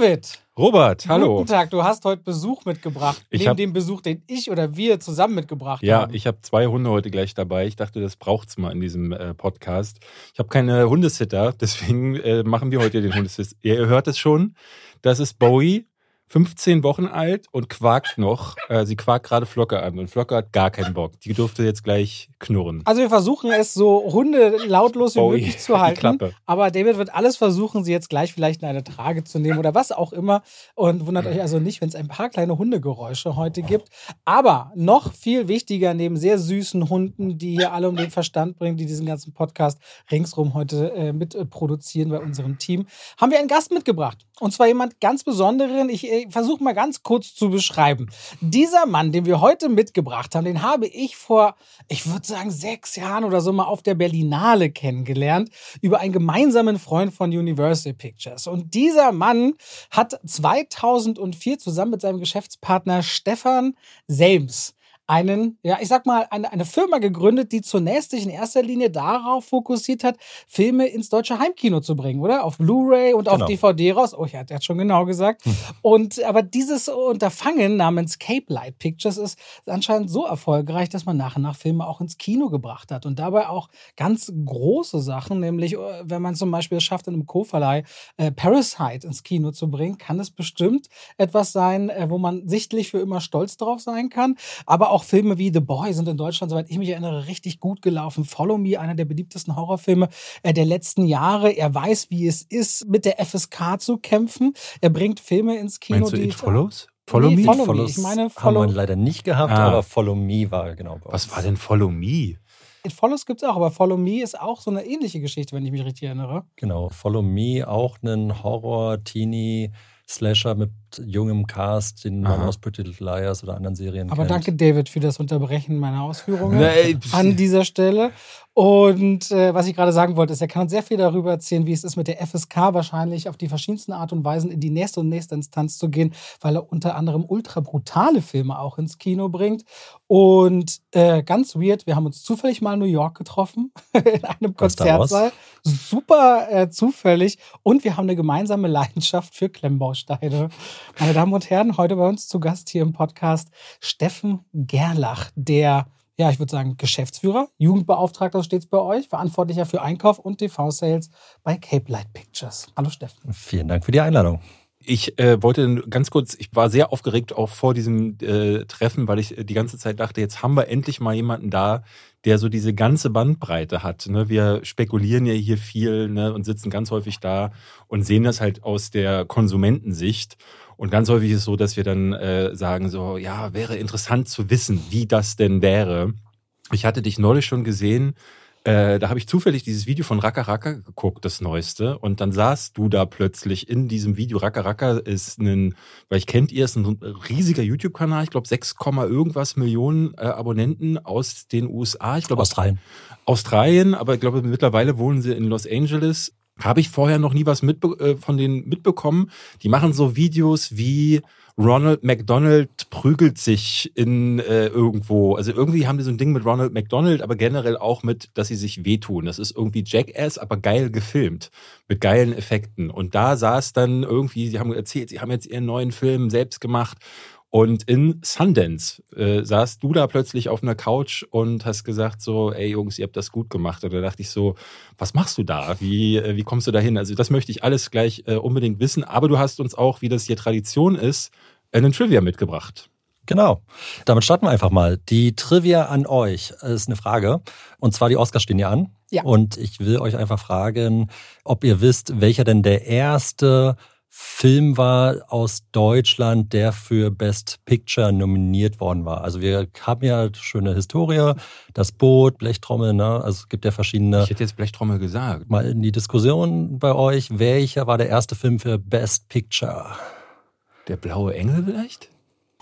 David. Robert, hallo. Guten Tag, du hast heute Besuch mitgebracht. Ich neben hab- dem Besuch, den ich oder wir zusammen mitgebracht Ja, haben. ich habe zwei Hunde heute gleich dabei. Ich dachte, das braucht's mal in diesem äh, Podcast. Ich habe keine Hundesitter, deswegen äh, machen wir heute den Hundesitter. Ihr hört es schon. Das ist Bowie, 15 Wochen alt und quakt noch. Äh, sie quakt gerade Flocke an und Flocke hat gar keinen Bock. Die durfte jetzt gleich knurren. Also wir versuchen es so Hunde lautlos wie möglich zu halten. Aber David wird alles versuchen, sie jetzt gleich vielleicht in eine Trage zu nehmen oder was auch immer. Und wundert euch also nicht, wenn es ein paar kleine Hundegeräusche heute gibt. Aber noch viel wichtiger, neben sehr süßen Hunden, die hier alle um den Verstand bringen, die diesen ganzen Podcast ringsrum heute äh, mit äh, bei unserem Team, haben wir einen Gast mitgebracht. Und zwar jemand ganz Besonderen. Ich äh, versuche mal ganz kurz zu beschreiben. Dieser Mann, den wir heute mitgebracht haben, den habe ich vor, ich würde sagen, sechs Jahren oder so mal auf der Berlinale kennengelernt, über einen gemeinsamen Freund von Universal Pictures. Und dieser Mann hat 2004 zusammen mit seinem Geschäftspartner Stefan Selms einen, ja, ich sag mal, eine, eine Firma gegründet, die zunächst sich in erster Linie darauf fokussiert hat, Filme ins deutsche Heimkino zu bringen, oder? Auf Blu-ray und auf Genau. DVD raus. Oh, ja, der hat schon genau gesagt. Und aber dieses Unterfangen namens Cape Light Pictures ist anscheinend so erfolgreich, dass man nach und nach Filme auch ins Kino gebracht hat und dabei auch ganz große Sachen, nämlich äh, wenn man zum Beispiel es schafft, in einem Co-Verleih äh, Parasite ins Kino zu bringen, kann es bestimmt etwas sein, äh, wo man sichtlich für immer stolz drauf sein kann. Aber auch Filme wie The Boy sind in Deutschland, soweit ich mich erinnere, richtig gut gelaufen. Follow Me, einer der beliebtesten Horrorfilme äh, der letzten Jahre. Er weiß, wie es ist, mit der FSK zu kämpfen. Er bringt Filme ins Kino, Meinst du die It Follows? Follow Nee, Me? Follow Me. Follows Ich meine, haben Follow- wir leider nicht gehabt, Ah. aber Follow Me war genau bei Was uns. war denn Follow Me? It Follows gibt es auch, aber Follow Me ist auch so eine ähnliche Geschichte, wenn ich mich richtig erinnere. Genau, Follow Me, auch ein Horror-Teenie. Slasher mit jungem Cast, den man Aha. aus Pretty Little Liars oder anderen Serien Aber kennt. danke, David, für das Unterbrechen meiner Ausführungen Nee, an dieser Stelle. Und äh, was ich gerade sagen wollte, ist, er kann uns sehr viel darüber erzählen, wie es ist, mit der FSK wahrscheinlich auf die verschiedensten Art und Weisen in die nächste und nächste Instanz zu gehen, weil er unter anderem ultra brutale Filme auch ins Kino bringt. Und äh, ganz weird, wir haben uns zufällig mal in New York getroffen, in einem. Konzertsaal. Super äh, zufällig. Und wir haben eine gemeinsame Leidenschaft für Klemmbausteine. Meine Damen und Herren, heute bei uns zu Gast hier im Podcast Steffen Gerlach, der, ja, ich würde sagen, Geschäftsführer, Jugendbeauftragter stets bei euch, Verantwortlicher für Einkauf und TV-Sales bei Cape Light Pictures. Hallo Steffen. Vielen Dank für die Einladung. Ich äh, wollte ganz kurz, ich war sehr aufgeregt auch vor diesem äh, Treffen, weil ich äh, die ganze Zeit dachte, jetzt haben wir endlich mal jemanden da, der so diese ganze Bandbreite hat. Ne? Wir spekulieren ja hier viel ne? und sitzen ganz häufig da und sehen das halt aus der Konsumentensicht. Und ganz häufig ist es so, dass wir dann äh, sagen so, ja, wäre interessant zu wissen, wie das denn wäre. Ich hatte dich neulich schon gesehen, äh, da habe ich zufällig dieses Video von Raka Raka geguckt, das neueste. Und dann saßt du da plötzlich in diesem Video. Raka Raka ist ein, vielleicht kennt ihr, ist ein riesiger YouTube-Kanal. Ich glaube 6, irgendwas Millionen äh, Abonnenten aus den USA. Ich glaube Australien. Australien, aber ich glaube mittlerweile wohnen sie in Los Angeles. Habe ich vorher noch nie was mitbe äh, von denen mitbekommen. Die machen so Videos wie Ronald McDonald prügelt sich in äh, irgendwo. Also irgendwie haben die so ein Ding mit Ronald McDonald, aber generell auch mit, dass sie sich wehtun. Das ist irgendwie Jackass, aber geil gefilmt. Mit geilen Effekten. Und da saß dann irgendwie, sie haben erzählt, sie haben jetzt ihren neuen Film selbst gemacht. Und in Sundance äh, saßt du da plötzlich auf einer Couch und hast gesagt so, ey Jungs, ihr habt das gut gemacht. Und da dachte ich so, was machst du da? Wie, äh, wie kommst du da hin? Also das möchte ich alles gleich äh, unbedingt wissen. Aber du hast uns auch, wie das hier Tradition ist, einen Trivia mitgebracht. Genau. Damit starten wir einfach mal. Die Trivia an euch ist eine Frage. Und zwar die Oscars stehen ja an. Ja. Und ich will euch einfach fragen, ob ihr wisst, welcher denn der erste Film war aus Deutschland, der für Best Picture nominiert worden war. Also wir haben ja schöne Historie, das Boot, Blechtrommel, ne? Also es gibt ja verschiedene. Ich hätte jetzt Blechtrommel gesagt. Mal in die Diskussion bei euch, welcher war der erste Film für Best Picture? Der blaue Engel vielleicht?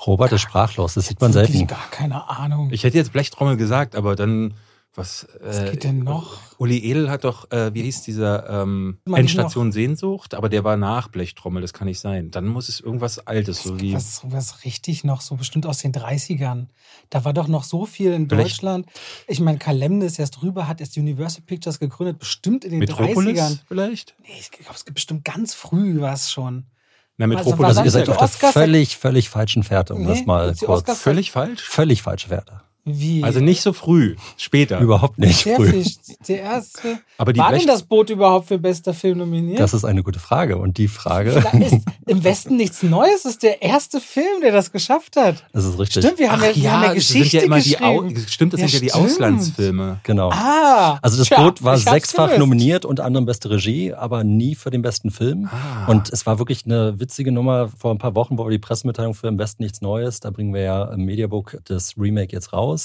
Robert ist sprachlos, das sieht man selten. gar keine Ahnung. Ich hätte jetzt Blechtrommel gesagt, aber dann, was, Was äh, geht denn noch? Uli Edel hat doch, äh, wie hieß dieser ähm, Endstation Sehnsucht, aber der war nach Blechtrommel, das kann nicht sein. Dann muss es irgendwas Altes, so wie. Was, was richtig noch, so bestimmt aus den 30ern. Da war doch noch so viel in Vielleicht- Deutschland. Ich meine, Kalemne ist erst drüber, hat erst Universal Pictures gegründet, bestimmt in den 30ern. Metropolis vielleicht? Nee, ich glaube, es gibt bestimmt ganz früh was schon. Na, Also Metropolis Also ihr seid auf der völlig, völlig falschen Fährte, um Nee, das mal kurz. Völlig falsch. Völlig falsche Fährte. Wie? Also nicht so früh, später. Überhaupt nicht der, früh. Fisch, der erste. Aber die War denn Blech das Boot überhaupt für bester Film nominiert? Das ist eine gute Frage. Und die Frage, da ist im Westen nichts Neues. Das ist der erste Film, der das geschafft hat. das ist richtig. Stimmt, wir haben, ja, wir haben ja das sind Geschichte ja immer die Au geschrieben. Stimmt, das Ja, sind ja die stimmt. Auslandsfilme. Genau. Ah, Also das tja, Boot war sechsfach gelöst. nominiert, unter anderem beste Regie, aber nie für den besten Film. Ah. Und es war wirklich eine witzige Nummer. Vor ein paar Wochen war die Pressemitteilung für im Westen nichts Neues. Da bringen wir ja im Mediabook das Remake jetzt raus.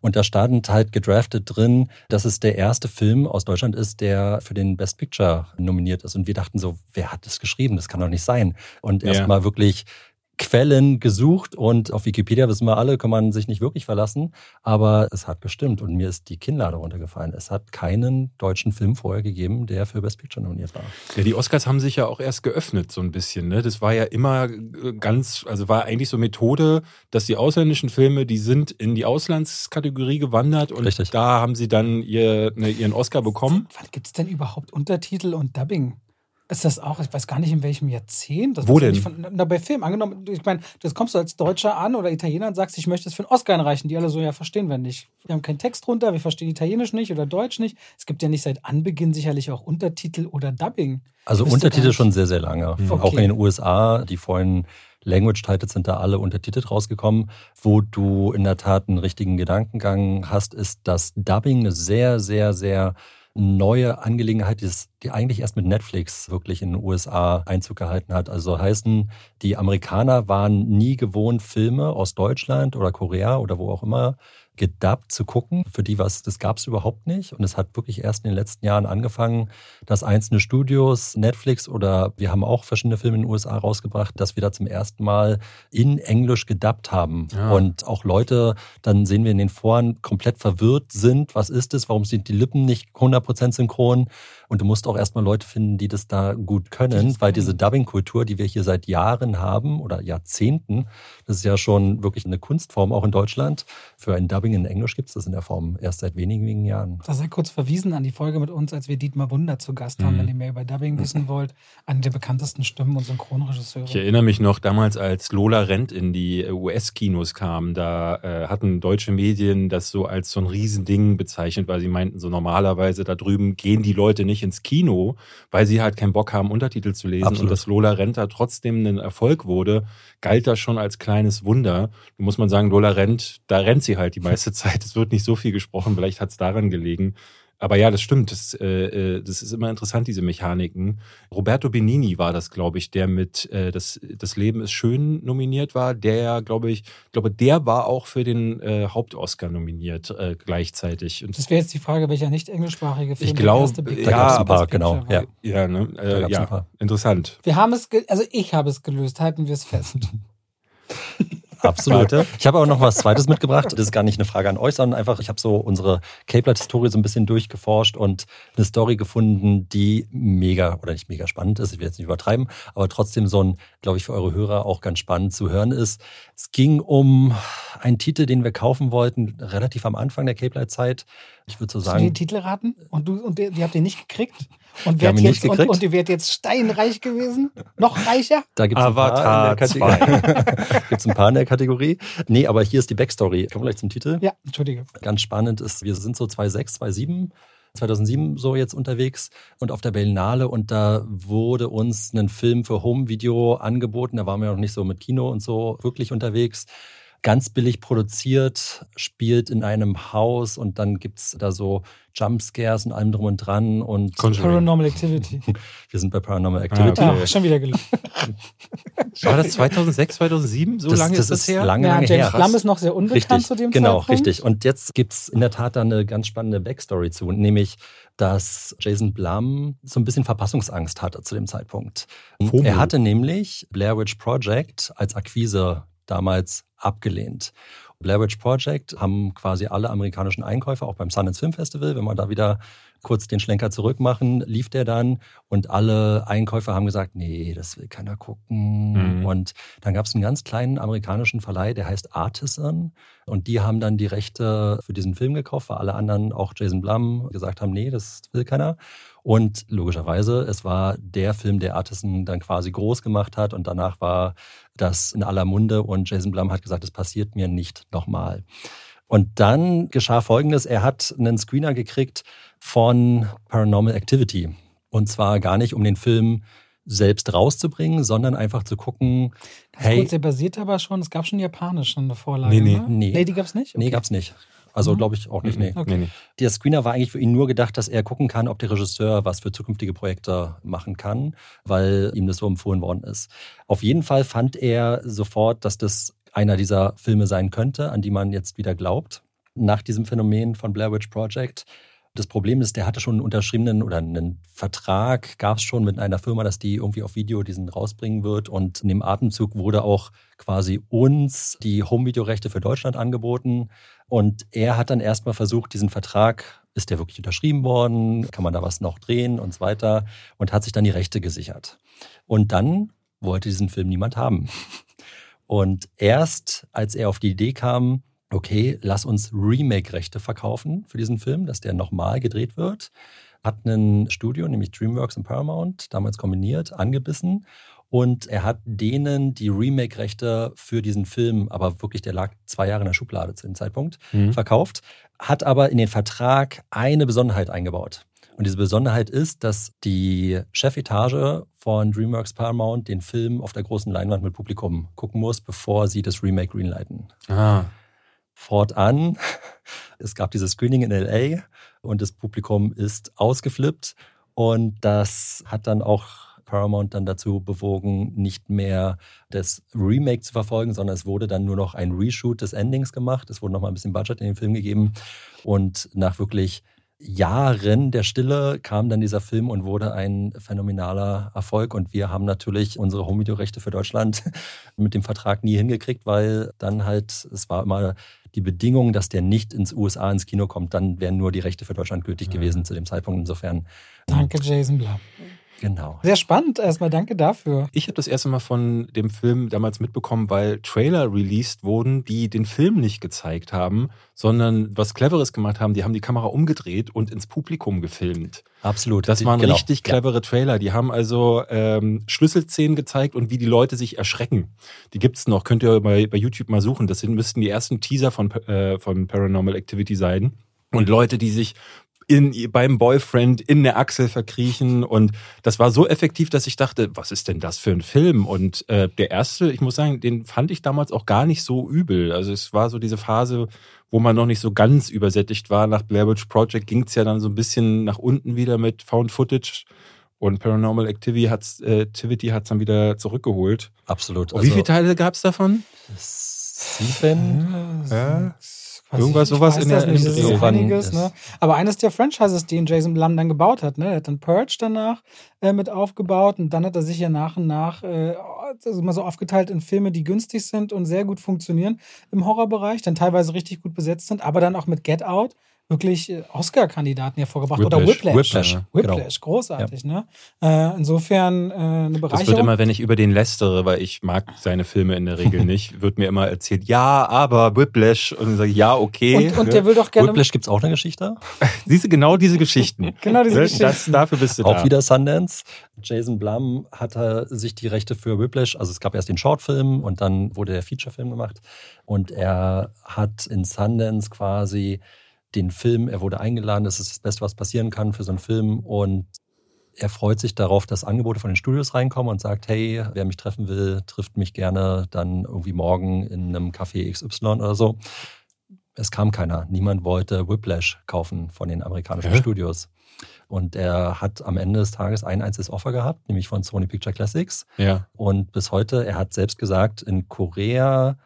Und da stand halt gedraftet drin, dass es der erste Film aus Deutschland ist, der für den Best Picture nominiert ist. Und wir dachten so, wer hat das geschrieben? Das kann doch nicht sein. Und Ja. erstmal wirklich Quellen gesucht und auf Wikipedia wissen wir alle, kann man sich nicht wirklich verlassen, aber es hat gestimmt und mir ist die Kinnlade runtergefallen. Es hat keinen deutschen Film vorher gegeben, der für Best Picture nominiert war. Ja, die Oscars haben sich ja auch erst geöffnet, so ein bisschen. Ne? Das war ja immer äh, ganz, also war eigentlich so Methode, dass die ausländischen Filme, die sind in die Auslandskategorie gewandert und Richtig. da haben sie dann ihr, ne, ihren Oscar bekommen. Wann gibt es denn überhaupt Untertitel und Dubbing? Ist das auch, ich weiß gar nicht in welchem Jahrzehnt. Das Wo denn? Nicht von, na, bei Film, angenommen, ich meine, das kommst du als Deutscher an oder Italiener und sagst, ich möchte es für einen Oscar einreichen. Die alle so, ja, verstehen wir nicht. Wir haben keinen Text drunter, wir verstehen Italienisch nicht oder Deutsch nicht. Es gibt ja nicht seit Anbeginn sicherlich auch Untertitel oder Dubbing. Also Untertitel schon sehr, sehr lange. Mhm. Auch Okay. in den USA, die vorhin Language Titles sind da alle untertitelt rausgekommen. Wo du in der Tat einen richtigen Gedankengang hast, ist, dass Dubbing eine sehr, sehr, sehr neue Angelegenheit ist, die eigentlich erst mit Netflix wirklich in den USA Einzug gehalten hat. Also heißen, die Amerikaner waren nie gewohnt, Filme aus Deutschland oder Korea oder wo auch immer gedubbt zu gucken. Für die was, das gab es überhaupt nicht. Und es hat wirklich erst in den letzten Jahren angefangen, dass einzelne Studios, Netflix oder wir haben auch verschiedene Filme in den USA rausgebracht, dass wir da zum ersten Mal in Englisch gedubbt haben. Ja. Und auch Leute, dann sehen wir in den Foren, komplett verwirrt sind. Was ist es? Warum sind die Lippen nicht 100% synchron? Und du musst auch erstmal Leute finden, die das da gut können, weil diese Dubbing-Kultur, die wir hier seit Jahren haben oder Jahrzehnten, das ist ja schon wirklich eine Kunstform auch in Deutschland. Für ein Dubbing in Englisch gibt es das in der Form erst seit wenigen, wenigen Jahren. Da sei kurz verwiesen an die Folge mit uns, als wir Dietmar Wunder zu Gast haben, Mhm. wenn ihr mehr über Dubbing wissen wollt. Eine der bekanntesten Stimmen und Synchronregisseure. Ich erinnere mich noch damals, als Lola Rent in die US-Kinos kam, da äh, hatten deutsche Medien das so als so ein Riesending bezeichnet, weil sie meinten, so normalerweise da drüben gehen die Leute nicht ins Kino, weil sie halt keinen Bock haben, Untertitel zu lesen. Absolut. Und dass Lola Rent da trotzdem ein Erfolg wurde, galt das schon als kleines Wunder. Da muss man sagen, Lola Rent, da rennt sie halt die meiste Zeit. Es wird nicht so viel gesprochen, vielleicht hat es daran gelegen. Aber ja, das stimmt. Das, äh, äh, das ist immer interessant, diese Mechaniken. Roberto Benini war das, glaube ich, der mit äh, das, das Leben ist schön nominiert war. Der, glaube ich, glaube, der war auch für den äh, Hauptoscar nominiert äh, gleichzeitig. Und Das wäre jetzt die Frage, welcher nicht englischsprachige Film Ich der glaub, erste Big ja, Da gab es ein paar, genau. Ja. ja, ne? Da Äh, ja, paar. interessant. Wir haben es, also ich habe es gelöst, halten wir es fest. Absolut. Ich habe auch noch was Zweites mitgebracht. Das ist gar nicht eine Frage an euch, sondern einfach, ich habe so unsere Cape-Light-Historie so ein bisschen durchgeforscht und eine Story gefunden, die mega oder nicht mega spannend ist. Ich will jetzt nicht übertreiben, aber trotzdem so ein, glaube ich, für eure Hörer auch ganz spannend zu hören ist. Es ging um einen Titel, den wir kaufen wollten, relativ am Anfang der Cape-Light-Zeit. Ich würde so Hast du den sagen, Titel raten? Und du und die, die habt ihr nicht gekriegt? Und ihn jetzt, nicht und, gekriegt. und ihr wärt jetzt steinreich gewesen? Noch reicher? da gibt es ein Avatar paar in der Kategorie. gibt's ein paar in der Kategorie. Nee, aber hier ist die Backstory. Kommen wir gleich zum Titel. Ja, entschuldige. ganz spannend ist, wir sind so 2006, 2007, 2007 so jetzt unterwegs und auf der Berlinale und da wurde uns ein Film für Home-Video angeboten. Da waren wir noch nicht so mit Kino und so wirklich unterwegs. Ganz billig produziert, spielt in einem Haus und dann gibt's da so Jumpscares und allem drum und dran und Conjuring. Paranormal Activity. wir sind bei Paranormal Activity. okay. Ah, schon wieder gelungen. War das 2006, 2007? So Das- lange das ist das ist her? lange, Ja, lange James her. Blum ist noch sehr unbekannt Richtig, zu dem genau, Zeitpunkt. richtig. Und jetzt gibt's in der Tat da eine ganz spannende Backstory zu, nämlich, dass Jason Blum so ein bisschen Verpassungsangst hatte zu dem Zeitpunkt. FOMO. Er hatte nämlich Blair Witch Project als Akquise damals abgelehnt. Blair Witch Project haben quasi alle amerikanischen Einkäufer, auch beim Sundance Film Festival, wenn wir da wieder kurz den Schlenker zurück machen, lief der dann und alle Einkäufer haben gesagt, nee, das will keiner gucken. Mhm. Und dann gab es einen ganz kleinen amerikanischen Verleih, der heißt Artisan. Und die haben dann die Rechte für diesen Film gekauft, weil alle anderen, auch Jason Blum, gesagt haben, nee, das will keiner. Und logischerweise, es war der Film, der Artisan dann quasi groß gemacht hat und danach war das in aller Munde und Jason Blum hat gesagt, es passiert mir nicht nochmal. Und dann geschah Folgendes, er hat einen Screener gekriegt von Paranormal Activity. Und zwar gar nicht, um den Film selbst rauszubringen, sondern einfach zu gucken, Ganz hey, kurz, der basiert aber schon, es gab schon japanisch eine Vorlage. Nee, nee. ne? Nee. nee die gab's nicht? nee, Okay. gab's nicht. Also Mhm. glaube ich auch nicht, nee. Okay. Nee, nee. Der Screener war eigentlich für ihn nur gedacht, dass er gucken kann, ob der Regisseur was für zukünftige Projekte machen kann, weil ihm das so empfohlen worden ist. Auf jeden Fall fand er sofort, dass das einer dieser Filme sein könnte, an die man jetzt wieder glaubt, nach diesem Phänomen von Blair Witch Project. Das Problem ist, der hatte schon einen unterschriebenen oder einen Vertrag, gab es schon mit einer Firma, dass die irgendwie auf Video diesen rausbringen wird. Und in dem Atemzug wurde auch quasi uns die Home-Video-Rechte für Deutschland angeboten. Und er hat dann erstmal versucht, diesen Vertrag, ist der wirklich unterschrieben worden? Kann man da was noch drehen und so weiter? Und hat sich dann die Rechte gesichert. Und dann wollte diesen Film niemand haben. Und erst als er auf die Idee kam, okay, lass uns Remake-Rechte verkaufen für diesen Film, dass der nochmal gedreht wird, hat ein Studio, nämlich DreamWorks und Paramount, damals kombiniert, angebissen. Und er hat denen die Remake-Rechte für diesen Film, aber wirklich, der lag zwei Jahre in der Schublade zu dem Zeitpunkt, Mhm. verkauft, hat aber in den Vertrag eine Besonderheit eingebaut. Und diese Besonderheit ist, dass die Chefetage von DreamWorks Paramount den Film auf der großen Leinwand mit Publikum gucken muss, bevor sie das Remake greenlighten. Ah. Fortan, es gab dieses Screening in LA und das Publikum ist ausgeflippt. Und das hat dann auch Paramount dann dazu bewogen, nicht mehr das Remake zu verfolgen, sondern es wurde dann nur noch ein Reshoot des Endings gemacht. Es wurde noch mal ein bisschen Budget in den Film gegeben. Und nach wirklich Jahren der Stille kam dann dieser Film und wurde ein phänomenaler Erfolg. Und wir haben natürlich unsere Home-Video-Rechte für Deutschland mit dem Vertrag nie hingekriegt, weil dann halt, es war immer die Bedingung, dass der nicht ins USA ins Kino kommt, dann wären nur die Rechte für Deutschland gültig Ja. gewesen zu dem Zeitpunkt. Insofern, Danke, Jason Blum. Genau. Sehr spannend. Erstmal danke dafür. Ich habe das erste Mal von dem Film damals mitbekommen, weil Trailer released wurden, die den Film nicht gezeigt haben, sondern was Cleveres gemacht haben. Die haben die Kamera umgedreht und ins Publikum gefilmt. Absolut. Das waren Genau. richtig Ja. clevere Trailer. Die haben also ähm, Schlüsselszenen gezeigt und wie die Leute sich erschrecken. Die gibt's noch. Könnt ihr bei, bei YouTube mal suchen. Das sind, müssten die ersten Teaser von, äh, von Paranormal Activity sein. Und Leute, die sich in, beim Boyfriend in der Achsel verkriechen. Und das war so effektiv, dass ich dachte, was ist denn das für ein Film? Und äh, der erste, ich muss sagen, den fand ich damals auch gar nicht so übel. Also es war so diese Phase, wo man noch nicht so ganz übersättigt war. Nach Blair Witch Project ging's ja dann so ein bisschen nach unten wieder mit Found Footage. Und Paranormal Activity hat's, äh, Activity hat's dann wieder zurückgeholt. Absolut. Und wie viele Teile gab's davon? Sieben? Ja. Weiß Irgendwas ich, ich sowas weiß in der- nicht, in das ist einiges, ne? Aber eines der Franchises, den Jason Blum dann gebaut hat, ne? Er hat dann Purge danach äh, mit aufgebaut und dann hat er sich ja nach und nach äh, also mal so aufgeteilt in Filme, die günstig sind und sehr gut funktionieren im Horrorbereich, dann teilweise richtig gut besetzt sind, aber dann auch mit Get Out wirklich äh, Oscar-Kandidaten hervorgebracht. Oder Whiplash. Whiplash. Whiplash, Whiplash, großartig, ne? Äh, insofern äh, eine Das Bereicherung. wird immer, wenn ich über den lästere, weil ich mag seine Filme in der Regel nicht, wird mir immer erzählt, ja, aber Whiplash. Und dann sage ich, ja, okay. und, und der will doch gerne. Whiplash gibt es auch eine Geschichte. Siehst du, genau diese Geschichten. Genau diese Ne? Geschichten. Das, dafür bist du Auch da. wieder Sundance. Jason Blum hatte sich die Rechte für Whiplash, also es gab erst den Shortfilm und dann wurde der Featurefilm gemacht. Und er hat in Sundance quasi den Film, er wurde eingeladen, das ist das Beste, was passieren kann für so einen Film. Und er freut sich darauf, dass Angebote von den Studios reinkommen und sagt, hey, wer mich treffen will, trifft mich gerne dann irgendwie morgen in einem Café XY oder so. Es kam keiner. Niemand wollte Whiplash kaufen von den amerikanischen Hä? Studios. Und er hat am Ende des Tages ein einziges Offer gehabt, nämlich von Sony Picture Classics. Ja. Und bis heute, er hat selbst gesagt, in Korea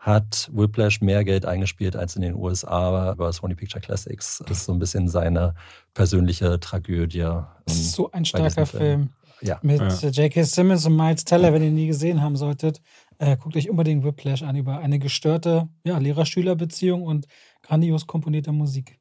hat Whiplash mehr Geld eingespielt als in den USA über Sony Picture Classics. Das ist so ein bisschen seine persönliche Tragödie. Das ist so ein starker Film. Film. Ja. Mit Ja. äh, J.K. Simmons und Miles Teller, wenn ihr ihn nie gesehen haben solltet, äh, guckt euch unbedingt Whiplash an über eine gestörte ja, Lehrer-Schüler-Beziehung und grandios komponierte Musik.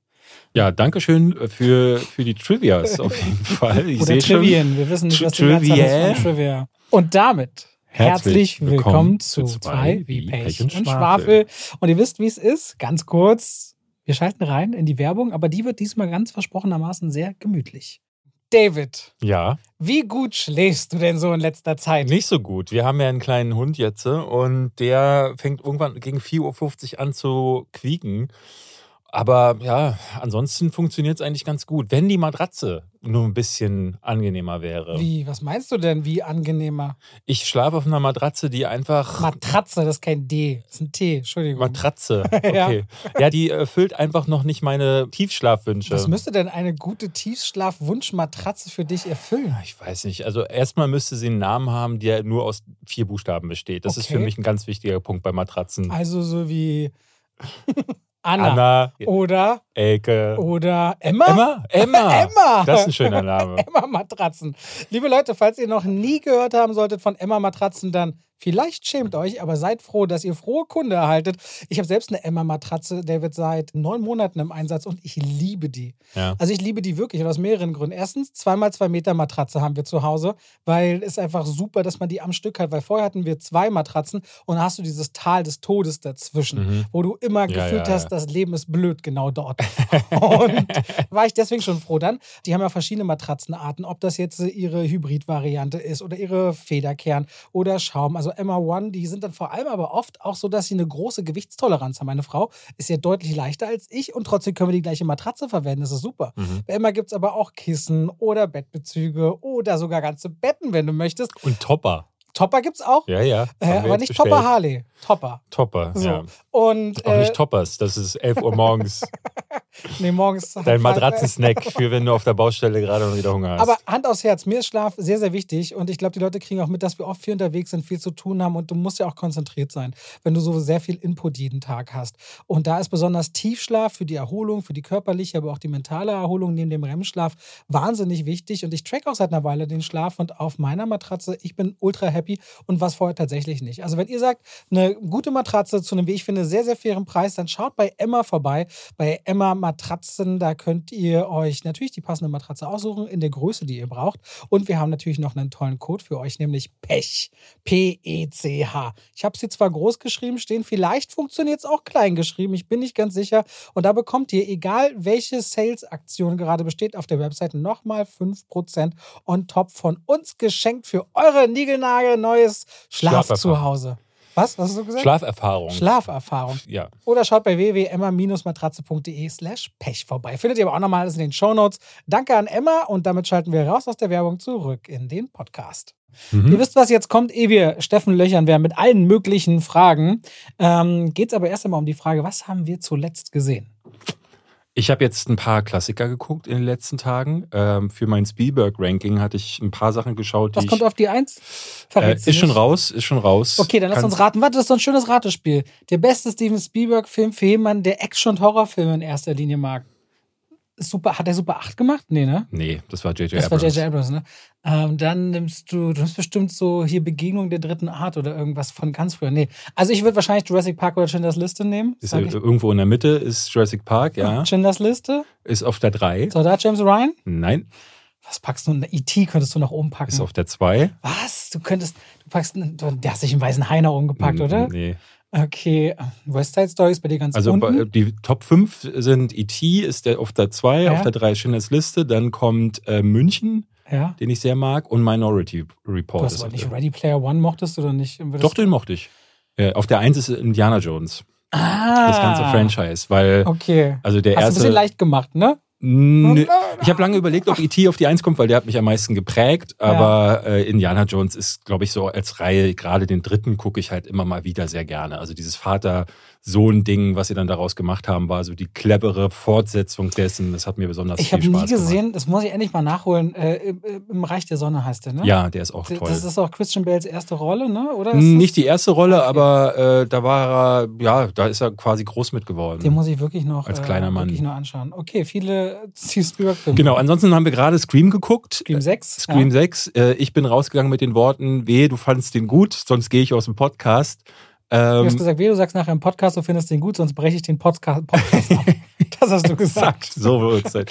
Ja, danke schön für, für die Trivias auf jeden Fall. Ich Oder sehe schon. Trivien. Wir wissen nicht, Tri- was die Trivia. von Trivia. Und damit Herzlich willkommen zu zwei wie Pech und Schwafel. Und ihr wisst, wie es ist. Ganz kurz, wir schalten rein in die Werbung, aber die wird diesmal ganz versprochenermaßen sehr gemütlich. David, Ja, wie gut schläfst du denn so in letzter Zeit? nicht so gut. Wir haben ja einen kleinen Hund jetzt äh, und der fängt irgendwann gegen 4.50 Uhr an zu quieken. Aber ja, ansonsten funktioniert es eigentlich ganz gut. Wenn die Matratze nur ein bisschen angenehmer wäre. Wie, was meinst du denn, wie angenehmer? Ich schlafe auf einer Matratze, die einfach. Matratze, das ist kein D, das ist ein T, Entschuldigung. Matratze, Ja. okay. ja. die erfüllt einfach noch nicht meine Tiefschlafwünsche. Was müsste denn eine gute Tiefschlaf-Wunschmatratze für dich erfüllen? Ich weiß nicht. Also erstmal müsste sie einen Namen haben, der nur aus vier Buchstaben besteht. Das ist für Okay. mich ein ganz wichtiger Punkt bei Matratzen. Also so wie Anna, Anna, oder Elke. oder Emma? Emma? Emma. Emma. Das ist ein schöner Name. Emma Matratzen. Liebe Leute, falls ihr noch nie gehört haben solltet von Emma Matratzen, dann vielleicht schämt euch, aber seid froh, dass ihr frohe Kunde erhaltet. Ich habe selbst eine Emma Matratze, David, seit neun Monaten im Einsatz und ich liebe die. Ja. Also ich liebe die wirklich und aus mehreren Gründen. Erstens, zweimal zwei Meter Matratze haben wir zu Hause, weil es einfach super, dass man die am Stück hat, weil vorher hatten wir zwei Matratzen und dann hast du dieses Tal des Todes dazwischen, Mhm. wo du immer Ja, gefühlt ja, hast, das Leben ist blöd genau dort. und war ich deswegen schon froh dann. Die haben ja verschiedene Matratzenarten, ob das jetzt ihre Hybrid-Variante ist oder ihre Federkern oder Schaum. Also Emma One, die sind dann vor allem aber oft auch so, dass sie eine große Gewichtstoleranz haben. Meine Frau ist ja deutlich leichter als ich und trotzdem können wir die gleiche Matratze verwenden. Das ist super. Mhm. Bei Emma gibt es aber auch Kissen oder Bettbezüge oder sogar ganze Betten, wenn du möchtest. Und Topper. Topper gibt es auch, Ja, ja. äh, aber nicht bestellt. Topper Harley. Topper. Topper, So. ja. Und Auch äh, nicht Toppers, das ist 11 Uhr morgens. nee, morgens. Dein Matratzensnack für wenn du auf der Baustelle gerade noch wieder Hunger hast. Aber Hand aufs Herz, mir ist Schlaf sehr, sehr wichtig und ich glaube, die Leute kriegen auch mit, dass wir oft viel unterwegs sind, viel zu tun haben und du musst ja auch konzentriert sein, wenn du so sehr viel Input jeden Tag hast. Und da ist besonders Tiefschlaf für die Erholung, für die körperliche, aber auch die mentale Erholung neben dem REM-Schlaf wahnsinnig wichtig und ich track auch seit einer Weile den Schlaf und auf meiner Matratze, ich bin ultra happy und was vorher tatsächlich nicht. Also wenn ihr sagt, eine gute Matratze zu einem, wie ich finde, sehr, sehr fairen Preis, dann schaut bei Emma vorbei, bei Emma Matratzen, da könnt ihr euch natürlich die passende Matratze aussuchen in der Größe, die ihr braucht. Und wir haben natürlich noch einen tollen Code für euch, nämlich PECH. P-E-C-H. Ich habe sie zwar groß geschrieben stehen, vielleicht funktioniert es auch klein geschrieben, ich bin nicht ganz sicher. Und da bekommt ihr, egal welche Sales-Aktion gerade besteht, auf der Webseite nochmal 5% on top von uns geschenkt für eure Nigelnagel neues Schlaf Schlaferfahrung. zu Hause. Was? Was hast du gesagt? Schlaferfahrung. Schlaferfahrung. ja. Oder schaut bei www.emma-matratze.de slash Pech vorbei. Findet ihr aber auch nochmal alles in den Shownotes. Danke an Emma und damit schalten wir raus aus der Werbung zurück in den Podcast. Mhm. Ihr wisst, was jetzt kommt, ehe wir Steffen löchern werden mit allen möglichen Fragen. Ähm, Geht es aber erst einmal um die Frage, was haben wir zuletzt gesehen? Ich habe jetzt ein paar Klassiker geguckt in den letzten Tagen. Ähm, für mein Spielberg-Ranking hatte ich ein paar Sachen geschaut, Was ich, kommt auf die Eins? äh, ist schon raus, ist schon raus. Okay, dann lass Kannst- uns raten. Warte, das ist so ein schönes Ratespiel. Der beste Steven Spielberg-Film für jemanden, der Action- und Horrorfilme in erster Linie mag. Super, hat er Super 8 gemacht? Nee, ne? Nee, das war J.J. Das war Abrams. J.J. Abrams, ne? Ähm, dann nimmst du, du nimmst bestimmt so hier Begegnung der dritten Art oder irgendwas von ganz früher. Nee. Also ich würde wahrscheinlich Jurassic Park oder Schindlers Liste nehmen. Ist, ich. irgendwo in der Mitte ist Jurassic Park, ja. Schindlers Liste. Ist auf der 3. So, da James Ryan. Nein, Was packst du? E.T. könntest du nach oben packen. ist auf der 2. Was? Du könntest, du packst, du, der hast dich einen weißen Hai nach oben gepackt, oder? Nee. Okay. West Side Story ist bei dir ganz Also unten. bei- die Top 5 sind E.T. ist der auf der 2, Ja. auf der 3 Schindlers Liste, dann kommt äh, München, ja. den ich sehr mag, und Minority Du Report. hast ist aber nicht Ready Player One mochtest du oder nicht? Würdest Doch, den mochte ich. Äh, auf der 1 ist Indiana Jones, ah, das ganze Franchise, weil Okay. also der Hast du ein erste. bisschen leicht gemacht, ne? Nö. Ich habe lange überlegt, ob E.T. auf die 1 kommt, weil der hat mich am meisten geprägt. Aber äh, Indiana Jones ist, glaube ich, so als Reihe, gerade den dritten gucke ich halt immer mal wieder sehr gerne. Also dieses Vater-Sohn-Ding, was sie dann daraus gemacht haben, war so die clevere Fortsetzung dessen. Das hat mir besonders Ich viel habe nie Spaß gemacht. gesehen, das muss ich endlich mal nachholen. Äh, im, Reich der Sonne heißt der, ne? Ja, der ist auch toll. Das ist auch Christian Bales erste Rolle, ne? Oder? Ist Nicht die erste Rolle, Okay. aber äh, da war er, ja, da ist er quasi groß mit geworden. Den muss ich wirklich noch, Als kleiner Mann. wirklich noch anschauen. Okay, viele Steve Spielberg-Filme. Genau, ansonsten haben wir gerade Scream geguckt. Scream 6. Scream ja. 6. Äh, ich bin rausgegangen mit den Worten, weh, du fandst den gut, sonst gehe ich aus dem Podcast. Du Ähm, hast gesagt, wie du sagst nachher im Podcast, du findest den gut, sonst breche ich den Podcast, Podcast ab. Das hast du gesagt. So wird es sein.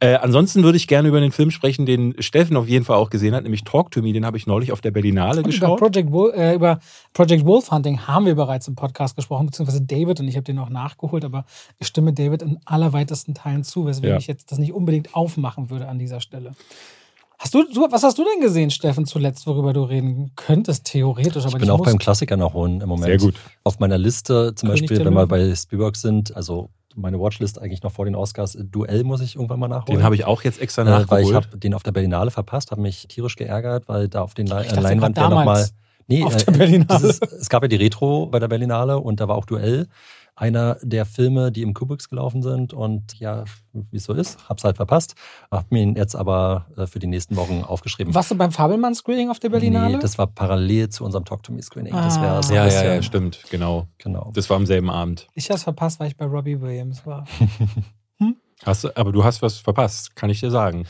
Äh, ansonsten würde ich gerne über den Film sprechen, den Steffen auf jeden Fall auch gesehen hat, nämlich Talk to Me. Den habe ich neulich auf der Berlinale Und über geschaut. Project, Wolf, äh, über Project Wolf Hunting haben wir bereits im Podcast gesprochen, beziehungsweise David und ich habe den auch nachgeholt, aber ich stimme David in allerweitesten Teilen zu, weswegen Ja. ich jetzt das nicht unbedingt aufmachen würde an dieser Stelle. Hast du, du, was hast du denn gesehen, Steffen, zuletzt, worüber du reden könntest, theoretisch, aber Ich bin auch musst? beim Klassiker nachholen im Moment. Sehr gut. Auf meiner Liste, zum König Beispiel, wenn wir bei Spielberg sind, also meine Watchlist eigentlich noch vor den Oscars, Duell muss ich irgendwann mal nachholen. Den habe ich auch jetzt extra äh, weil ich nachgeholt. habe den auf der Berlinale verpasst, habe mich tierisch geärgert, weil da auf den Le Ich dachte Leinwand ja nochmal. Nee, auf äh, der Berlinale. dieses- es gab ja die Retro bei der Berlinale und da war auch Duell. Einer der Filme, die im Kubricks gelaufen sind und ja, wie es so ist, hab's halt verpasst. Hab mir ihn jetzt aber äh, für die nächsten Wochen aufgeschrieben. Warst du beim Fabelmann-Screening auf der Berlinale? Nee, das war parallel zu unserem Talk to Me Screening. Das Ah. wäre so ja, ja, ja, stimmt, genau. Genau. Das war am selben Abend. ich habe es verpasst, weil ich bei Robbie Williams war. Hast du, aber du hast was verpasst, kann ich dir sagen.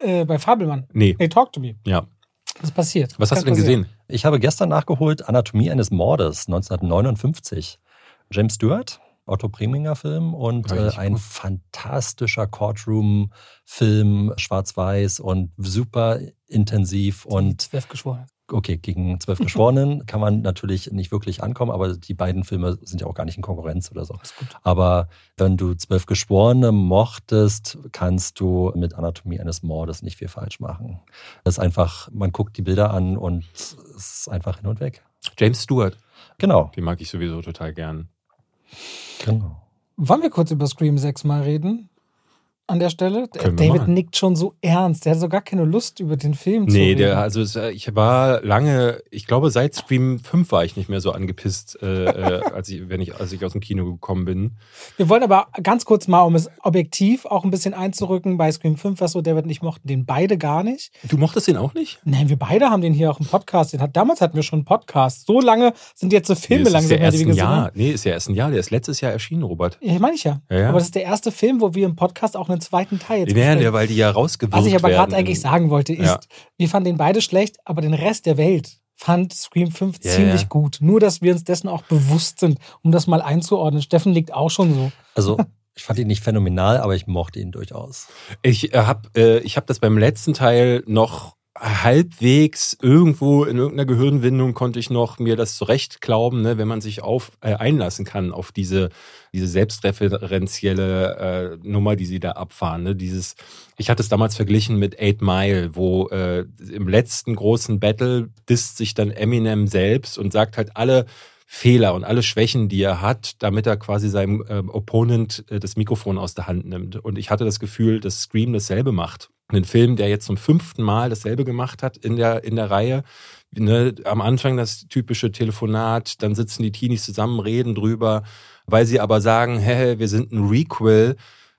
äh, bei Fabelmann. Nee, Nee, talk to me. ja. Was passiert? Was hast Kann du denn passieren. gesehen? Ich habe gestern nachgeholt Anatomie eines Mordes 1959. James Stewart, Otto Preminger Film und äh, ein fantastischer Courtroom-Film, schwarz-weiß und super intensiv und Zwölf geschworen. okay, gegen zwölf Geschworenen kann man natürlich nicht wirklich ankommen, aber die beiden Filme sind ja auch gar nicht in Konkurrenz oder so. Ist gut. Aber wenn du zwölf Geschworene mochtest, kannst du mit Anatomie eines Mordes nicht viel falsch machen. Das ist einfach, man guckt die Bilder an und es ist einfach hin und weg. James Stewart. Genau, Den mag ich sowieso total gern. Genau. Wollen wir kurz über Scream 6 mal reden? An der Stelle? Können David nickt schon so ernst. Der hat so gar keine Lust, über den Film zu Nee, reden. der, also es, äh, ich war lange, ich glaube seit Scream 5 war ich nicht mehr so angepisst, äh, äh, als, ich, wenn ich, als ich aus dem Kino gekommen bin. Wir wollen aber ganz kurz mal, um es objektiv auch ein bisschen einzurücken, bei Scream 5, was so David und ich mochten den beide gar nicht. Du mochtest den auch nicht? Nein, wir beide haben den hier auch im Podcast. Den hat, damals hatten wir schon einen Podcast. So lange sind jetzt so Filme nee, langsam ja her, erst die wir ein gesehen Jahr. haben. Nee, ist ja erst ein Jahr. Der ist letztes Jahr erschienen, Robert. Ja, meine ich ja. Ja, ja. Aber das ist der erste Film, wo wir im Podcast auch einen zweiten Teil jetzt Nee, besprechen. der, weil die ja rausgewirkt Was ich aber gerade werden. eigentlich sagen wollte, ist, Ja. wir fanden den beide schlecht, aber den Rest der Welt fand Scream 5 Ja, ziemlich ja. gut. Nur, dass wir uns dessen auch bewusst sind, um das mal einzuordnen. Steffen liegt auch schon so. Also ich fand ihn nicht phänomenal, aber ich mochte ihn durchaus. Ich äh, habe äh, ich hab das beim letzten Teil noch halbwegs irgendwo in irgendeiner Gehirnwindung konnte ich noch mir das zurecht glauben, ne, wenn man sich auf äh, einlassen kann auf diese diese selbstreferenzielle äh, Nummer, die sie da abfahren. Ne? Dieses, ich hatte es damals verglichen mit Eight Mile, wo äh, im letzten großen Battle disst sich dann Eminem selbst und sagt halt alle Fehler und alle Schwächen, die er hat, damit er quasi seinem ähm, Opponent äh, das Mikrofon aus der Hand nimmt. Und ich hatte das Gefühl, dass Scream dasselbe macht. Ein Film, der jetzt zum fünften Mal dasselbe gemacht hat in der, in der Reihe. Ne, am Anfang das typische Telefonat, dann sitzen die Teenies zusammen, reden drüber, weil sie aber sagen, hä, wir sind ein Requel,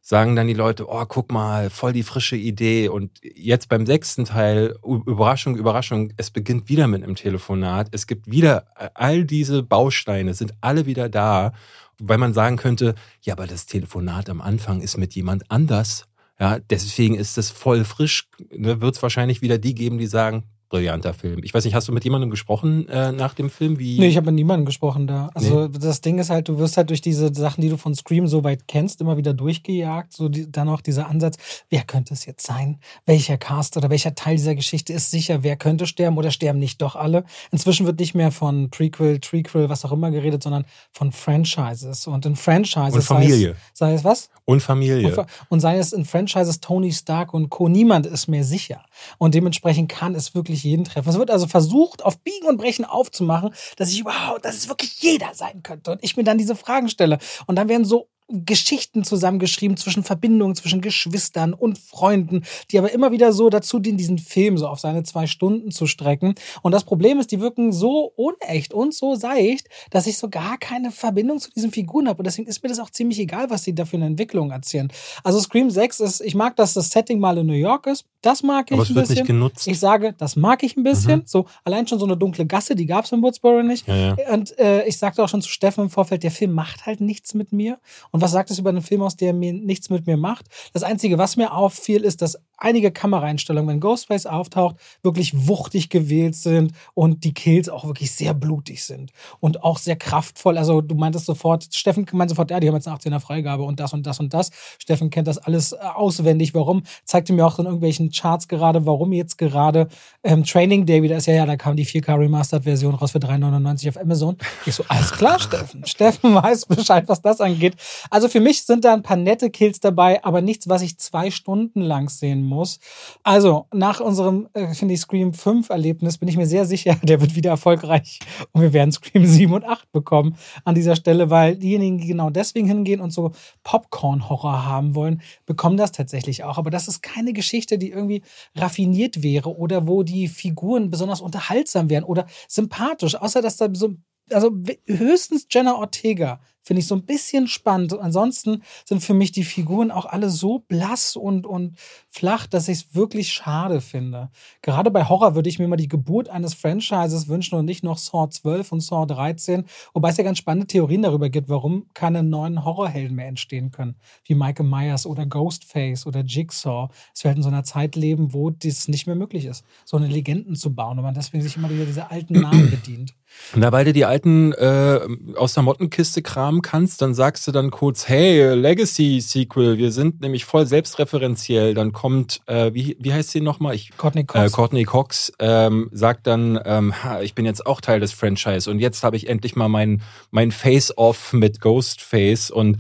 sagen dann die Leute, oh, guck mal, voll die frische Idee. Und jetzt beim sechsten Teil, Überraschung, Überraschung, es beginnt wieder mit einem Telefonat. Es gibt wieder all diese Bausteine, sind alle wieder da, weil man sagen könnte, ja, aber das Telefonat am Anfang ist mit jemand anders. Ja, deswegen ist es voll frisch. Ne, Wird es wahrscheinlich wieder die geben, die sagen, brillanter Film. Ich weiß nicht, hast du mit jemandem gesprochen äh, nach dem Film? Wie? Nee, ich habe mit niemandem gesprochen da. Also das Ding ist halt, du wirst halt durch diese Sachen, die du von Scream so weit kennst, immer wieder durchgejagt. So die, dann auch dieser Ansatz, wer könnte es jetzt sein? Welcher Cast oder welcher Teil dieser Geschichte ist sicher? Wer könnte sterben oder sterben nicht doch alle? Inzwischen wird nicht mehr von Prequel, Trequel, was auch immer geredet, sondern von Franchises. Und in Franchises Und Familie. Sei es, sei es was? Und Familie. Und, und sei es in Franchises Tony Stark und Co. Niemand ist mehr sicher. Und dementsprechend kann es wirklich jeden treffen. Es wird also versucht, auf Biegen und Brechen aufzumachen, dass ich überhaupt, dass es wirklich jeder sein könnte. Und ich mir dann diese Fragen stelle. Und dann werden so Geschichten zusammengeschrieben zwischen Verbindungen, zwischen Geschwistern und Freunden, die aber immer wieder so dazu dienen, diesen Film so auf seine zwei Stunden zu strecken. Und das Problem ist, die wirken so unecht und so seicht, dass ich so gar keine Verbindung zu diesen Figuren habe. Und deswegen ist mir das auch ziemlich egal, was sie da für eine Entwicklung erzählen. Also Scream 6 ist, ich mag, dass das Setting mal in New York ist. Das mag ich Aber ein es wird bisschen. nicht genutzt. Ich sage, das mag ich ein bisschen. So, allein schon so eine dunkle Gasse, die gab es in Woodsboro nicht. ja, ja. Und äh, ich sagte auch schon zu Steffen im Vorfeld, der Film macht halt nichts mit mir. Und was sagt es über einen Film aus, der mir nichts mit mir macht? Das Einzige, was mir auffiel, ist, dass einige Kameraeinstellungen, wenn Ghostface auftaucht, wirklich wuchtig gewählt sind und die Kills auch wirklich sehr blutig sind und auch sehr kraftvoll. Also du meintest sofort, Steffen meint sofort, ja, die haben jetzt eine 18er Freigabe und das und das und das. Steffen kennt das alles äh, auswendig. Warum? Zeigte mir auch in irgendwelchen Charts gerade, warum jetzt gerade ähm, Training Day wieder ist. Ja, ja, da kam die 4K Remastered Version raus für 3,99 auf Amazon. Ich so, alles klar, Steffen. Steffen weiß Bescheid, was das angeht. Also für mich sind da ein paar nette Kills dabei, aber nichts, was ich zwei Stunden lang sehen muss. Also nach unserem, äh, finde ich, Scream 5 Erlebnis bin ich mir sehr sicher, der wird wieder erfolgreich und wir werden Scream 7 und 8 bekommen an dieser Stelle, weil diejenigen, die genau deswegen hingehen und so Popcorn-Horror haben wollen, bekommen das tatsächlich auch. Aber das ist keine Geschichte, die irgendwie raffiniert wäre oder wo die Figuren besonders unterhaltsam wären oder sympathisch, außer dass da so also höchstens Jenna Ortega finde ich so ein bisschen spannend. ansonsten sind für mich die Figuren auch alle so blass und, und flach, dass ich es wirklich schade finde. Gerade bei Horror würde ich mir mal die Geburt eines Franchises wünschen und nicht noch Saw 12 und Saw 13. Wobei es ja ganz spannende Theorien darüber gibt, warum keine neuen Horrorhelden mehr entstehen können. Wie Michael Myers oder Ghostface oder Jigsaw. Es wird in so einer Zeit leben, wo das nicht mehr möglich ist, so eine Legenden zu bauen und man deswegen sich immer wieder diese alten Namen bedient. Na, weil du die alten äh, aus der Mottenkiste kramen kannst, dann sagst du dann kurz, hey, Legacy-Sequel, wir sind nämlich voll selbstreferenziell. Dann kommt, äh, wie, wie heißt sie nochmal? Ich, Courtney Cox. Äh, Courtney Cox ähm, sagt dann, ähm, ha, ich bin jetzt auch Teil des Franchise und jetzt habe ich endlich mal mein, mein Face-Off mit Ghostface und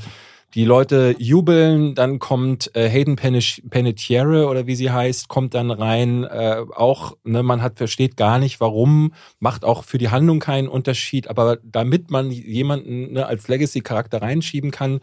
die Leute jubeln, dann kommt äh, Hayden Panettiere oder wie sie heißt, kommt dann rein. Äh, auch, ne, man hat versteht gar nicht, warum, macht auch für die Handlung keinen Unterschied. Aber damit man jemanden ne, als Legacy-Charakter reinschieben kann,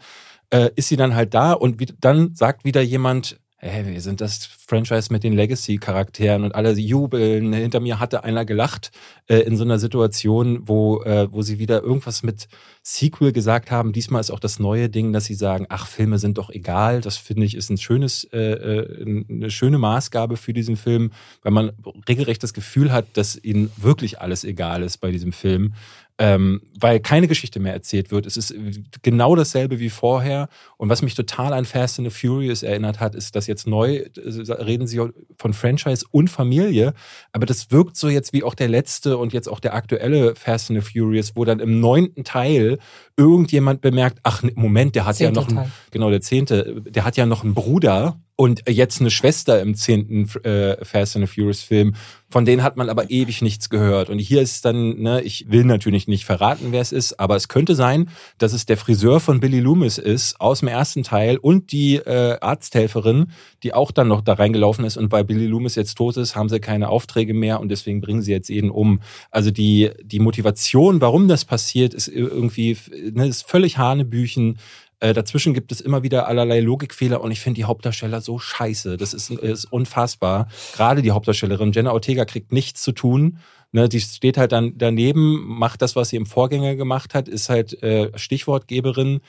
äh, ist sie dann halt da und wie, dann sagt wieder jemand, hey, wir sind das Franchise mit den Legacy-Charakteren und alle jubeln. Hinter mir hatte einer gelacht äh, in so einer Situation, wo, äh, wo sie wieder irgendwas mit Sequel gesagt haben. Diesmal ist auch das neue Ding, dass sie sagen, ach, Filme sind doch egal. Das finde ich ist ein schönes, äh, äh eine schöne Maßgabe für diesen Film, weil man regelrecht das Gefühl hat, dass ihnen wirklich alles egal ist bei diesem Film ähm, weil keine Geschichte mehr erzählt wird. Es ist genau dasselbe wie vorher. Und was mich total an Fast and the Furious erinnert hat, ist, dass jetzt neu äh, reden sie von Franchise und Familie, aber das wirkt so jetzt wie auch der letzte und jetzt auch der aktuelle Fast and the Furious, wo dann im neunten Teil irgendjemand bemerkt, ach Moment, der hat Zehnte ja noch einen, genau der zehnte, der hat ja noch einen Bruder und jetzt eine Schwester im zehnten äh, Fast and the Furious Film. Von denen hat man aber ewig nichts gehört. Und hier ist dann, ne, ich will natürlich nicht verraten, wer es ist, aber es könnte sein, dass es der Friseur von Billy Loomis ist aus dem ersten Teil und die äh, Arzthelferin, die auch dann noch da reingelaufen ist. Und weil Billy Loomis jetzt tot ist, haben sie keine Aufträge mehr und deswegen bringen sie jetzt jeden um. Also die, die Motivation, warum das passiert, ist irgendwie, ne, ist völlig Hanebüchen. Äh, dazwischen gibt es immer wieder allerlei Logikfehler und ich finde die Hauptdarsteller so scheiße. Das ist, ist unfassbar. Gerade die Hauptdarstellerin Jenna Ortega kriegt nichts zu tun. Ne, die steht halt dann daneben, macht das, was sie im Vorgänger gemacht hat, ist halt äh, Stichwortgeberin.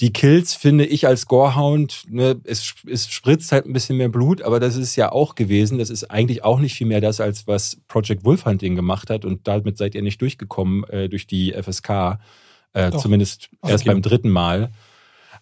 Die Kills finde ich als Gorehound, ne, es, es spritzt halt ein bisschen mehr Blut, aber das ist ja auch gewesen. Das ist eigentlich auch nicht viel mehr das, als was Project Wolfhunting gemacht hat und damit seid ihr nicht durchgekommen äh, durch die FSK. Äh, zumindest erst beim dritten Mal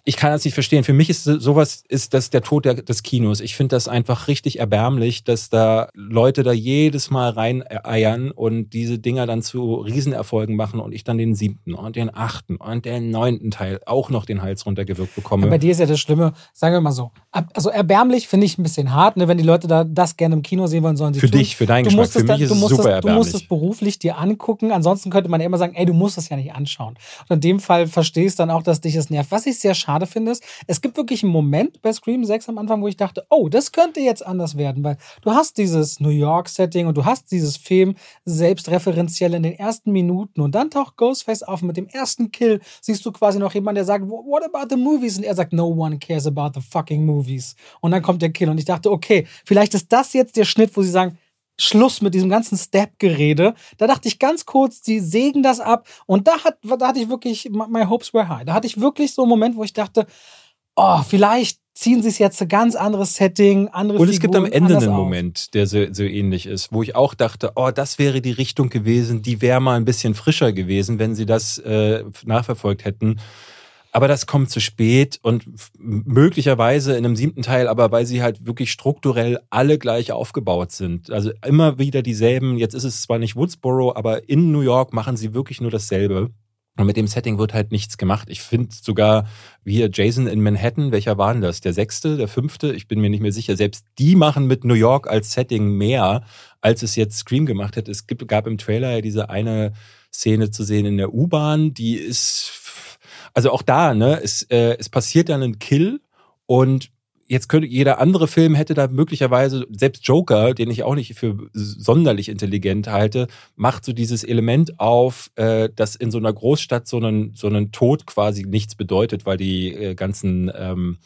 ich kann das nicht verstehen. Für mich ist sowas ist das der Tod der, des Kinos. Ich finde das einfach richtig erbärmlich, dass da Leute da jedes Mal rein eiern und diese Dinger dann zu Riesenerfolgen machen und ich dann den siebten und den achten und den neunten Teil auch noch den Hals runtergewirkt bekomme. Ja, bei dir ist ja das Schlimme, sagen wir mal so. Also erbärmlich finde ich ein bisschen hart, ne? wenn die Leute da das gerne im Kino sehen wollen, sollen sie Für tun. dich, für deinen Geschmack, für mich ist es super erbärmlich. Du musst es beruflich dir angucken, ansonsten könnte man ja immer sagen, ey, du musst das ja nicht anschauen. Und in dem Fall verstehst du dann auch, dass dich das nervt. Was ich sehr schade schade finde, ist, es gibt wirklich einen Moment bei Scream 6 am Anfang, wo ich dachte, oh, das könnte jetzt anders werden, weil du hast dieses New York-Setting und du hast dieses Film selbstreferenziell in den ersten Minuten und dann taucht Ghostface auf und mit dem ersten Kill siehst du quasi noch jemanden, der sagt, what about the movies? Und er sagt, no one cares about the fucking movies. Und dann kommt der Kill und ich dachte, okay, vielleicht ist das jetzt der Schnitt, wo sie sagen, Schluss mit diesem ganzen Step-Gerede. Da dachte ich ganz kurz, sie sägen das ab. Und da, hat, da hatte ich wirklich, my hopes were high. Da hatte ich wirklich so einen Moment, wo ich dachte, oh, vielleicht ziehen sie es jetzt ein ganz anderes Setting, andere Und es Figuren, gibt am Ende einen auf. Moment, der so, so ähnlich ist, wo ich auch dachte, oh, das wäre die Richtung gewesen, die wäre mal ein bisschen frischer gewesen, wenn sie das äh, nachverfolgt hätten. Aber das kommt zu spät und möglicherweise in einem siebten Teil, aber weil sie halt wirklich strukturell alle gleich aufgebaut sind. Also immer wieder dieselben, jetzt ist es zwar nicht Woodsboro, aber in New York machen sie wirklich nur dasselbe. Und mit dem Setting wird halt nichts gemacht. Ich finde sogar, wie Jason in Manhattan, welcher war denn das? Der sechste, der fünfte? Ich bin mir nicht mehr sicher. Selbst die machen mit New York als Setting mehr, als es jetzt Scream gemacht hat. Es gab im Trailer ja diese eine Szene zu sehen in der U-Bahn, die ist, also auch da, ne, es, äh, es passiert dann ein Kill und jetzt könnte jeder andere Film hätte da möglicherweise, selbst Joker, den ich auch nicht für sonderlich intelligent halte, macht so dieses Element auf, äh, dass in so einer Großstadt so einen, so einen Tod quasi nichts bedeutet, weil die äh, ganzen ähm,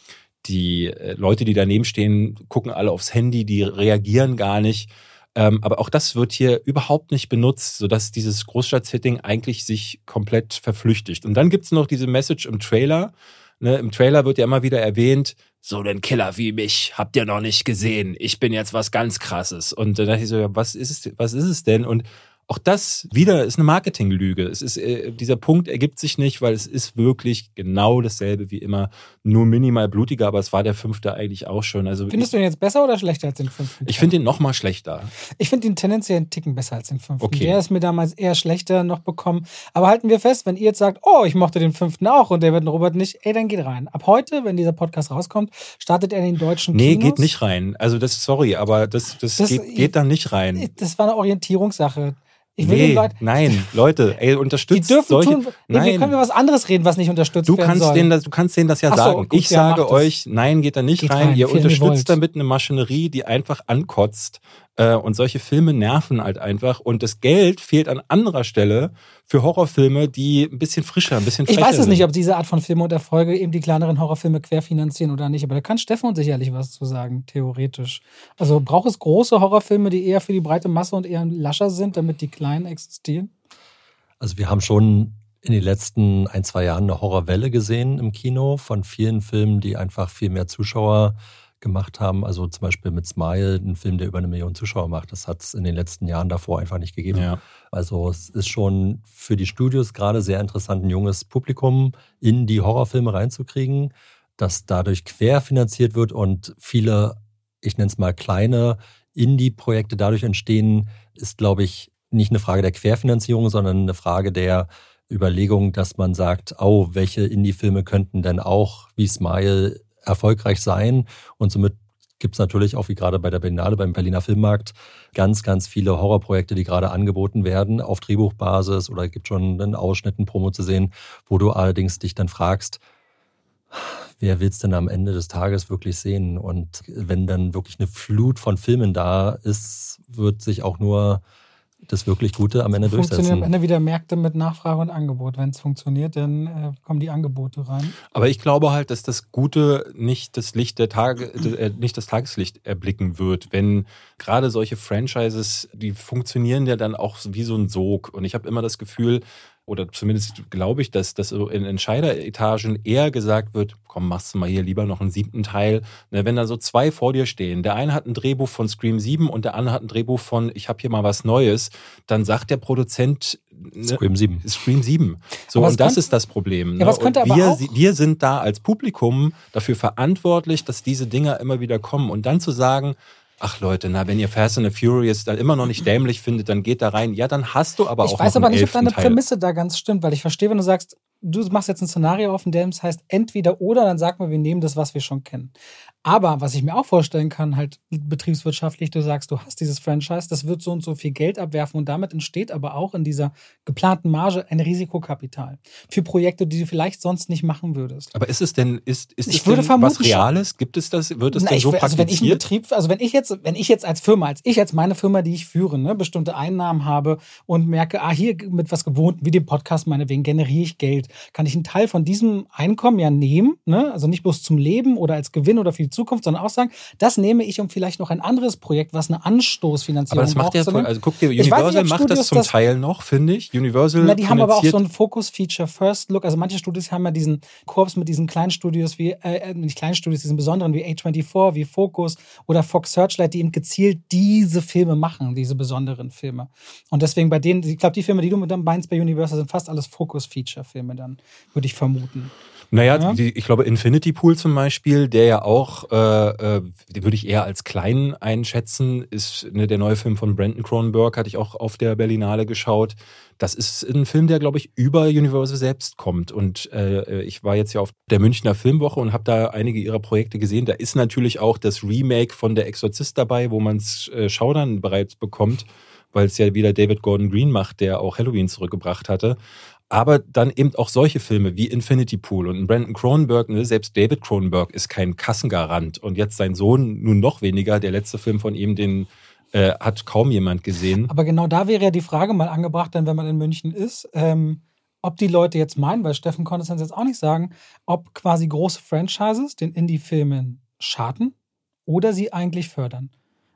die äh, Leute, die daneben stehen, gucken alle aufs Handy, die reagieren gar nicht. Ähm, aber auch das wird hier überhaupt nicht benutzt, sodass dieses Großstadt-Setting eigentlich sich komplett verflüchtigt. Und dann gibt's noch diese Message im Trailer. Ne, Im Trailer wird ja immer wieder erwähnt, so einen Killer wie mich habt ihr noch nicht gesehen. Ich bin jetzt was ganz krasses. Und dann dachte ich so, ja, was ist es, was ist es denn? Und auch das wieder ist eine Marketinglüge. Es ist, äh, dieser Punkt ergibt sich nicht, weil es ist wirklich genau dasselbe wie immer, nur minimal blutiger, aber es war der fünfte eigentlich auch schon. Also Findest ich, du ihn jetzt besser oder schlechter als den fünften? Ich finde ihn noch mal schlechter. Ich finde ihn tendenziell einen Ticken besser als den fünften. Okay. Der ist mir damals eher schlechter noch bekommen. Aber halten wir fest, wenn ihr jetzt sagt, oh, ich mochte den fünften auch und David und Robert nicht, ey, dann geht rein. Ab heute, wenn dieser Podcast rauskommt, startet er in den deutschen Nee, Kinos. geht nicht rein. Also das, sorry, aber das, das, Das- geht, geht da nicht rein. Das war eine Orientierungssache. Ich will Nee, Leuten, nein, Leute, ey, die unterstützt dürfen solche. tun, nee, wir nein. können über was anderes reden, was nicht unterstützt Du kannst, soll. denen das, du kannst denen das ja so, sagen. gut, ich ja, sage euch, nein, geht da nicht Geht rein. rein, Ihr unterstützt damit eine Maschinerie, die einfach ankotzt. Äh, und solche Filme nerven halt einfach. Und das Geld fehlt an anderer Stelle für Horrorfilme, die ein bisschen frischer, ein bisschen Ich frecher weiß es nicht, sind. ob diese Art von Filme und Erfolge eben die kleineren Horrorfilme querfinanzieren oder nicht, aber da kann Stefan sicherlich was zu sagen, theoretisch. Also braucht es große Horrorfilme, die eher für die breite Masse und eher lascher sind, damit die kleinen existieren? Also wir haben schon in den letzten ein, zwei Jahren eine Horrorwelle gesehen im Kino von vielen Filmen, die einfach viel mehr Zuschauer gemacht haben. Also zum Beispiel mit Smile, ein Film, der über eine Million Zuschauer macht. Das hat es in den letzten Jahren davor einfach nicht gegeben. Ja. Also es ist schon für die Studios gerade sehr interessant, ein junges Publikum in die Horrorfilme reinzukriegen, das dadurch querfinanziert wird und viele, ich nenne es mal kleine Indie-Projekte dadurch entstehen, ist, glaube ich, nicht eine Frage der Querfinanzierung, sondern eine Frage der Überlegung, dass man sagt, oh, welche Indie-Filme könnten denn auch wie Smile erfolgreich sein? Und somit gibt es natürlich auch wie gerade bei der Berlinale, beim Berliner Filmmarkt, ganz, ganz viele Horrorprojekte, die gerade angeboten werden auf Drehbuchbasis oder gibt schon einen Ausschnitt, ein Promo zu sehen, wo du allerdings dich dann fragst, wer will's denn am Ende des Tages wirklich sehen? Und wenn dann wirklich eine Flut von Filmen da ist, wird sich auch nur das wirklich Gute am Ende Funktionieren am durchsetzen. Ende wieder Märkte mit Nachfrage und Angebot. Wenn es funktioniert, dann äh, kommen die Angebote rein. Aber ich glaube halt, dass das Gute nicht das Licht der Tage, äh, nicht das Tageslicht erblicken wird, wenn gerade solche Franchises, die funktionieren ja dann auch wie so ein Sog. Und ich habe immer das Gefühl, oder zumindest glaube ich, dass, so in Entscheideretagen eher gesagt wird, komm, machst du mal hier lieber noch einen siebten Teil. Ne, wenn da so zwei vor dir stehen, der eine hat ein Drehbuch von Scream 7 und der andere hat ein Drehbuch von Ich habe hier mal was Neues, dann sagt der Produzent ne, Scream 7. Scream 7. So, und das könnte- ist das Problem. Ja, aber es Und könnte aber wir, auch- wir sind da als Publikum dafür verantwortlich, dass diese Dinger immer wieder kommen. Und dann zu sagen, ach Leute, na, wenn ihr Fast and the Furious dann immer noch nicht dämlich findet, dann geht da rein. Ja, dann hast du aber ich auch weiß noch aber nicht, ob deine Teil. Prämisse da ganz stimmt, weil ich verstehe, wenn du sagst, du machst jetzt ein Szenario auf, in dem es heißt entweder oder, dann sag mal, wir nehmen das, was wir schon kennen. Aber was ich mir auch vorstellen kann, halt betriebswirtschaftlich, du sagst, du hast dieses Franchise, das wird so und so viel Geld abwerfen und damit entsteht aber auch in dieser geplanten Marge ein Risikokapital für Projekte, die du vielleicht sonst nicht machen würdest. Aber ist es denn, ist, ist Ich es denn was Reales? Gibt es das, wird es Na, denn ich, so will- also wenn ich praktiziert? Betrieb, also wenn ich jetzt, wenn ich jetzt als Firma, als ich jetzt meine Firma, die ich führe, ne, bestimmte Einnahmen habe und merke, ah, hier mit was Gewohnten, wie dem Podcast meinetwegen, generiere ich Geld, kann ich einen Teil von diesem Einkommen ja nehmen, ne, also nicht bloß zum Leben oder als Gewinn oder für die Zukunft, sondern auch sagen, das nehme ich, um vielleicht noch ein anderes Projekt, was eine Anstoßfinanzierung aber das macht braucht, ja, voll, also guck dir, nicht, Universal ob macht Studios das zum das- Teil noch, finde ich. Universal Na, die haben aber auch so einen Focus-Feature First Look. Also manche Studios haben ja diesen Korps mit diesen kleinen Studios wie, äh, nicht kleinen Studios, diesen besonderen wie A24, wie Focus oder Fox Searchlight, die eben gezielt diese Filme machen, diese besonderen Filme. Und deswegen bei denen, ich glaube, die Filme, die du mit dann meinst bei Universal, sind fast alles Focus-Feature-Filme dann, würde ich vermuten. Naja, Ja. die, ich glaube Infinity Pool zum Beispiel, der ja auch, äh, äh, würde ich eher als klein einschätzen, ist ne, der neue Film von Brandon Cronenberg, hatte ich auch auf der Berlinale geschaut. Das ist ein Film, der, glaube ich, über Universal selbst kommt. Und äh, ich war jetzt ja auf der Münchner Filmwoche und habe da einige ihrer Projekte gesehen. Da ist natürlich auch das Remake von Der Exorzist dabei, wo man es äh, Schaudern bereits bekommt, weil es ja wieder David Gordon Green macht, der auch Halloween zurückgebracht hatte. Aber dann eben auch solche Filme wie Infinity Pool und Brandon Cronenberg, ne, selbst David Cronenberg ist kein Kassengarant. Und jetzt sein Sohn nun noch weniger. Der letzte Film von ihm, den äh, hat kaum jemand gesehen. Aber genau da wäre ja die Frage mal angebracht, denn wenn man in München ist, ähm, ob die Leute jetzt meinen, weil Steffen konnte es uns jetzt auch nicht sagen, ob quasi große Franchises den Indie-Filmen schaden oder sie eigentlich fördern.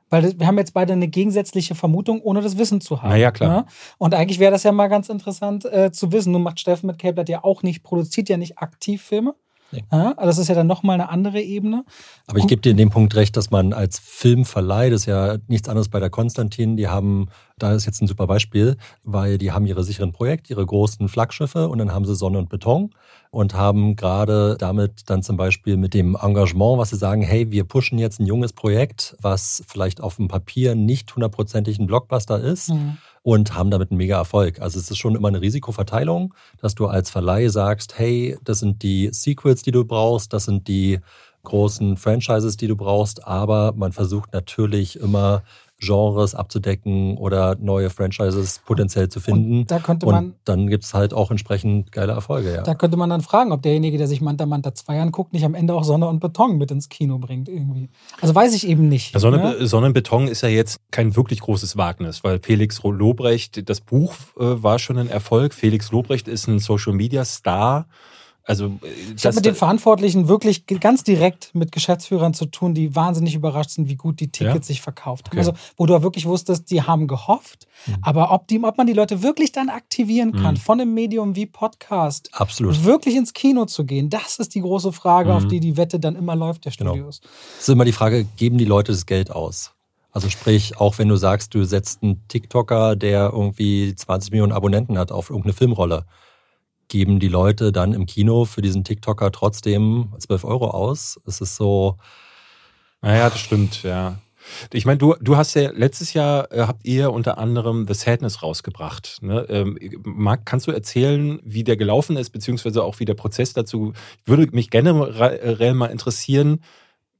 Weil wir haben jetzt beide eine gegensätzliche Vermutung, ohne das Wissen zu haben. Na ja, klar. Ne? Und eigentlich wäre das ja mal ganz interessant äh, zu wissen. Nun macht Steffen mit Cablet ja auch nicht, produziert ja nicht aktiv Filme. Nee. Ja, also das ist ja dann nochmal eine andere Ebene. Aber ich gebe dir in dem Punkt recht, dass man als Filmverleih, das ist ja nichts anderes bei der Konstantin, die haben, da ist jetzt ein super Beispiel, weil die haben ihre sicheren Projekte, ihre großen Flaggschiffe und dann haben sie Sonne und Beton und haben gerade damit dann zum Beispiel mit dem Engagement, was sie sagen, hey, wir pushen jetzt ein junges Projekt, was vielleicht auf dem Papier nicht hundertprozentig ein Blockbuster ist, Mhm. Und haben damit einen mega Erfolg. Also es ist schon immer eine Risikoverteilung, dass du als Verleih sagst, hey, das sind die Sequels, die du brauchst, das sind die großen Franchises, die du brauchst, aber man versucht natürlich immer Genres abzudecken oder neue Franchises potenziell zu finden. Und da könnte man Und dann gibt's halt auch entsprechend geile Erfolge, ja. Da könnte man dann fragen, ob derjenige, der sich Manta Manta 2 anguckt, nicht am Ende auch Sonne und Beton mit ins Kino bringt irgendwie. Also weiß ich eben nicht. Ja, Sonne, ne? Sonnenbeton ist ja jetzt kein wirklich großes Wagnis, weil Felix Lobrecht, das Buch äh, war schon ein Erfolg. Felix Lobrecht ist ein Social Media Star. Also äh, Ich habe mit den Verantwortlichen wirklich ganz direkt mit Geschäftsführern zu tun, die wahnsinnig überrascht sind, wie gut die Tickets Ja? sich verkauft haben. Okay. Also, wo du wirklich wusstest, die haben gehofft, aber ob, die, ob man die Leute wirklich dann aktivieren kann, Mhm. von einem Medium wie Podcast, Absolut. wirklich ins Kino zu gehen, das ist die große Frage, auf Mhm. die die Wette dann immer läuft, der Genau. Studios. Es ist immer die Frage, geben die Leute das Geld aus? Also sprich, auch wenn du sagst, du setzt einen TikToker, der irgendwie 20 Millionen Abonnenten hat, auf irgendeine Filmrolle, geben die Leute dann im Kino für diesen TikToker trotzdem 12 Euro aus? Es ist so, Naja, das stimmt, ja. Ich meine, du, du hast ja letztes Jahr äh, habt ihr unter anderem The Sadness rausgebracht. Ne? Ähm, Marc, kannst du erzählen, wie der gelaufen ist, beziehungsweise auch wie der Prozess dazu? Würde mich generell mal interessieren,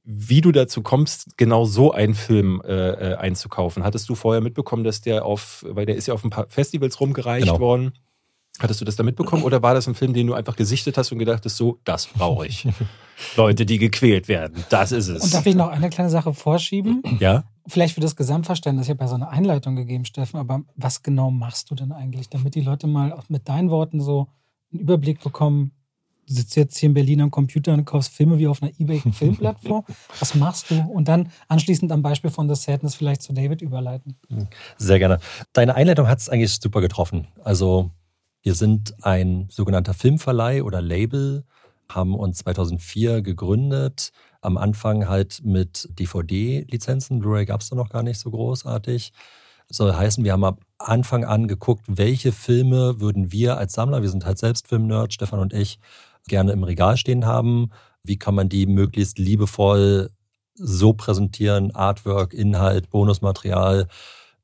wie du dazu kommst, genau so einen Film äh, äh, einzukaufen. Hattest du vorher mitbekommen, dass der auf, weil der ist ja auf ein paar Festivals rumgereicht Genau. worden. Hattest du das da mitbekommen oder war das ein Film, den du einfach gesichtet hast und gedacht hast, so, das brauche ich. Leute, die gequält werden, das ist es. Und darf ich noch eine kleine Sache vorschieben? ja? Vielleicht für das Gesamtverständnis, ich habe ja so eine Einleitung gegeben, Steffen, aber was genau machst du denn eigentlich, damit die Leute mal auch mit deinen Worten so einen Überblick bekommen? Du sitzt jetzt hier in Berlin am Computer und kaufst Filme wie auf einer Ebay-Filmplattform. Was machst du? Und dann anschließend am Beispiel von The Sadness vielleicht zu David überleiten. Sehr gerne. Deine Einleitung hat es eigentlich super getroffen. Also wir sind ein sogenannter Filmverleih oder Label, haben uns 2004 gegründet. Am Anfang halt mit DVD-Lizenzen. Blu-ray gab es da noch gar nicht so großartig. Soll heißen, wir haben am Anfang an geguckt, welche Filme würden wir als Sammler, wir sind halt selbst Film-Nerd, Stefan und ich, gerne im Regal stehen haben. Wie kann man die möglichst liebevoll so präsentieren, Artwork, Inhalt, Bonusmaterial,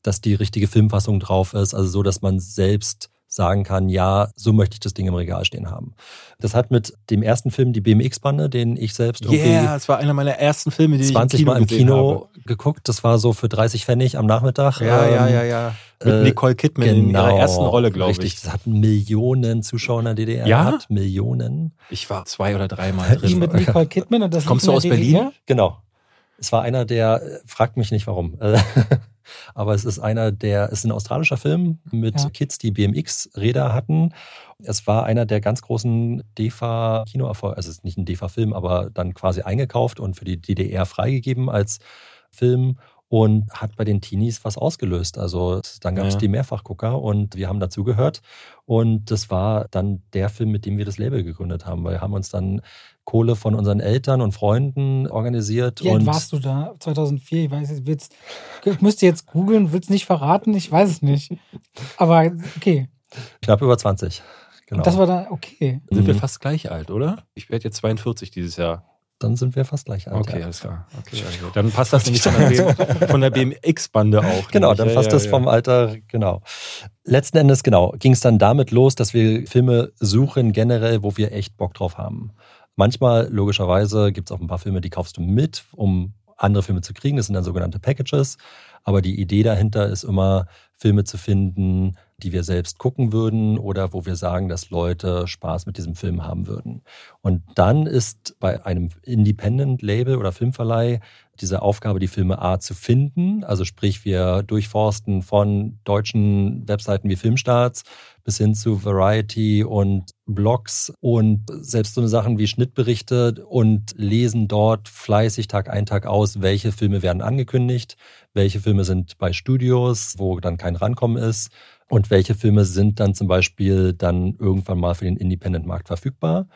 dass die richtige Filmfassung drauf ist, also so, dass man selbst sagen kann, ja, so möchte ich das Ding im Regal stehen haben. Das hat mit dem ersten Film, die BMX-Bande, den ich selbst irgendwie Yeah, es war einer meiner ersten Filme, die 20 ich im Kino Mal im Kino geguckt. Das war so für 30 Pfennig am Nachmittag. habe. Ja, ja, Ähm, ja, ja. Mit äh, Nicole Kidman in ihrer ersten Rolle, glaube Richtig, ich. das hat Millionen Zuschauer in der DDR Ja? gehabt. Millionen. Ich war zwei oder dreimal drin. mit Nicole Kidman und das Kommst du aus Berlin? DDR? Genau. Es war einer der, äh, fragt mich nicht warum, aber es ist einer der, es ist ein australischer Film mit Ja. Kids, die BMX-Räder hatten. Es war einer der ganz großen DEFA-Kinoerfolge, also es ist nicht ein DEFA-Film, aber dann quasi eingekauft und für die DDR freigegeben als Film und hat bei den Teenies was ausgelöst. Also dann gab es Ja. die Mehrfachgucker und wir haben dazugehört. Und das war dann der Film, mit dem wir das Label gegründet haben. weil Wir haben uns dann Kohle von unseren Eltern und Freunden organisiert. Wie alt und warst du da? 2004? Ich weiß nicht, willst, ich müsste jetzt googeln, willst nicht verraten? Ich weiß es nicht. Aber okay. Knapp über 20. Genau. Und das war dann okay. Sind wir Mhm. fast gleich alt, oder? Ich werde jetzt 42 dieses Jahr. Dann sind wir fast gleich alt. Okay, ja. alles klar. Okay, also dann passt das nämlich von der, BMX-Bande auch. Genau, nämlich. dann Ja, passt ja, das ja. vom Alter, genau. Letzten Endes, genau, ging es dann damit los, dass wir Filme suchen generell, wo wir echt Bock drauf haben. Manchmal, logischerweise, gibt es auch ein paar Filme, die kaufst du mit, um andere Filme zu kriegen. Das sind dann sogenannte Packages. Aber die Idee dahinter ist immer, Filme zu finden, die wir selbst gucken würden oder wo wir sagen, dass Leute Spaß mit diesem Film haben würden. Und dann ist bei einem Independent-Label oder Filmverleih diese Aufgabe, die Filme A zu finden. Also sprich, wir durchforsten von deutschen Webseiten wie Filmstarts bis hin zu Variety und Blogs und selbst so eine Sachen wie Schnittberichte und lesen dort fleißig Tag ein, Tag aus, welche Filme werden angekündigt, welche Filme sind bei Studios, wo dann kein Rankommen ist und welche Filme sind dann zum Beispiel dann irgendwann mal für den Independent-Markt verfügbar.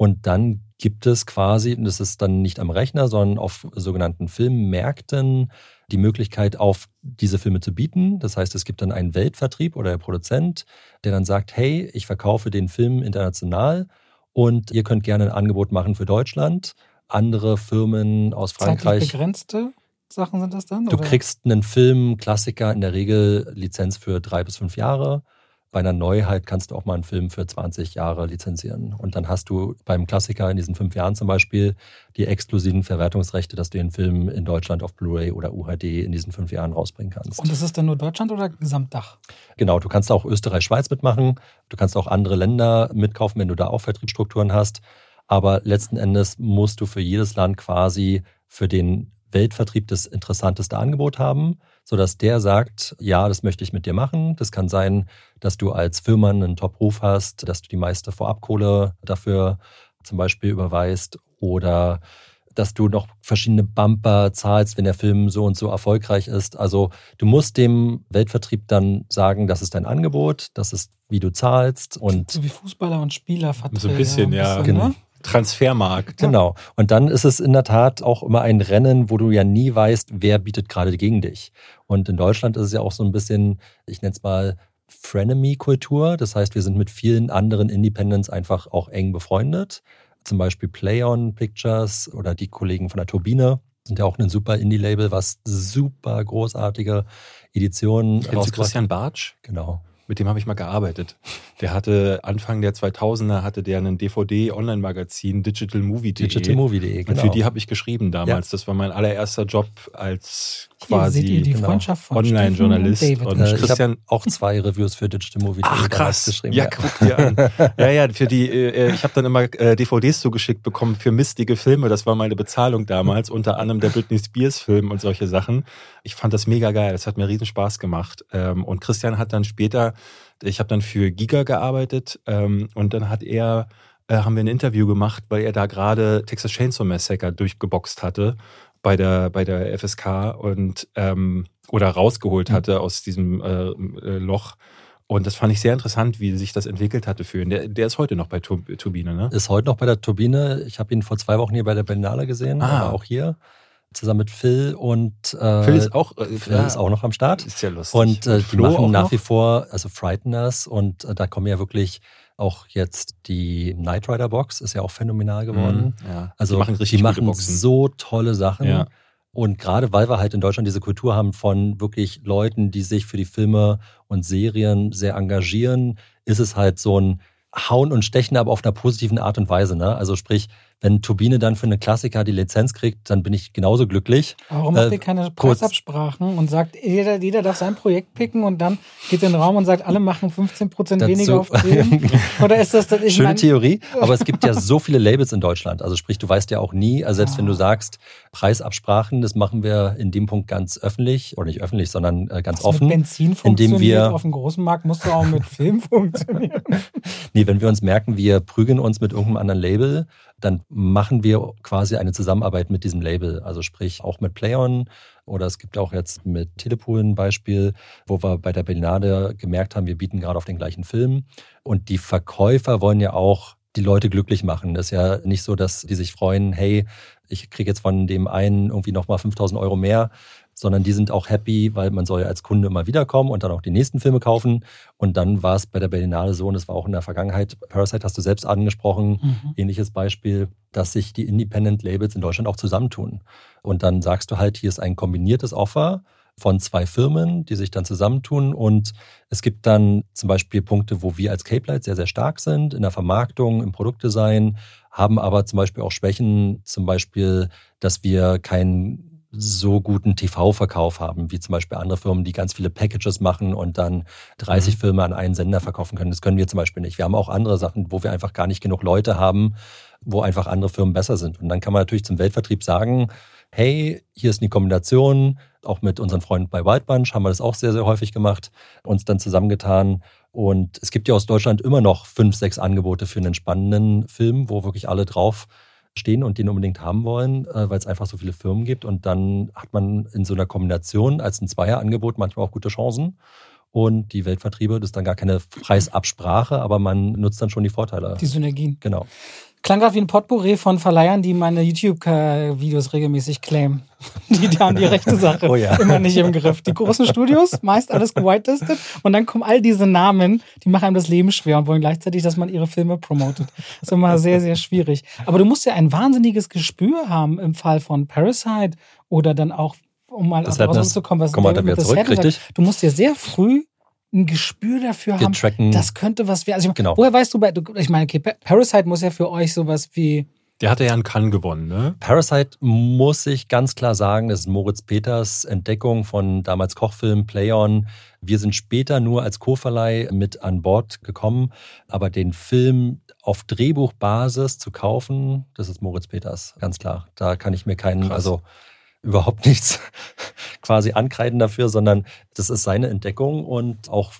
Und dann gibt es quasi, und das ist dann nicht am Rechner, sondern auf sogenannten Filmmärkten die Möglichkeit, auf diese Filme zu bieten. Das heißt, es gibt dann einen Weltvertrieb oder der Produzent, der dann sagt, hey, ich verkaufe den Film international und ihr könnt gerne ein Angebot machen für Deutschland. Andere Firmen aus Zeitlich Frankreich. begrenzte Sachen sind das dann? Du oder? kriegst einen Film, Klassiker, in der Regel Lizenz für drei bis fünf Jahre. Bei einer Neuheit kannst du auch mal einen Film für 20 Jahre lizenzieren. Und dann hast du beim Klassiker in diesen fünf Jahren zum Beispiel die exklusiven Verwertungsrechte, dass du den Film in Deutschland auf Blu-ray oder UHD in diesen fünf Jahren rausbringen kannst. Und ist es dann nur Deutschland oder Gesamtdach? Genau, du kannst auch Österreich, Schweiz mitmachen. Du kannst auch andere Länder mitkaufen, wenn du da auch Vertriebsstrukturen hast. Aber letzten Endes musst du für jedes Land quasi für den Weltvertrieb das interessanteste Angebot haben, sodass der sagt, ja, das möchte ich mit dir machen. Das kann sein, dass du als Firma einen Top-Ruf hast, dass du die meiste Vorabkohle dafür zum Beispiel überweist oder dass du noch verschiedene Bumper zahlst, wenn der Film so und so erfolgreich ist. Also du musst dem Weltvertrieb dann sagen, das ist dein Angebot, das ist, wie du zahlst und So wie Fußballer und Spieler So ein bisschen, ja. Genau. Ne? Transfermarkt. Genau. Und dann ist es in der Tat auch immer ein Rennen, wo du ja nie weißt, wer bietet gerade gegen dich. Und in Deutschland ist es ja auch so ein bisschen, ich nenne es mal Frenemy-Kultur. Das heißt, wir sind mit vielen anderen Independents einfach auch eng befreundet. Zum Beispiel Play-On Pictures oder die Kollegen von der Turbine sind ja auch ein super Indie-Label, was super großartige Editionen Kennst du rausgebracht Christian Bartsch? Genau. Mit dem habe ich mal gearbeitet. Der hatte Anfang der 2000er hatte der ein DVD-Online-Magazin digitalmovie.de. Digitalmovie.de, genau. Und für die habe ich geschrieben damals. Das war mein allererster Job als Hier quasi seht ihr die genau. Freundschaft von Online-Journalist. Steffen Und David. Äh, Christian, auch zwei Reviews für digitalmovie.de Ach damals krass, geschrieben. ja, guck dir an. Ja, ja, für die, äh, ich habe dann immer äh, DVDs zugeschickt bekommen für mistige Filme. Das war meine Bezahlung damals, unter anderem der Britney Spears Film und solche Sachen. Ich fand das mega geil. Das hat mir riesen Spaß gemacht. Ähm, und Christian hat dann später, ich habe dann für Giga gearbeitet ähm, und dann hat er äh, haben wir ein Interview gemacht, weil er da gerade Texas Chainsaw Massacre durchgeboxt hatte bei der bei der FSK und ähm, oder rausgeholt Mhm. hatte aus diesem äh, äh, Loch. Und das fand ich sehr interessant, wie sich das entwickelt hatte für ihn. Der, der ist heute noch bei Tur Turbine, ne? Ist heute noch bei der Turbine. Ich habe ihn vor zwei Wochen hier bei der Berlinale gesehen, Ah. aber auch hier. Zusammen mit Phil und äh, Phil ist auch, äh, Phil ja, ist auch noch am Start. ist ja lustig. Und äh, die machen nach noch? wie vor, also Frighteners und äh, da kommen ja wirklich auch jetzt die Knight Rider Box, ist ja auch phänomenal geworden. Mhm, ja. Also die machen richtig die machen so tolle Sachen. Ja. Und gerade weil wir halt in Deutschland diese Kultur haben von wirklich Leuten, die sich für die Filme und Serien sehr engagieren, ist es halt so ein Hauen und Stechen, aber auf einer positiven Art und Weise. Ne? Also sprich, wenn Turbine dann für eine Klassiker die Lizenz kriegt, dann bin ich genauso glücklich. Warum macht Äh, ihr keine Preisabsprachen und sagt, jeder, jeder darf sein Projekt picken und dann geht in den Raum und sagt, alle machen 15% Dazu- weniger auf Film? Oder ist das? Ich Schöne mein, Theorie, aber es gibt ja so viele Labels in Deutschland. Also sprich, du weißt ja auch nie, also selbst wenn du sagst, Preisabsprachen, das machen wir in dem Punkt ganz öffentlich, oder nicht öffentlich, sondern äh, ganz was offen. mit Benzin indem funktioniert wir- auf dem großen Markt, muss doch auch mit Film funktionieren. Nee, wenn wir uns merken, wir prügeln uns mit irgendeinem anderen Label, dann machen wir quasi eine Zusammenarbeit mit diesem Label. Also sprich auch mit Playon oder es gibt auch jetzt mit Telepool ein Beispiel, wo wir bei der Berlinade gemerkt haben, wir bieten gerade auf den gleichen Film. Und die Verkäufer wollen ja auch die Leute glücklich machen. Das ist ja nicht so, dass die sich freuen, hey, ich kriege jetzt von dem einen irgendwie nochmal 5000 Euro mehr, sondern die sind auch happy, weil man soll ja als Kunde immer wiederkommen und dann auch die nächsten Filme kaufen. Und dann war es bei der Berlinale so, und das war auch in der Vergangenheit, Parasite hast du selbst angesprochen, mhm. ähnliches Beispiel, dass sich die Independent Labels in Deutschland auch zusammentun. Und dann sagst du halt, hier ist ein kombiniertes Offer von zwei Firmen, die sich dann zusammentun. Und es gibt dann zum Beispiel Punkte, wo wir als Cape Light sehr, sehr stark sind in der Vermarktung, im Produktdesign, haben aber zum Beispiel auch Schwächen, zum Beispiel, dass wir keinen so guten TV-Verkauf haben, wie zum Beispiel andere Firmen, die ganz viele Packages machen und dann 30 mhm. Filme an einen Sender verkaufen können. Das können wir zum Beispiel nicht. Wir haben auch andere Sachen, wo wir einfach gar nicht genug Leute haben, wo einfach andere Firmen besser sind. Und dann kann man natürlich zum Weltvertrieb sagen, hey, hier ist eine Kombination, auch mit unseren Freunden bei White Bunch haben wir das auch sehr, sehr häufig gemacht, uns dann zusammengetan. Und es gibt ja aus Deutschland immer noch fünf, sechs Angebote für einen spannenden Film, wo wirklich alle drauf stehen und den unbedingt haben wollen, äh, weil es einfach so viele Firmen gibt. Und dann hat man in so einer Kombination als ein Zweierangebot manchmal auch gute Chancen. Und die Weltvertriebe, das ist dann gar keine Preisabsprache, aber man nutzt dann schon die Vorteile. Die Synergien. Genau. Klang gerade wie ein Potpourri von Verleihern, die meine YouTube-Videos regelmäßig claimen. Die, die haben die rechte Sache oh ja. immer nicht im Griff. Die großen Studios, meist alles gewitelistet. Und dann kommen all diese Namen, die machen einem das Leben schwer und wollen gleichzeitig, dass man ihre Filme promotet. Das ist immer sehr, sehr schwierig. Aber du musst ja ein wahnsinniges Gespür haben im Fall von Parasite oder dann auch, um mal rauszukommen, was Komm du zurück, richtig? Du musst ja sehr früh ein Gespür dafür haben, tracken. das könnte was werden. Also genau. Woher weißt du, bei, ich meine, okay, Parasite muss ja für euch sowas wie der hatte ja einen Cannes gewonnen, ne? Parasite muss ich ganz klar sagen, das ist Moritz Peters Entdeckung von damals Kochfilm Play On. Wir sind später nur als Co-Verleih mit an Bord gekommen, aber den Film auf Drehbuchbasis zu kaufen, das ist Moritz Peters, ganz klar. Da kann ich mir keinen, Krass. also überhaupt nichts quasi ankreiden dafür, sondern das ist seine Entdeckung und auch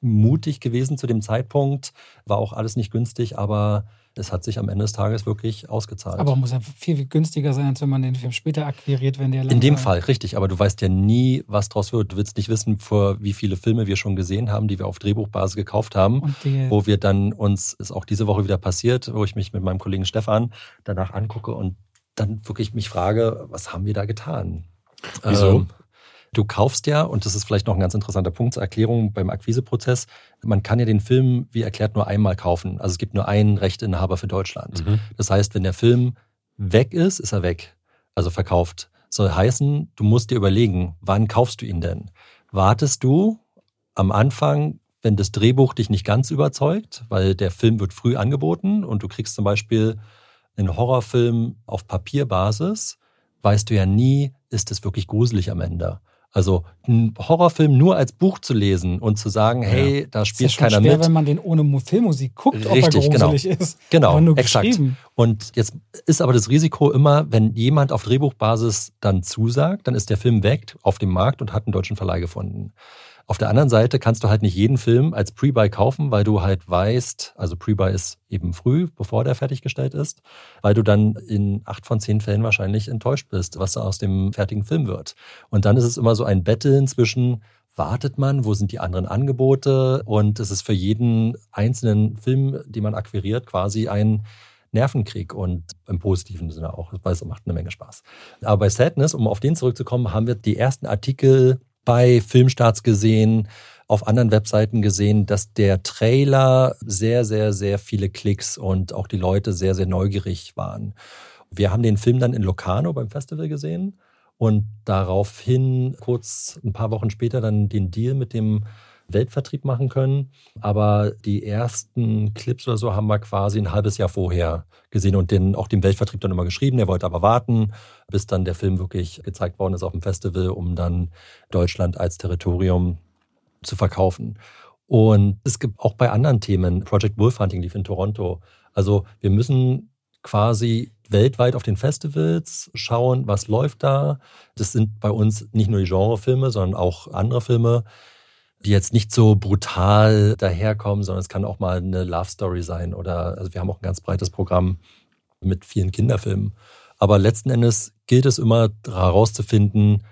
mutig gewesen zu dem Zeitpunkt. War auch alles nicht günstig, aber es hat sich am Ende des Tages wirklich ausgezahlt. Aber muss ja viel, viel günstiger sein, als wenn man den Film später akquiriert, wenn der In dem Fall, richtig. Aber du weißt ja nie, was draus wird. Du willst nicht wissen, vor wie viele Filme wir schon gesehen haben, die wir auf Drehbuchbasis gekauft haben, wo wir dann uns, ist auch diese Woche wieder passiert, wo ich mich mit meinem Kollegen Stefan danach angucke und dann wirklich mich frage, was haben wir da getan? Wieso? Ähm, du kaufst ja, und das ist vielleicht noch ein ganz interessanter Punkt zur Erklärung beim Akquiseprozess, man kann ja den Film, wie erklärt, nur einmal kaufen. Also es gibt nur einen Rechteinhaber für Deutschland. Mhm. Das heißt, wenn der Film weg ist, ist er weg. Also verkauft. Soll heißen, du musst dir überlegen, wann kaufst du ihn denn? Wartest du am Anfang, wenn das Drehbuch dich nicht ganz überzeugt, weil der Film wird früh angeboten und du kriegst zum Beispiel einen Horrorfilm auf Papierbasis, weißt du ja nie, ist es wirklich gruselig am Ende. Also einen Horrorfilm nur als Buch zu lesen und zu sagen, ja. hey, da spielt ist ja keiner schwer, mit. wenn man den ohne Filmmusik guckt, Richtig, ob er gruselig genau. ist. Genau, exakt. Und jetzt ist aber das Risiko immer, wenn jemand auf Drehbuchbasis dann zusagt, dann ist der Film weg auf dem Markt und hat einen deutschen Verleih gefunden. Auf der anderen Seite kannst du halt nicht jeden Film als Pre-Buy kaufen, weil du halt weißt, also Pre-Buy ist eben früh, bevor der fertiggestellt ist, weil du dann in acht von zehn Fällen wahrscheinlich enttäuscht bist, was da aus dem fertigen Film wird. Und dann ist es immer so ein Betteln zwischen, wartet man, wo sind die anderen Angebote und es ist für jeden einzelnen Film, den man akquiriert, quasi ein Nervenkrieg und im positiven Sinne auch, weil es macht eine Menge Spaß. Aber bei Sadness, um auf den zurückzukommen, haben wir die ersten Artikel bei Filmstarts gesehen, auf anderen Webseiten gesehen, dass der Trailer sehr, sehr, sehr viele Klicks und auch die Leute sehr, sehr neugierig waren. Wir haben den Film dann in Locarno beim Festival gesehen und daraufhin kurz ein paar Wochen später dann den Deal mit dem Weltvertrieb machen können. Aber die ersten Clips oder so haben wir quasi ein halbes Jahr vorher gesehen und den, auch dem Weltvertrieb dann immer geschrieben. Er wollte aber warten, bis dann der Film wirklich gezeigt worden ist auf dem Festival, um dann Deutschland als Territorium zu verkaufen. Und es gibt auch bei anderen Themen, Project Wolfhunting lief in Toronto. Also wir müssen quasi weltweit auf den Festivals schauen, was läuft da. Das sind bei uns nicht nur die Genrefilme, sondern auch andere Filme die jetzt nicht so brutal daherkommen, sondern es kann auch mal eine Love Story sein oder also wir haben auch ein ganz breites Programm mit vielen Kinderfilmen. Aber letzten Endes gilt es immer herauszufinden,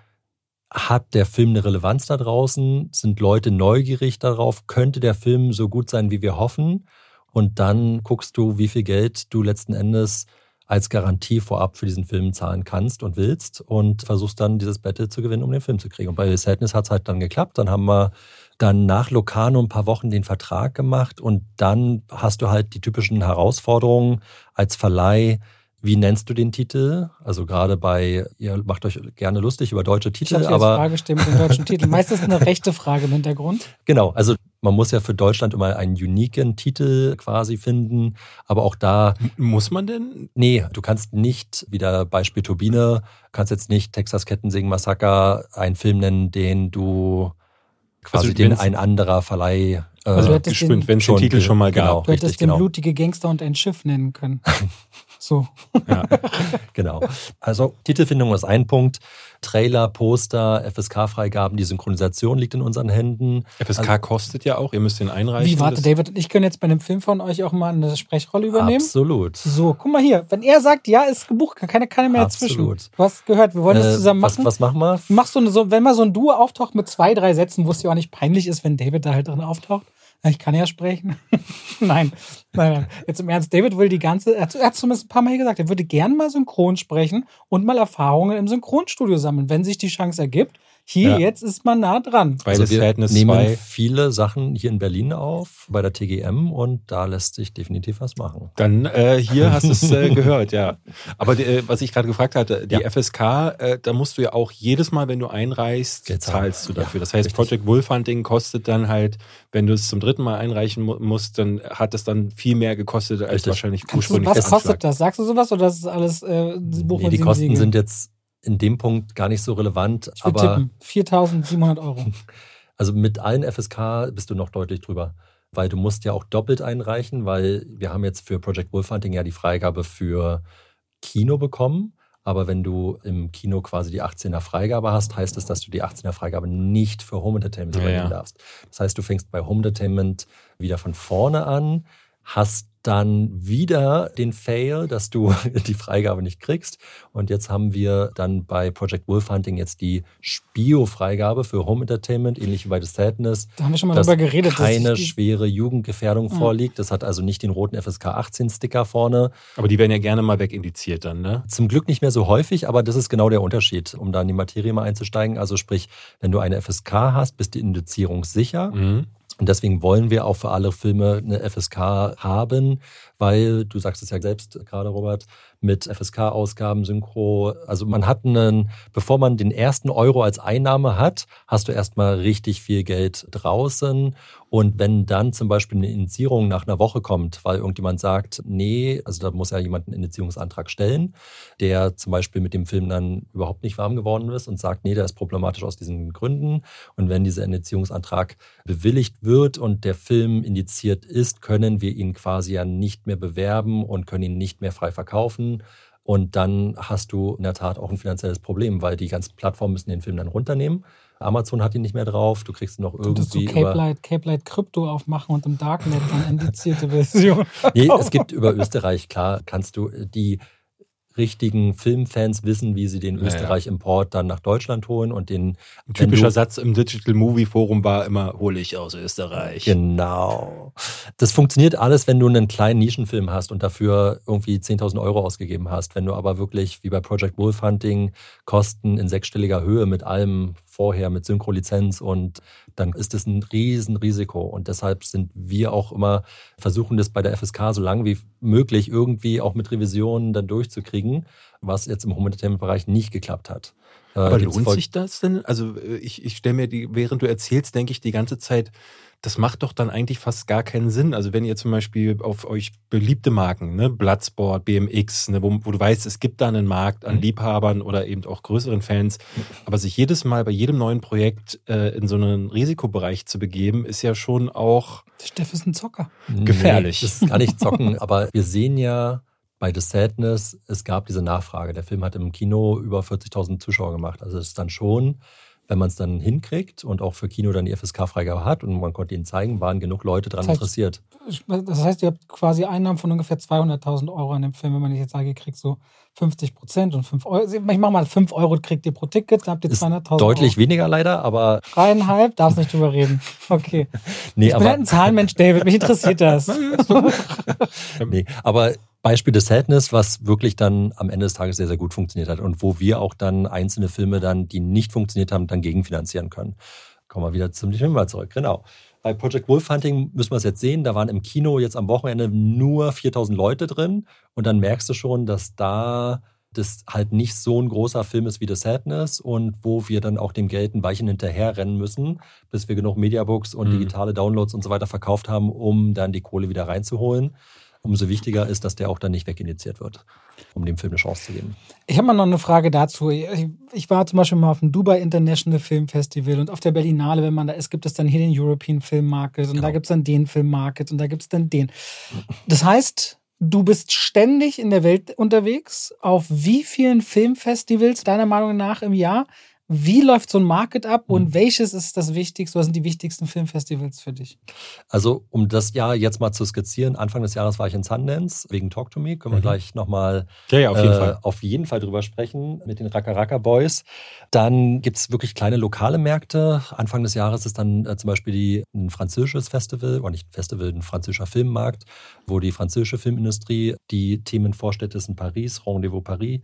hat der Film eine Relevanz da draußen? Sind Leute neugierig darauf? Könnte der Film so gut sein, wie wir hoffen? Und dann guckst du, wie viel Geld du letzten Endes als Garantie vorab für diesen Film zahlen kannst und willst und versuchst dann dieses Battle zu gewinnen, um den Film zu kriegen. Und bei Sadness hat es halt dann geklappt. Dann haben wir dann nach Locarno ein paar Wochen den Vertrag gemacht und dann hast du halt die typischen Herausforderungen als Verleih. Wie nennst du den Titel? Also gerade bei, ihr macht euch gerne lustig über deutsche Titel, ich aber. Frage stellen mit dem deutschen Titel. Meistens eine rechte Frage im Hintergrund. Genau, also man muss ja für Deutschland immer einen uniken Titel quasi finden, aber auch da. Muss man denn? Nee, du kannst nicht, wieder Beispiel Turbine, kannst jetzt nicht Texas Kettensing Massaker einen Film nennen, den du quasi Also den ein anderer Verleih. Äh, Also du hättest Gestimmt, den- wenn es den schon Titel schon mal genau. gab. Du hättest richtig, den genau. blutige Gangster und ein Schiff nennen können. So. Genau. Also Titelfindung ist ein Punkt. Trailer, Poster, FSK-Freigaben, die Synchronisation liegt in unseren Händen. FSK kostet ja auch, ihr müsst den einreichen. Wie, warte, David und ich können jetzt bei einem Film von euch auch mal eine Sprechrolle übernehmen? Absolut. So, guck mal hier. Wenn er sagt, ja, ist gebucht, kann keine, keine mehr Absolut. dazwischen. Du hast gehört, wir wollen das Äh, zusammen was, machen. was machen wir? Machst du eine, so, wenn mal so ein Duo auftaucht mit zwei, drei Sätzen, wo es ja auch nicht peinlich ist, wenn David da halt drin auftaucht? Ich kann ja sprechen. nein, nein, nein. Jetzt im Ernst, David will die ganze, er hat, zumindest ein paar Mal gesagt, er würde gern mal synchron sprechen und mal Erfahrungen im Synchronstudio sammeln, wenn sich die Chance ergibt. Hier, Ja. jetzt ist man nah dran. Also The wir Sadness nehmen 2. viele Sachen hier in Berlin auf, bei der TGM und da lässt sich definitiv was machen. Dann äh, hier hast du es äh, gehört, ja. Aber die, äh, was ich gerade gefragt hatte, die Ja. FSK, äh, da musst du ja auch jedes Mal, wenn du einreichst, Geld zahlst du dafür. Ja, das heißt, richtig. Project Wolf Hunting kostet dann halt, wenn du es zum dritten Mal einreichen mu musst, dann hat es dann viel mehr gekostet als Richtig. wahrscheinlich Kannst du, ursprünglich was kostet das? Sagst du sowas oder ist das alles äh, Buch Nee, die Kosten Siegeln? sind jetzt in dem Punkt gar nicht so relevant, Ich würde aber tippen. 4.700 Euro. also mit allen FSK bist du noch deutlich drüber. Weil du musst ja auch doppelt einreichen, weil wir haben jetzt für Project Wolfhunting ja die Freigabe für Kino bekommen. Aber wenn du im Kino quasi die 18er Freigabe hast, heißt es, dass du die 18er Freigabe nicht für Home Entertainment Ja, übernehmen ja. darfst. Das heißt, du fängst bei Home Entertainment wieder von vorne an, hast dann wieder den Fail, dass du die Freigabe nicht kriegst. Und jetzt haben wir dann bei Project Wolfhunting jetzt die Spio-Freigabe für Home Entertainment, ähnlich wie bei The Sadness, Da haben wir schon mal dass drüber geredet. dass keine die- schwere Jugendgefährdung Mhm. vorliegt. Das hat also nicht den roten FSK 18 Sticker vorne. Aber die werden ja gerne mal wegindiziert dann, ne? Zum Glück nicht mehr so häufig, aber das ist genau der Unterschied, um da in die Materie mal einzusteigen. Also sprich, wenn du eine FSK hast, bist die Indizierung sicher. Mhm. Und deswegen wollen wir auch für alle Filme eine FSK haben, weil, du sagst es ja selbst gerade, Robert, mit FSK-Ausgaben, Synchro, also man hat einen, bevor man den ersten Euro als Einnahme hat, hast du erstmal richtig viel Geld draußen. Und wenn dann zum Beispiel eine Indizierung nach einer Woche kommt, weil irgendjemand sagt, nee, also da muss ja jemand einen Indizierungsantrag stellen, der zum Beispiel mit dem Film dann überhaupt nicht warm geworden ist und sagt, nee, der ist problematisch aus diesen Gründen. Und wenn dieser Indizierungsantrag bewilligt wird und der Film indiziert ist, können wir ihn quasi ja nicht mehr bewerben und können ihn nicht mehr frei verkaufen. Und dann hast du in der Tat auch ein finanzielles Problem, weil die ganzen Plattformen müssen den Film dann runternehmen. Amazon hat ihn nicht mehr drauf, du kriegst ihn noch Du irgendwie Cape über... Light, Cape Light Krypto aufmachen und im Darknet dann indizierte Version. Nee, es gibt über Österreich, klar, kannst du die richtigen Filmfans wissen, wie sie den. Österreich-Import dann nach Deutschland holen und den Ein typischer du- Satz im Digital Movie Forum war immer, hole ich aus Österreich. Genau. Das funktioniert alles, wenn du einen kleinen Nischenfilm hast und dafür irgendwie 10.000 Euro ausgegeben hast. Wenn du aber wirklich, wie bei Project Wolf Hunting, Kosten in sechsstelliger Höhe mit allem vorher, mit Synchro-Lizenz und dann ist das ein Riesenrisiko. Und deshalb sind wir auch immer, versuchen das bei der FSK so lange wie möglich irgendwie auch mit Revisionen dann durchzukriegen, was jetzt im Home Entertainment-Bereich nicht geklappt hat. Äh, Aber lohnt demzufolge- sich das denn? Also äh, ich, ich stelle mir die, während du erzählst, denke ich die ganze Zeit, das macht doch dann eigentlich fast gar keinen Sinn. Also wenn ihr zum Beispiel auf euch beliebte Marken, ne, Bloodsport, BMX, ne, wo, wo du weißt, es gibt da einen Markt an Mhm. Liebhabern oder eben auch größeren Fans, aber sich jedes Mal bei jedem neuen Projekt äh, in so einen Risikobereich zu begeben, ist ja schon auch Der Steff ist ein Zocker. Gefährlich. Nee, das ist gar nicht zocken, aber wir sehen ja bei The Sadness, es gab diese Nachfrage. Der Film hat im Kino über 40.000 Zuschauer gemacht. Also es ist dann schon, wenn man es dann hinkriegt und auch für Kino dann die FSK-Freigabe hat und man konnte ihn zeigen, waren genug Leute daran Das heißt, interessiert. Das heißt, ihr habt quasi Einnahmen von ungefähr 200.000 Euro an dem Film. Wenn man jetzt sage, ihr kriegt so 50 Prozent und 5 Euro. Ich mach mal 5 Euro kriegt ihr pro Ticket, dann habt ihr Ist 200.000 deutlich Euro. weniger leider, aber Dreieinhalb, darfst nicht drüber reden. Okay. nee, ich bin halt aber, ein Zahlenmensch, David. Mich interessiert das. nee, aber Beispiel des Sadness, was wirklich dann am Ende des Tages sehr, sehr gut funktioniert hat und wo wir auch dann einzelne Filme dann, die nicht funktioniert haben, dann gegenfinanzieren können. Kommen wir wieder zum mal zurück. Genau. Bei Project Wolfhunting müssen wir es jetzt sehen. Da waren im Kino jetzt am Wochenende nur 4000 Leute drin. Und dann merkst du schon, dass da das halt nicht so ein großer Film ist wie The Sadness und wo wir dann auch dem Geld ein Weilchen hinterherrennen müssen, bis wir genug Mediabooks und mhm. digitale Downloads und so weiter verkauft haben, um dann die Kohle wieder reinzuholen. Umso wichtiger ist, dass der auch dann nicht wegindiziert wird, um dem Film eine Chance zu geben. Ich habe mal noch eine Frage dazu. Ich war zum Beispiel mal auf dem Dubai International Film Festival und auf der Berlinale, wenn man da ist, gibt es dann hier den European Film Market und genau. da gibt es dann den Film Market und da gibt es dann den. Das heißt, Du bist ständig in der Welt unterwegs. Auf wie vielen Filmfestivals deiner Meinung nach im Jahr? Wie läuft so ein Market ab und mhm. welches ist das wichtigste, was sind die wichtigsten Filmfestivals für dich? Also, um das Jahr jetzt mal zu skizzieren, Anfang des Jahres war ich in Sundance wegen Talk to Me. Können wir mhm. gleich nochmal ja, ja, auf, jeden äh, Fall. auf jeden Fall drüber sprechen mit den Raka Raka Boys. Dann gibt es wirklich kleine lokale Märkte. Anfang des Jahres ist dann äh, zum Beispiel die, ein französisches Festival, oder nicht Festival, ein französischer Filmmarkt, wo die französische Filmindustrie die Themen vorstellt, ist in Paris, Rendezvous Paris.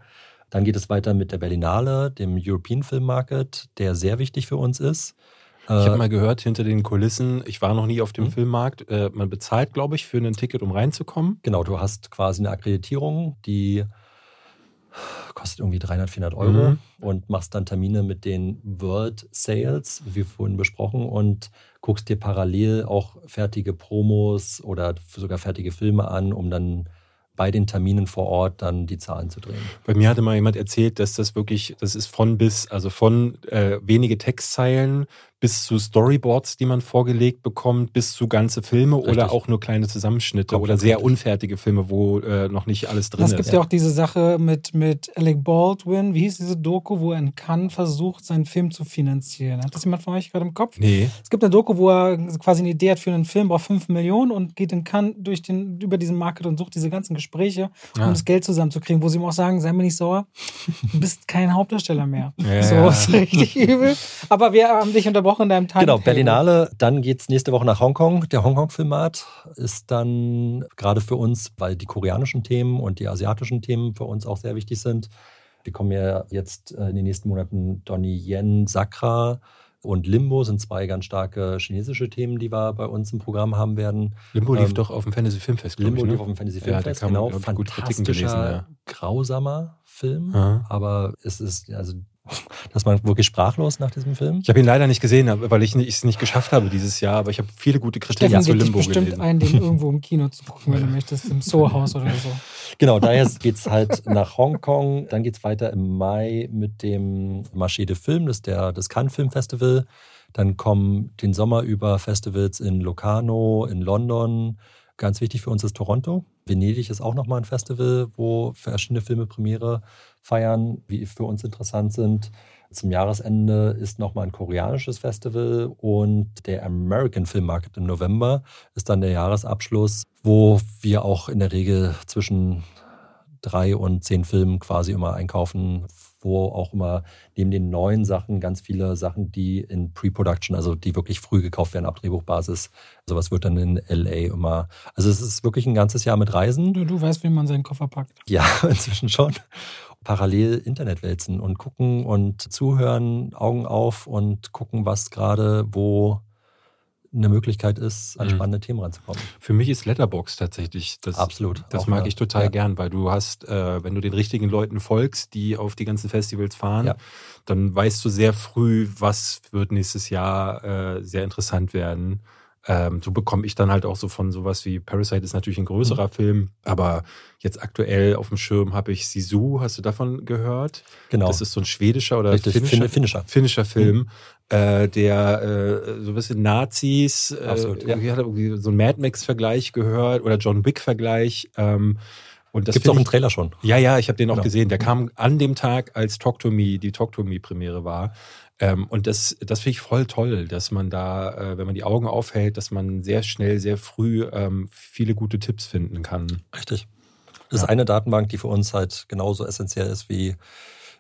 Dann geht es weiter mit der Berlinale, dem European Film Market, der sehr wichtig für uns ist. Ich habe äh, mal gehört, hinter den Kulissen, ich war noch nie auf dem mhm. Filmmarkt, äh, man bezahlt, glaube ich, für ein Ticket, um reinzukommen. Genau, du hast quasi eine Akkreditierung, die kostet irgendwie 300, 400 Euro mhm. und machst dann Termine mit den World Sales, wie vorhin besprochen, und guckst dir parallel auch fertige Promos oder sogar fertige Filme an, um dann bei den Terminen vor Ort dann die Zahlen zu drehen. Bei mir hatte mal jemand erzählt, dass das wirklich, das ist von bis, also von äh, wenige Textzeilen bis zu Storyboards, die man vorgelegt bekommt, bis zu ganze Filme Richtig. oder auch nur kleine Zusammenschnitte Komplett oder sehr unfertige Filme, wo äh, noch nicht alles drin ist. Es gibt ja auch diese Sache mit, mit Alec Baldwin, wie hieß diese Doku, wo er in Cannes versucht, seinen Film zu finanzieren. Hat das jemand von euch gerade im Kopf? Nee. Es gibt eine Doku, wo er quasi eine Idee hat für einen Film, braucht 5 Millionen und geht in Cannes durch den, über diesen Market und sucht diese ganzen Gespräche, um ja. das Geld zusammenzukriegen, wo sie ihm auch sagen, sei mir nicht sauer, du bist kein Hauptdarsteller mehr. Ja. So, ist richtig übel. Aber wir haben dich unterbrochen unterbrochen in deinem Time. Genau, Berlinale. Dann geht es nächste Woche nach Hongkong. Der Hongkong-Filmat ist dann gerade für uns, weil die koreanischen Themen und die asiatischen Themen für uns auch sehr wichtig sind. Wir kommen ja jetzt äh, in den nächsten Monaten Donnie Yen, Sakra und Limbo sind zwei ganz starke chinesische Themen, die wir bei uns im Programm haben werden. Limbo lief ähm, doch auf dem Fantasy Filmfest. Limbo ich, ne? lief auf dem Fantasy Filmfest, ja, genau. Fantastischer, gelesen, ja. grausamer Film, Aha. aber es ist also dass man wirklich sprachlos nach diesem Film? Ich habe ihn leider nicht gesehen, weil ich es nicht geschafft habe dieses Jahr, aber ich habe viele gute Kriterien ja, zu Limbo bestimmt gelesen. einen, den irgendwo im Kino zu gucken, wenn du möchtest, im Soho-Haus oder so. Genau, daher geht es halt nach Hongkong. Dann geht es weiter im Mai mit dem Marché de Film, das ist der, das Cannes Film Festival. Dann kommen den Sommer über Festivals in Locarno, in London. Ganz wichtig für uns ist Toronto. Venedig ist auch nochmal ein Festival, wo verschiedene Filme Premiere feiern, wie für uns interessant sind. Zum Jahresende ist nochmal ein koreanisches Festival und der American Film Market im November ist dann der Jahresabschluss, wo wir auch in der Regel zwischen drei und zehn Filmen quasi immer einkaufen, wo auch immer neben den neuen Sachen ganz viele Sachen, die in Pre-Production, also die wirklich früh gekauft werden ab Drehbuchbasis, sowas wird dann in LA immer. Also es ist wirklich ein ganzes Jahr mit Reisen. Du, du weißt, wie man seinen Koffer packt. Ja, inzwischen schon parallel Internet wälzen und gucken und zuhören, Augen auf und gucken, was gerade wo eine Möglichkeit ist, an mhm. spannende Themen ranzukommen. Für mich ist Letterbox tatsächlich das. Absolut. Das mag ich total ja. gern, weil du hast, äh, wenn du den richtigen Leuten folgst, die auf die ganzen Festivals fahren, ja. dann weißt du sehr früh, was wird nächstes Jahr äh, sehr interessant werden. Ähm, so bekomme ich dann halt auch so von sowas wie Parasite ist natürlich ein größerer mhm. Film, aber jetzt aktuell auf dem Schirm habe ich Sisu, hast du davon gehört? Genau. Das ist so ein schwedischer oder Richtig, finnischer, finnischer. finnischer Film, mhm. Äh, der äh, so ein bisschen Nazis, äh, Absolut, ja. hat irgendwie so ein Mad Max-Vergleich gehört oder John Wick-Vergleich. Ähm, und das Gibt's auch im Trailer schon. Ja, ja, ich habe den auch genau. gesehen. Der kam an dem Tag, als Talk to Me, die Talk to Me Premiere war. Ähm, und das, das finde ich voll toll, dass man da, äh, wenn man die Augen aufhält, dass man sehr schnell, sehr früh ähm, viele gute Tipps finden kann. Richtig. Das ja. ist eine Datenbank, die für uns halt genauso essentiell ist wie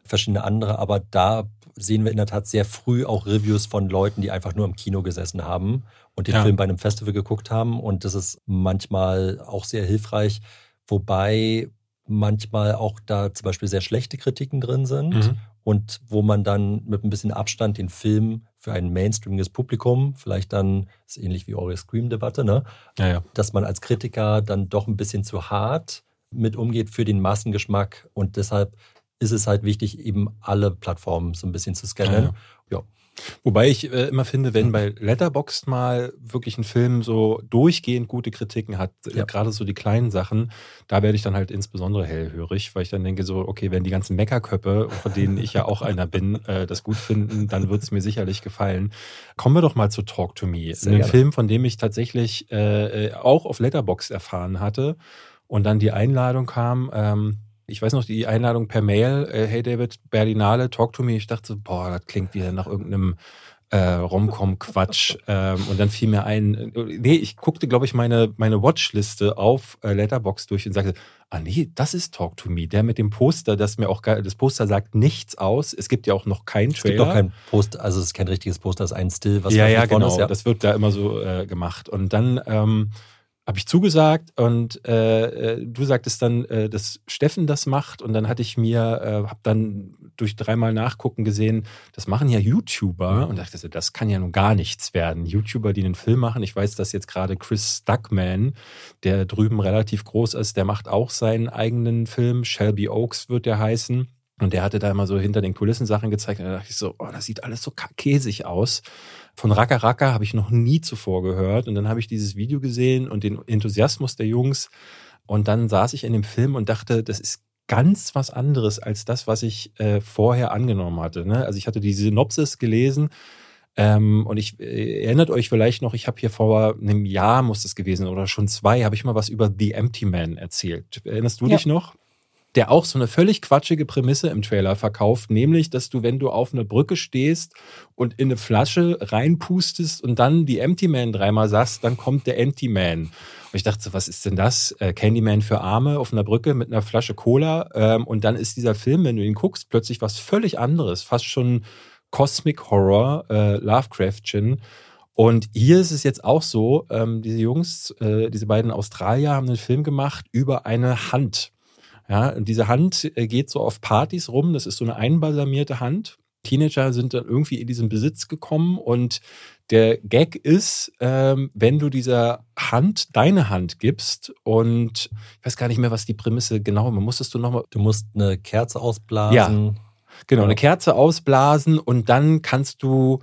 verschiedene andere, aber da sehen wir in der Tat sehr früh auch Reviews von Leuten, die einfach nur im Kino gesessen haben und den ja. Film bei einem Festival geguckt haben. Und das ist manchmal auch sehr hilfreich, wobei manchmal auch da zum Beispiel sehr schlechte Kritiken drin sind Mhm. und wo man dann mit ein bisschen Abstand den Film für ein mainstreamiges Publikum, vielleicht dann, ist ähnlich wie eure Scream-Debatte, ne? Ja, ja. dass man als Kritiker dann doch ein bisschen zu hart mit umgeht für den Massengeschmack und deshalb ist es halt wichtig, eben alle Plattformen so ein bisschen zu scannen. Ja. Wobei ich äh, immer finde, wenn bei Letterboxd mal wirklich ein Film so durchgehend gute Kritiken hat, äh, Ja. gerade so die kleinen Sachen, da werde ich dann halt insbesondere hellhörig, weil ich dann denke so, okay, wenn die ganzen Meckerköppe, von denen ich ja auch einer bin, äh, das gut finden, dann wird es mir sicherlich gefallen. Kommen wir doch mal zu Talk to Me, Sehr einem. Film, von dem ich tatsächlich äh, äh, auch auf Letterboxd erfahren hatte und dann die Einladung kam. Ähm, ich weiß noch, die Einladung per Mail, äh, hey David, Berlinale, talk to me. Ich dachte, boah, das klingt wieder nach irgendeinem äh, Romcom-Quatsch. ähm, und dann fiel mir ein, äh, nee, ich guckte, glaube ich, meine, meine Watchliste auf äh, Letterbox durch und sagte, ah nee, das ist Talk to Me. Der mit dem Poster, das mir auch, das Poster sagt nichts aus. Es gibt ja auch noch keinen Es gibt Trailer. auch kein Poster, also es ist kein richtiges Poster, es ist ein Still, was ja, ja, genau. ist. Ja. Das wird da immer so äh, gemacht. Und dann ähm, habe ich zugesagt und äh, äh, du sagtest dann, äh, dass Steffen das macht. Und dann hatte ich mir, äh, habe dann durch dreimal Nachgucken gesehen, das machen ja YouTuber. Und dachte, das kann ja nun gar nichts werden. YouTuber, die einen Film machen. Ich weiß, dass jetzt gerade Chris Stuckman, der drüben relativ groß ist, der macht auch seinen eigenen Film. Shelby Oaks wird der heißen. Und der hatte da immer so hinter den Kulissen Sachen gezeigt. Und da dachte ich so, oh, das sieht alles so käsig aus. Von Raka Raka habe ich noch nie zuvor gehört. Und dann habe ich dieses Video gesehen und den Enthusiasmus der Jungs. Und dann saß ich in dem Film und dachte, das ist ganz was anderes als das, was ich äh, vorher angenommen hatte. Ne? Also ich hatte die Synopsis gelesen ähm, und ich äh, erinnert euch vielleicht noch, ich habe hier vor einem Jahr, muss das gewesen oder schon zwei, habe ich mal was über The Empty Man erzählt. Erinnerst du Ja. dich noch? Der auch so eine völlig quatschige Prämisse im Trailer verkauft, nämlich, dass du, wenn du auf einer Brücke stehst und in eine Flasche reinpustest und dann die Empty Man dreimal sagst, dann kommt der Empty Man. Und ich dachte so, was ist denn das? Äh, Candyman für Arme auf einer Brücke mit einer Flasche Cola. Ähm, und dann ist dieser Film, wenn du ihn guckst, plötzlich was völlig anderes, fast schon Cosmic Horror, äh, Lovecraftchen. Und hier ist es jetzt auch so, ähm, diese Jungs, äh, diese beiden Australier haben einen Film gemacht über eine Hand. Ja, und diese Hand äh, geht so auf Partys rum. Das ist so eine einbalsamierte Hand. Teenager sind dann irgendwie in diesen Besitz gekommen und der Gag ist, ähm, wenn du dieser Hand deine Hand gibst und ich weiß gar nicht mehr, was die Prämisse genau, man musstest du nochmal, Du musst eine Kerze ausblasen. genau, Ja. eine Kerze ausblasen und dann kannst du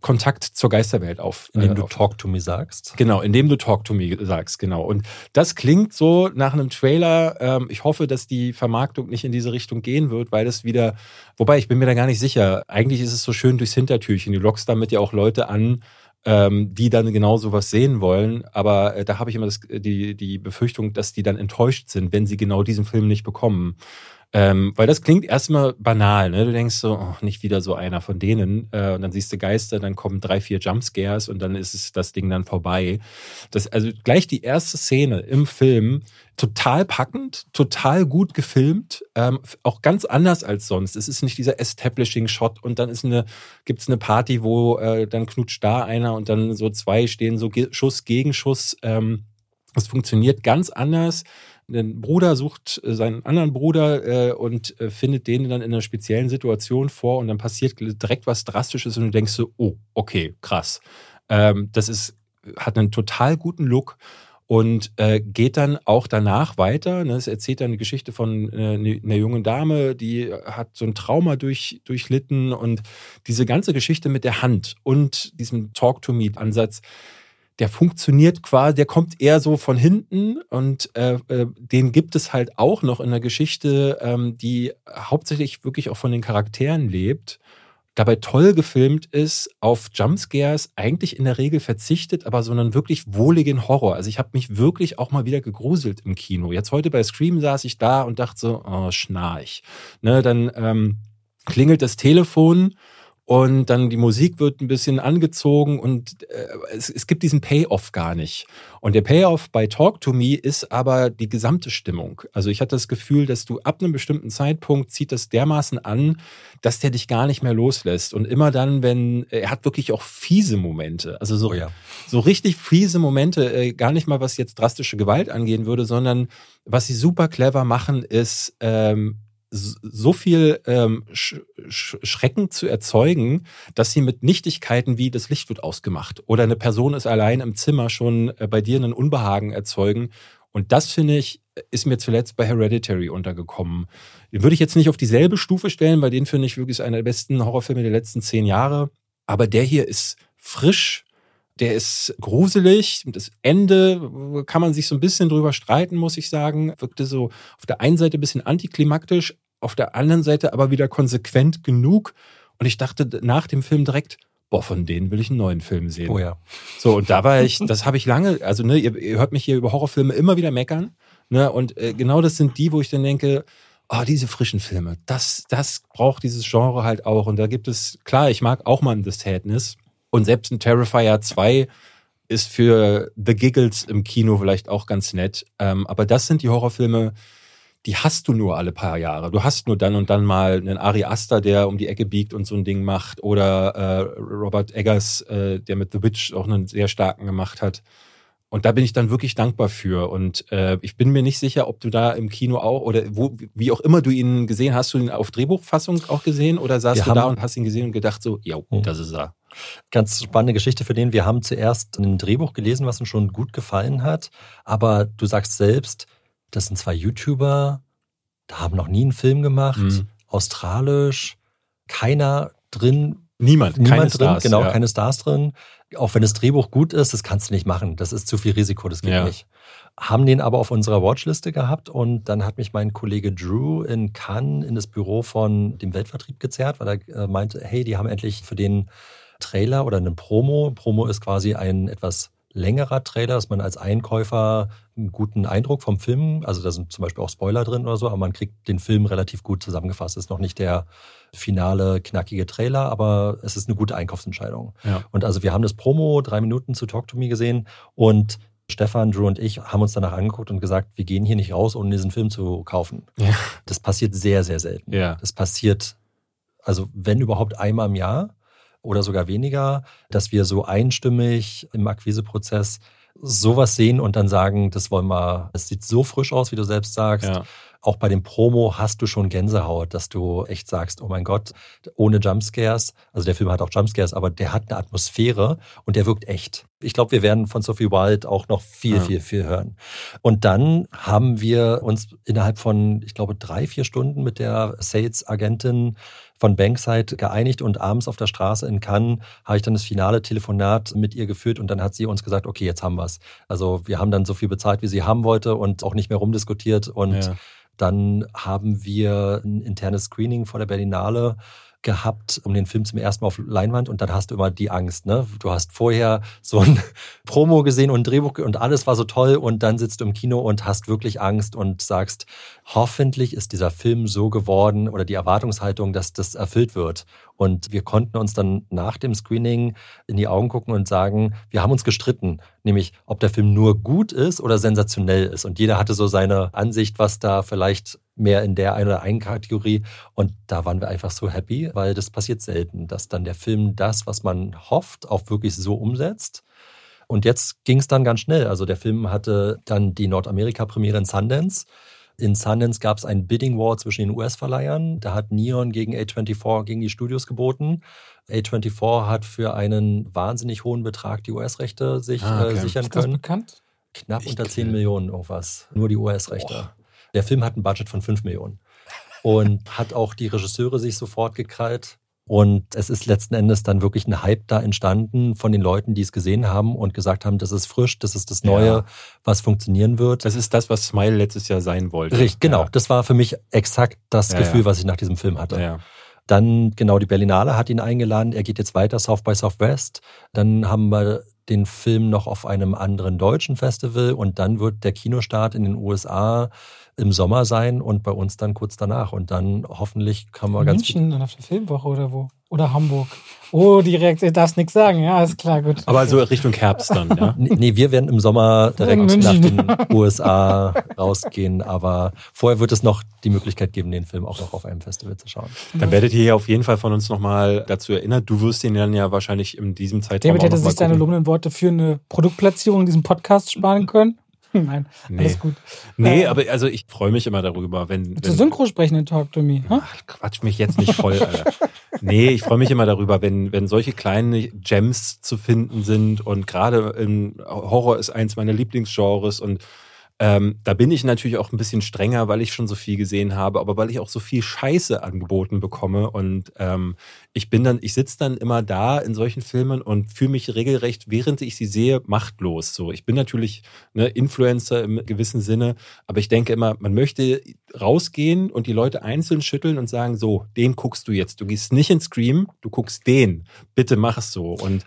Kontakt zur Geisterwelt auf. indem äh, du auf- Talk to me sagst. Genau, indem du Talk to Me sagst, genau. Und das klingt so nach einem Trailer. Ähm, ich hoffe, dass die Vermarktung nicht in diese Richtung gehen wird, weil das wieder, wobei ich bin mir da gar nicht sicher. Eigentlich ist es so schön durchs Hintertürchen. Du lockst damit ja auch Leute an, ähm, die dann genau sowas sehen wollen. Aber äh, da habe ich immer das, die, die Befürchtung, dass die dann enttäuscht sind, wenn sie genau diesen Film nicht bekommen. Ähm, weil das klingt erstmal banal, ne? Du denkst so, oh, nicht wieder so einer von denen. Äh, und dann siehst du Geister, dann kommen drei, vier Jumpscares und dann ist es das Ding dann vorbei. Das, also gleich die erste Szene im Film, total packend, total gut gefilmt, ähm, auch ganz anders als sonst. Es ist nicht dieser Establishing-Shot und dann ist eine, gibt's eine Party, wo äh, dann knutscht da einer und dann so zwei stehen so Ge Schuss gegen Schuss. Ähm, das funktioniert ganz anders ein Bruder sucht äh, seinen anderen Bruder äh, und äh, findet den dann in einer speziellen Situation vor und dann passiert direkt was Drastisches und du denkst so, oh, okay, krass. Ähm, das ist, hat einen total guten Look und äh, geht dann auch danach weiter. Ne? Es erzählt dann eine Geschichte von äh, ne- einer jungen Dame, die hat so ein Trauma durch, durchlitten und diese ganze Geschichte mit der Hand und diesem Talk-to-Me-Ansatz, der funktioniert quasi, der kommt eher so von hinten und äh, äh, den gibt es halt auch noch in der Geschichte, ähm, die hauptsächlich wirklich auch von den Charakteren lebt. Dabei toll gefilmt ist, auf Jumpscares eigentlich in der Regel verzichtet, aber so einen wirklich wohligen Horror. Also ich habe mich wirklich auch mal wieder gegruselt im Kino. Jetzt heute bei Scream saß ich da und dachte so, oh, schnarch. Ne, dann ähm, klingelt das Telefon und dann die Musik wird ein bisschen angezogen und äh, es, es gibt diesen Payoff gar nicht. Und der Payoff bei Talk to Me ist aber die gesamte Stimmung. Also ich hatte das Gefühl, dass du ab einem bestimmten Zeitpunkt zieht das dermaßen an, dass der dich gar nicht mehr loslässt. Und immer dann, wenn er hat wirklich auch fiese Momente, also so, Oh ja. so richtig fiese Momente, äh, gar nicht mal was jetzt drastische Gewalt angehen würde, sondern was sie super clever machen, ist ähm, so viel ähm, Sch Sch Schrecken zu erzeugen, dass sie mit Nichtigkeiten wie das Licht wird ausgemacht oder eine Person ist allein im Zimmer schon äh, bei dir einen Unbehagen erzeugen. Und das finde ich, ist mir zuletzt bei Hereditary untergekommen. Den würde ich jetzt nicht auf dieselbe Stufe stellen, weil den finde ich wirklich einer der besten Horrorfilme der letzten zehn Jahre. Aber der hier ist frisch, der ist gruselig. Das Ende kann man sich so ein bisschen drüber streiten, muss ich sagen. Wirkte so auf der einen Seite ein bisschen antiklimaktisch, auf der anderen Seite aber wieder konsequent genug. Und ich dachte nach dem Film direkt, boah, von denen will ich einen neuen Film sehen. Oh ja. So, und da war ich, das habe ich lange, also ne, ihr, ihr hört mich hier über Horrorfilme immer wieder meckern. Ne, und äh, genau das sind die, wo ich dann denke, oh, diese frischen Filme, das, das braucht dieses Genre halt auch. Und da gibt es, klar, ich mag auch mal ein The Sadness. Und selbst ein Terrifier 2 ist für The Giggles im Kino vielleicht auch ganz nett. Ähm, aber das sind die Horrorfilme, die hast du nur alle paar Jahre. Du hast nur dann und dann mal einen Ari Aster, der um die Ecke biegt und so ein Ding macht. Oder äh, Robert Eggers, äh, der mit The Witch auch einen sehr starken gemacht hat. Und da bin ich dann wirklich dankbar für. Und äh, ich bin mir nicht sicher, ob du da im Kino auch oder wo, wie auch immer du ihn gesehen hast, du ihn auf Drehbuchfassung auch gesehen oder saßt Wir du da und hast ihn gesehen und gedacht so, ja, Hm. das ist er. Ganz spannende Geschichte für den. Wir haben zuerst ein Drehbuch gelesen, was uns schon gut gefallen hat. Aber du sagst selbst, das sind zwei YouTuber, da haben noch nie einen Film gemacht, Mhm. australisch, keiner drin, Niemand, niemand keine drin, Stars. genau, ja. keine Stars drin. Auch wenn das Drehbuch gut ist, das kannst du nicht machen. Das ist zu viel Risiko, das geht Ja. nicht. Haben den aber auf unserer Watchliste gehabt und dann hat mich mein Kollege Drew in Cannes in das Büro von dem Weltvertrieb gezerrt, weil er äh, meinte, hey, die haben endlich für den Trailer oder einen Promo. Promo ist quasi ein etwas längerer Trailer, dass man als Einkäufer einen guten Eindruck vom Film, also da sind zum Beispiel auch Spoiler drin oder so, aber man kriegt den Film relativ gut zusammengefasst. Ist noch nicht der finale, knackige Trailer, aber es ist eine gute Einkaufsentscheidung. Ja. Und also wir haben das Promo drei Minuten zu Talk to Me gesehen und Stefan, Drew und ich haben uns danach angeguckt und gesagt, wir gehen hier nicht raus, ohne diesen Film zu kaufen. Ja. Das passiert sehr, sehr selten. Ja. Das passiert, also wenn überhaupt einmal im Jahr oder sogar weniger, dass wir so einstimmig im Akquiseprozess sowas sehen und dann sagen, das wollen wir, es sieht so frisch aus, wie du selbst sagst. Ja. Auch bei dem Promo hast du schon Gänsehaut, dass du echt sagst, oh mein Gott, ohne Jumpscares, also der Film hat auch Jumpscares, aber der hat eine Atmosphäre und der wirkt echt. Ich glaube, wir werden von Sophie Wilde auch noch viel, Ja. viel, viel hören. Und dann haben wir uns innerhalb von, ich glaube, drei, vier Stunden mit der Sales-Agentin von Bankside geeinigt und abends auf der Straße in Cannes habe ich dann das finale Telefonat mit ihr geführt und dann hat sie uns gesagt, okay, jetzt haben wir's. Also wir haben dann so viel bezahlt, wie sie haben wollte und auch nicht mehr rumdiskutiert und Ja. dann haben wir ein internes Screening vor der Berlinale gehabt, um den Film zum ersten Mal auf Leinwand und dann hast du immer die Angst, ne? Du hast vorher so ein Promo gesehen und ein Drehbuch und alles war so toll und dann sitzt du im Kino und hast wirklich Angst und sagst, hoffentlich ist dieser Film so geworden oder die Erwartungshaltung, dass das erfüllt wird. Und wir konnten uns dann nach dem Screening in die Augen gucken und sagen, wir haben uns gestritten, nämlich ob der Film nur gut ist oder sensationell ist. Und jeder hatte so seine Ansicht, was da vielleicht mehr in der einen oder einen Kategorie. Und da waren wir einfach so happy, weil das passiert selten, dass dann der Film das, was man hofft, auch wirklich so umsetzt. Und jetzt ging es dann ganz schnell. Also der Film hatte dann die Nordamerika-Premiere in Sundance. In Sundance gab es einen Bidding War zwischen den US-Verleihern. Da hat Neon gegen A24 gegen die Studios geboten. A24 hat für einen wahnsinnig hohen Betrag die US-Rechte sich Ah, okay. äh, sichern Ist das können. bekannt? Knapp Ich unter kenn- 10 Millionen irgendwas. Nur die US-Rechte. Der Film hat ein Budget von 5 Millionen. Und hat auch die Regisseure sich sofort gekrallt. Und es ist letzten Endes dann wirklich ein Hype da entstanden von den Leuten, die es gesehen haben und gesagt haben, das ist frisch, das ist das Neue, Ja. was funktionieren wird. Das ist das, was Smile letztes Jahr sein wollte. Richtig, genau. Ja. Das war für mich exakt das Ja, Gefühl, was ich nach diesem Film hatte. Dann genau die Berlinale hat ihn eingeladen. Er geht jetzt weiter South by Southwest. Dann haben wir den Film noch auf einem anderen deutschen Festival und dann wird der Kinostart in den USA im Sommer sein und bei uns dann kurz danach. Und dann hoffentlich kann man ganz München und auf der Filmwoche oder wo? Oder Hamburg. Oh, direkt, du darfst nichts sagen. Ja, ist klar, gut. Aber so Richtung Herbst dann, ja? Nee, wir werden im Sommer direkt In nach den USA rausgehen, aber vorher wird es noch die Möglichkeit geben, den Film auch noch auf einem Festival zu schauen. Dann werdet ihr hier auf jeden Fall von uns nochmal dazu erinnert. Du wirst ihn dann ja wahrscheinlich in diesem Zeitraum David auch hätte noch mal sich seine lobenden Worte für eine Produktplatzierung in diesem Podcast sparen können. Nein, Nee. alles gut. Nee, Äh, aber also ich freue mich immer darüber, wenn, Zu wenn Synchro sprechen in Talk to Me. Huh? Ach, Quatsch mich jetzt nicht voll, Alter. Nee, ich freue mich immer darüber, wenn, wenn solche kleine Gems zu finden sind und gerade im Horror ist eins meiner Lieblingsgenres und ähm, da bin ich natürlich auch ein bisschen strenger, weil ich schon so viel gesehen habe, aber weil ich auch so viel Scheiße angeboten bekomme und ähm, ich bin dann, ich sitze dann immer da in solchen Filmen und fühle mich regelrecht, während ich sie sehe, machtlos. So, ich bin natürlich ne, Influencer im gewissen Sinne, aber ich denke immer, man möchte rausgehen und die Leute einzeln schütteln und sagen, so, den guckst du jetzt. Du gehst nicht in Scream, du guckst den. Bitte mach es so. Und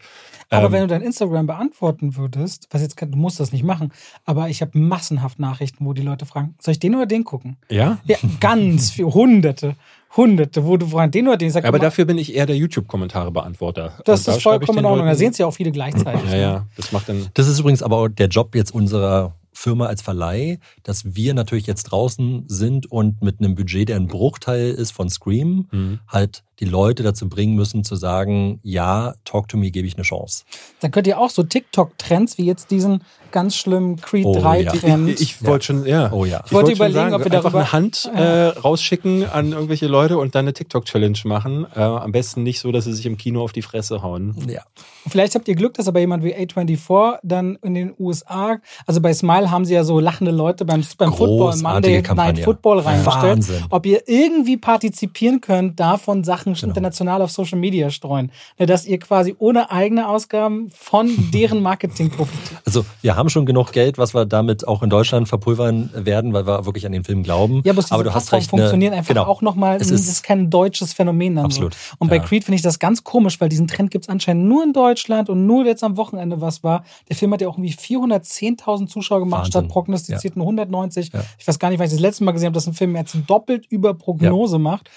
Aber ähm, wenn du dein Instagram beantworten würdest, was jetzt, du musst das nicht machen, aber ich habe massenhaft Nachrichten, wo die Leute fragen, soll ich den oder den gucken? ja, Ja, ganz viel, hunderte, hunderte, wo du fragst, den oder den. Ich sag aber immer, dafür bin ich eher der YouTube-Kommentare-Beantworter. das Und da ist ich vollkommen in Ordnung. Da sehen sie ja auch viele gleichzeitig. Ja, ja, das macht dann. Das ist übrigens aber auch der Job jetzt unserer Firma als Verleih, dass wir natürlich jetzt draußen sind und mit einem Budget, der ein Bruchteil ist von Scream, Hm. halt die Leute dazu bringen müssen zu sagen, ja, Talk to Me gebe ich eine Chance. Dann könnt ihr auch so TikTok-Trends wie jetzt diesen ganz schlimmen Creed Oh, 3-Trend. Ich, ich wollte schon, ja. Oh ja. Ich wollte wollte schon überlegen, sagen, ob wir einfach darüber- eine Hand äh, rausschicken an irgendwelche Leute und dann eine TikTok-Challenge machen. Äh, am besten nicht so, dass sie sich im Kino auf die Fresse hauen. Ja. Vielleicht habt ihr Glück, dass aber jemand wie A24 dann in den USA, also bei Smile haben sie ja so lachende Leute beim, beim Football Monday Night Kampagne. Football reingestellt. Wahnsinn. Ob ihr irgendwie partizipieren könnt, davon Sachen Genau. international auf Social Media streuen. Ne, Dass ihr quasi ohne eigene Ausgaben von deren Marketing profitiert. Also wir haben schon genug Geld, was wir damit auch in Deutschland verpulvern werden, weil wir wirklich an den Film glauben. Ja, aber, aber du hast recht. ne, funktionieren einfach genau. auch nochmal. Es ist- ist kein deutsches Phänomen dann Absolut, so. Und bei ja. Creed finde ich das ganz komisch, weil diesen Trend gibt es anscheinend nur in Deutschland und nur jetzt am Wochenende was war. Der Film hat ja auch irgendwie 410.000 Zuschauer gemacht, Wahnsinn. statt prognostizierten 190. Ja. Ich weiß gar nicht, weil ich das letzte Mal gesehen habe, dass ein Film jetzt doppelt über Prognose macht.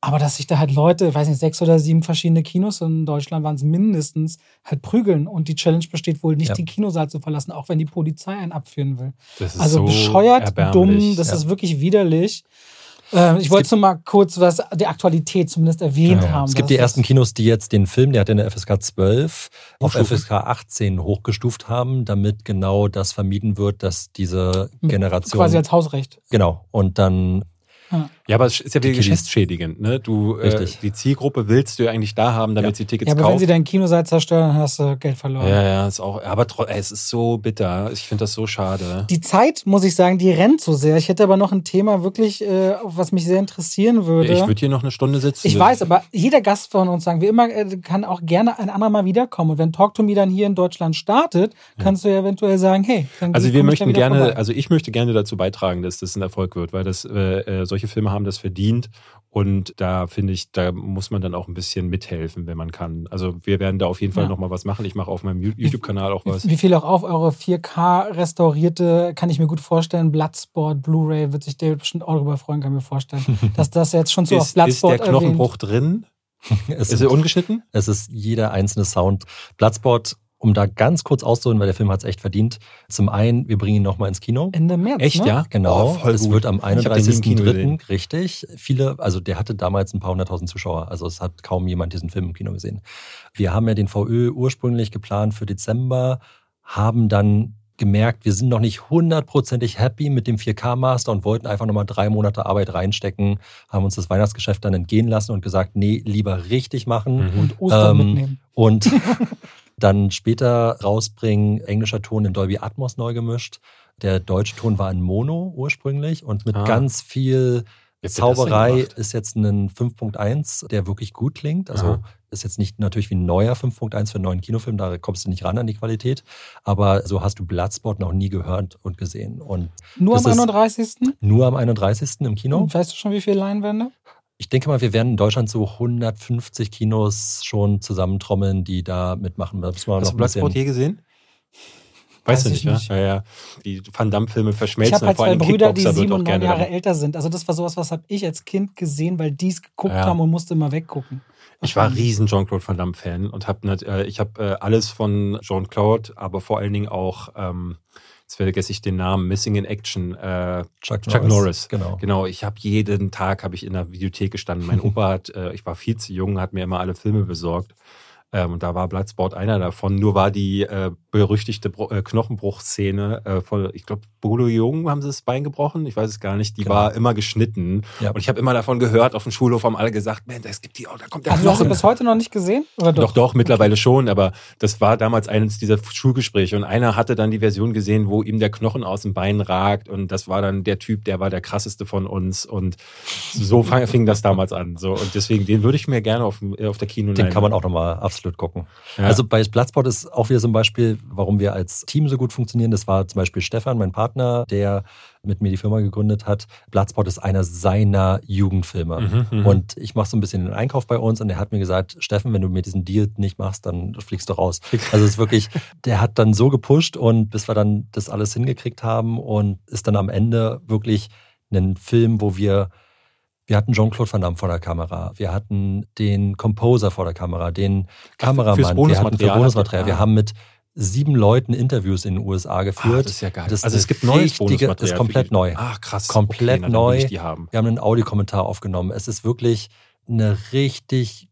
Aber dass sich da halt Leute, weiß nicht, sechs oder sieben verschiedene Kinos in Deutschland waren es mindestens, halt prügeln. Und die Challenge besteht wohl nicht, Ja. den Kinosaal zu verlassen, auch wenn die Polizei einen abführen will. Das ist Also so bescheuert, dumm, das Ja. ist wirklich widerlich. Ähm, ich wollte nur mal kurz was die Aktualität zumindest erwähnt Genau. haben. Es gibt die ersten Kinos, die jetzt den Film, der hat ja eine FSK 12, auf. FSK 18 hochgestuft haben, damit genau das vermieden wird, dass diese Mit- Generation. quasi als Hausrecht. genau. Und dann Ja, aber es ist ja wieder geschäftsschädigend. Ne? Du, äh, die Zielgruppe willst du ja eigentlich da haben, damit Ja. sie Tickets Ja, aber wenn kaufen. sie deinen Kinosaal zerstören, dann hast du Geld verloren. ja, ja, ist auch. Aber ey, es ist so bitter. Ich finde das so schade. Die Zeit, muss ich sagen, die rennt so sehr. Ich hätte aber noch ein Thema wirklich, äh, was mich sehr interessieren würde. Ich würde hier noch eine Stunde sitzen. Ich weiß, aber jeder Gast von uns sagen, wie immer, äh, kann auch gerne ein anderer Mal wiederkommen. Und wenn Talk to Me dann hier in Deutschland startet, kannst du ja eventuell sagen, hey, dann Also wir möchten gerne, vorbei. also ich möchte gerne dazu beitragen, dass das ein Erfolg wird, weil das äh, äh, solche Filme haben das verdient und da finde ich, da muss man dann auch ein bisschen mithelfen, wenn man kann. Also wir werden da auf jeden Fall Ja. noch mal was machen. Ich mache auf meinem YouTube-Kanal auch was. Wie viel auch auf eure 4K restaurierte, kann ich mir gut vorstellen, Bloodsport, Blu-ray, wird sich David bestimmt auch darüber freuen, kann ich mir vorstellen, dass das jetzt schon so auf Ist, ist der Bloodsport Knochenbruch drin? es, Ist er ungeschnitten? es ist jeder einzelne Sound. Bloodsport, um da ganz kurz auszuholen, weil der Film hat es echt verdient. Zum einen, wir bringen ihn nochmal ins Kino. Ende März. Echt, ne? ja? Genau, Oh, voll gut. wird am Ich hab den nie im Kino 31.03. richtig. Viele, also der hatte damals ein paar hunderttausend Zuschauer, also es hat kaum jemand diesen Film im Kino gesehen. Wir haben ja den VÖ ursprünglich geplant für Dezember, haben dann gemerkt, wir sind noch nicht hundertprozentig happy mit dem 4K-Master und wollten einfach nochmal drei Monate Arbeit reinstecken, haben uns das Weihnachtsgeschäft dann entgehen lassen und gesagt, nee, lieber richtig machen Mhm. Ostern Ähm, mitnehmen. und dann später rausbringen, englischer Ton in Dolby Atmos neu gemischt. Der deutsche Ton war in Mono ursprünglich und mit Ah. ganz viel denn Zauberei ist jetzt ein 5.1, der wirklich gut klingt. Also Aha. ist jetzt nicht natürlich wie ein neuer 5.1 für einen neuen Kinofilm, da kommst du nicht ran an die Qualität. Aber so hast du Bloodsport noch nie gehört und gesehen. Und Nur am ist- 31. nur am 31. im Kino. Und weißt du schon, wie viele Leinwände? Ich denke mal, wir werden in Deutschland so 150 Kinos schon zusammentrommeln, die da mitmachen. Da müssen wir Hast noch du Bloodsport je gesehen? Weißt Weiß du ich nicht, nicht. ja? Ja, ja. Die Van Damme-Filme Ich verschmelzen habe halt vor zwei allem Brüder, die Kickboxer wird sieben auch und neun gerne Jahre älter sind. Also das war sowas, was habe ich als Kind gesehen, weil die es geguckt Ja. haben und musste immer weggucken. Ich war riesen Jean-Claude Van Damme-Fan und habe äh, ich habe äh, alles von Jean-Claude, aber vor allen Dingen auch, ähm, jetzt vergesse ich den Namen, Missing in Action, äh, Chuck, Chuck Norris. Genau. Genau, ich habe jeden Tag habe ich in der Videothek gestanden. Mein Opa hat, äh, ich war viel zu jung, hat mir immer alle Filme besorgt. Ähm, und da war Bloodsport einer davon. Nur war die äh, berüchtigte äh, Knochenbruchszene äh, von, ich glaube, Bolo Jung haben sie das Bein gebrochen. Ich weiß es gar nicht. Die Genau. war immer geschnitten. Ja. Und ich habe immer davon gehört, auf dem Schulhof haben alle gesagt, man, es gibt die, oh, da kommt der Also du hast ihn Knochen. bis heute noch nicht gesehen? Oder Doch, doch, mittlerweile schon, aber das war damals eines dieser Schulgespräche und einer hatte dann die Version gesehen, wo ihm der Knochen aus dem Bein ragt und das war dann der Typ, der war der krasseste von uns und so fing das damals an. So und deswegen, den würde ich mir gerne auf, dem- auf der Kino Den kann man auch nochmal absolut gucken. Ja. Also bei Bloodsport ist auch wieder so ein Beispiel, warum wir als Team so gut funktionieren. Das war zum Beispiel Stefan, mein Partner, der mit mir die Firma gegründet hat. Bloodsport ist einer seiner Jugendfilme. Mhm, mhm. Und ich mache so ein bisschen den Einkauf bei uns und er hat mir gesagt, Steffen, wenn du mir diesen Deal nicht machst, dann fliegst du raus. Also es ist wirklich, der hat dann so gepusht und bis wir dann das alles hingekriegt haben und ist dann am Ende wirklich ein Film, wo wir wir hatten Jean-Claude Van Damme vor der Kamera. Wir hatten den Composer vor der Kamera, den Kameramann. Wir hatten für Bonusmaterial Wir ah. haben mit sieben Leuten Interviews in den USA ah, geführt. das ist ja geil. Das also es gibt neues richtige- das ist komplett neu. Ah, krass. Komplett okay, neu. Ich die haben. Wir haben einen Audiokommentar aufgenommen. Es ist wirklich eine richtig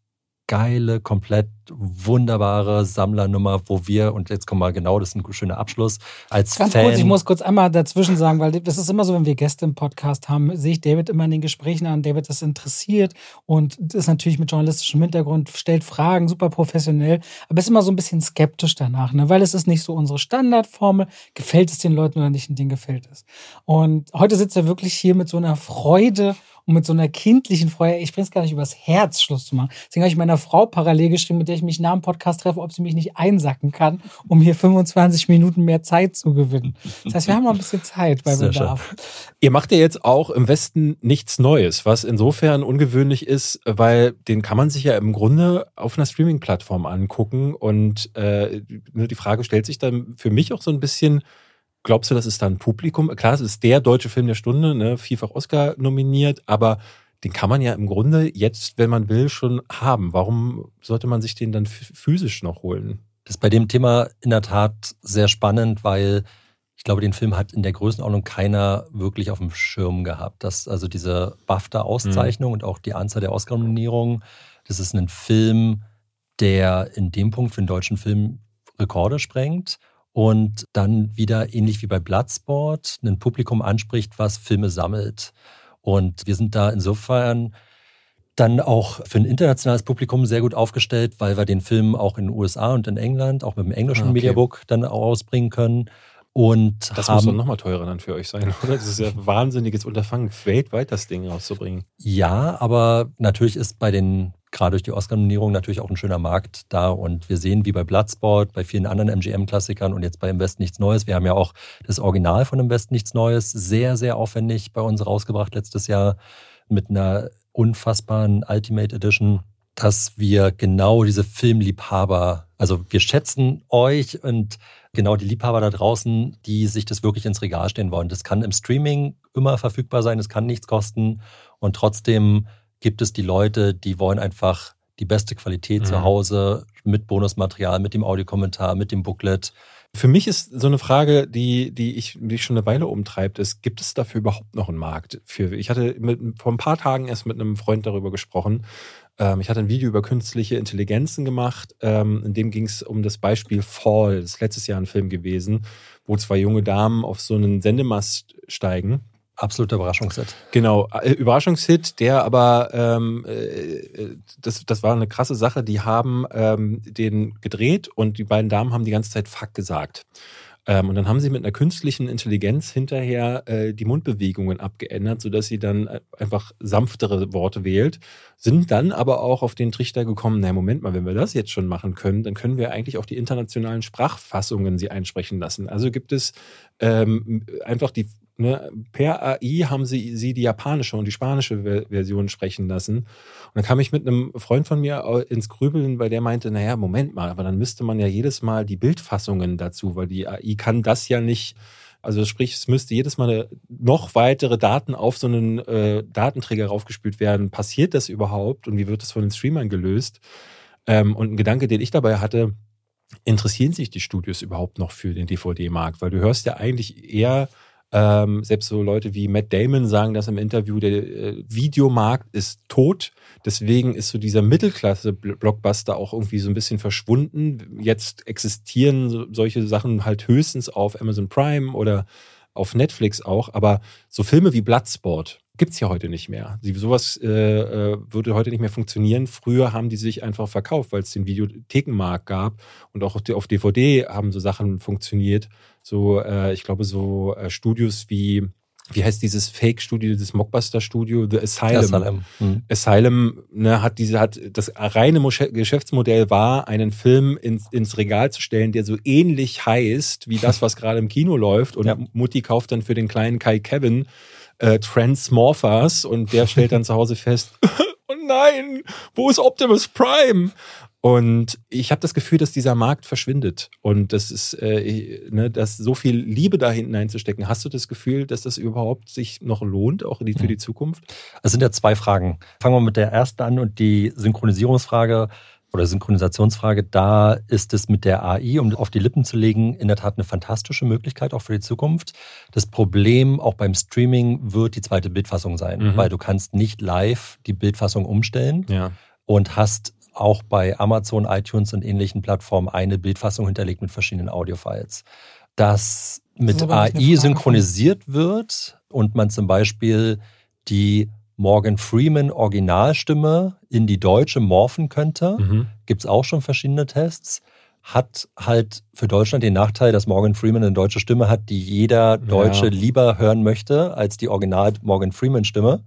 geile, komplett wunderbare Sammlernummer, wo wir, und jetzt kommen wir genau, das ist ein schöner Abschluss, als Ganz Fan. kurz, ich muss kurz einmal dazwischen sagen, weil das ist immer so, wenn wir Gäste im Podcast haben, sehe ich David immer in den Gesprächen an. David ist interessiert und ist natürlich mit journalistischem Hintergrund, stellt Fragen, super professionell, aber ist immer so ein bisschen skeptisch danach, ne? weil es ist nicht so unsere Standardformel, gefällt es den Leuten oder nicht und denen gefällt es. Und heute sitzt er wirklich hier mit so einer Freude und mit so einer kindlichen Freude. Ich bringe es gar nicht übers Herz, Schluss zu machen. Deswegen habe ich meiner Frau parallel geschrieben, mit der ich mich nach dem Podcast treffe, ob sie mich nicht einsacken kann, um hier 25 Minuten mehr Zeit zu gewinnen. Das heißt, wir haben noch ein bisschen Zeit bei Sehr Bedarf. Ihr macht ja jetzt auch im Westen nichts Neues, was insofern ungewöhnlich ist, weil den kann man sich ja im Grunde auf einer Streaming-Plattform angucken. Und äh, nur die Frage stellt sich dann für mich auch so ein bisschen, glaubst du, das ist da ein Publikum? Klar, es ist der deutsche Film der Stunde, ne, vielfach Oscar nominiert, aber den kann man ja im Grunde jetzt, wenn man will, schon haben. Warum sollte man sich den dann physisch noch holen? Das ist bei dem Thema in der Tat sehr spannend, weil ich glaube, den Film hat in der Größenordnung keiner wirklich auf dem Schirm gehabt. Das, also diese BAFTA-Auszeichnung und auch die Anzahl der Oscar-Nominierungen, das ist ein Film, der in dem Punkt für den deutschen Film Rekorde sprengt und dann wieder ähnlich wie bei Bloodsport ein Publikum anspricht, was Filme sammelt. Und wir sind da insofern dann auch für ein internationales Publikum sehr gut aufgestellt, weil wir den Film auch in den USA und in England, auch mit dem englischen Ah, okay. Mediabook dann ausbringen können. Und Das muss doch haben, nochmal teurer dann für euch sein, oder? Das ist ja ein wahnsinniges Unterfangen, weltweit das Ding rauszubringen. ja, aber natürlich ist bei den, gerade durch die Oscar-Nominierung, natürlich auch ein schöner Markt da. Und wir sehen, wie bei Bloodsport, bei vielen anderen MGM-Klassikern und jetzt bei Im Westen nichts Neues. Wir haben ja auch das Original von Im Westen nichts Neues sehr, sehr aufwendig bei uns rausgebracht letztes Jahr mit einer unfassbaren Ultimate Edition, dass wir genau diese Filmliebhaber, also wir schätzen euch und genau die Liebhaber da draußen, die sich das wirklich ins Regal stehen wollen. Das kann im Streaming immer verfügbar sein, es kann nichts kosten und trotzdem gibt es die Leute, die wollen einfach die beste Qualität Mhm. zu Hause mit Bonusmaterial, mit dem Audiokommentar, mit dem Booklet. Für mich ist so eine Frage, die, die ich, die schon eine Weile umtreibt, ist, gibt es dafür überhaupt noch einen Markt? Für, ich hatte mit, vor ein paar Tagen erst mit einem Freund darüber gesprochen. Ähm, ich hatte ein Video über künstliche Intelligenzen gemacht, ähm, in dem ging es um das Beispiel Fall. Das ist letztes Jahr ein Film gewesen, wo zwei junge Damen auf so einen Sendemast steigen Absoluter Überraschungshit. Genau, äh, Überraschungshit, der aber, ähm, äh, das, das war eine krasse Sache, die haben ähm, den gedreht und die beiden Damen haben die ganze Zeit Fuck gesagt. Ähm, und dann haben sie mit einer künstlichen Intelligenz hinterher äh, die Mundbewegungen abgeändert, sodass sie dann äh, einfach sanftere Worte wählt, sind dann aber auch auf den Trichter gekommen, na Moment mal, wenn wir das jetzt schon machen können, dann können wir eigentlich auch die internationalen Sprachfassungen sie einsprechen lassen. Also gibt es ähm, einfach die ne, per AI haben sie, sie die japanische und die spanische Ver Version sprechen lassen. Und dann kam ich mit einem Freund von mir ins Grübeln, weil der meinte, naja, Moment mal, aber dann müsste man ja jedes Mal die Bildfassungen dazu, weil die AI kann das ja nicht also sprich, es müsste jedes Mal noch weitere Daten auf so einen äh, Datenträger raufgespült werden. Passiert das überhaupt und wie wird das von den Streamern gelöst? Ähm, und ein Gedanke, den ich dabei hatte, interessieren sich die Studios überhaupt noch für den DVD-Markt? Weil du hörst ja eigentlich eher ähm, selbst so Leute wie Matt Damon sagen das im Interview, der äh, Videomarkt ist tot. Deswegen ist so dieser Mittelklasse-Blockbuster auch irgendwie so ein bisschen verschwunden. Jetzt existieren so, solche Sachen halt höchstens auf Amazon Prime oder auf Netflix auch. Aber so Filme wie Bloodsport, gibt es ja heute nicht mehr. Sie, sowas äh, äh, würde heute nicht mehr funktionieren. Früher haben die sich einfach verkauft, weil es den Videothekenmarkt gab und auch auf DVD haben so Sachen funktioniert. So, äh, ich glaube, so äh, Studios wie wie heißt dieses Fake-Studio, dieses Mockbuster-Studio, The Asylum. Asylum, mhm. Asylum ne, hat diese, hat das reine Geschäftsmodell war, einen Film ins, ins Regal zu stellen, der so ähnlich heißt wie das, was gerade im Kino läuft. Und ja. Mutti kauft dann für den kleinen Kai Kevin äh, Transmorphers und der stellt dann zu Hause fest, oh nein, wo ist Optimus Prime? Und ich habe das Gefühl, dass dieser Markt verschwindet und das ist, äh, ne, dass so viel Liebe da hinten einzustecken. Hast du das Gefühl, dass das überhaupt sich noch lohnt, auch die, für die Zukunft? Es sind ja zwei Fragen. Fangen wir mit der ersten an und die Synchronisierungsfrage oder Synchronisationsfrage, da ist es mit der AI, um auf die Lippen zu legen, in der Tat eine fantastische Möglichkeit auch für die Zukunft. Das Problem auch beim Streaming wird die zweite Bildfassung sein, mhm. weil du kannst nicht live die Bildfassung umstellen ja. und hast auch bei Amazon, iTunes und ähnlichen Plattformen eine Bildfassung hinterlegt mit verschiedenen Audiofiles. Dass mit das AI synchronisiert wird und man zum Beispiel die Morgan Freeman Originalstimme in die deutsche morphen könnte. Mhm. Gibt es auch schon verschiedene Tests. Hat halt für Deutschland den Nachteil, dass Morgan Freeman eine deutsche Stimme hat, die jeder Deutsche ja. lieber hören möchte als die Original Morgan Freeman Stimme.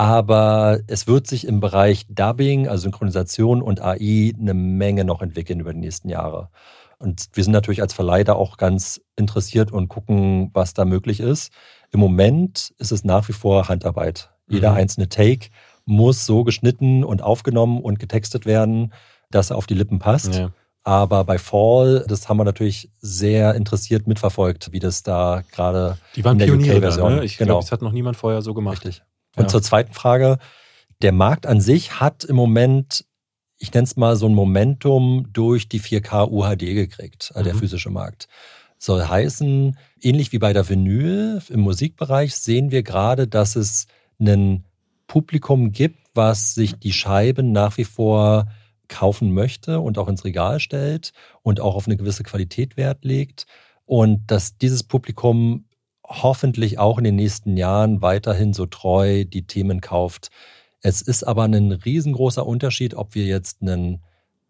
Aber es wird sich im Bereich Dubbing, also Synchronisation und AI eine Menge noch entwickeln über die nächsten Jahre. Und wir sind natürlich als Verleih da auch ganz interessiert und gucken, was da möglich ist. Im Moment ist es nach wie vor Handarbeit. Jeder mhm. einzelne Take muss so geschnitten und aufgenommen und getextet werden, dass er auf die Lippen passt. Ja. Aber bei Fall, das haben wir natürlich sehr interessiert mitverfolgt, wie das da gerade Die waren in der Pioniere, ne? Ich genau. glaube, das hat noch niemand vorher so gemacht. Richtig. Und ja. zur zweiten Frage, der Markt an sich hat im Moment, ich nenne es mal so ein Momentum durch die 4K UHD gekriegt, äh, mhm. der physische Markt. Soll heißen, ähnlich wie bei der Vinyl im Musikbereich sehen wir gerade, dass es ein Publikum gibt, was sich die Scheiben nach wie vor kaufen möchte und auch ins Regal stellt und auch auf eine gewisse Qualität Wert legt. Und dass dieses Publikum hoffentlich auch in den nächsten Jahren weiterhin so treu die Themen kauft. Es ist aber ein riesengroßer Unterschied, ob wir jetzt einen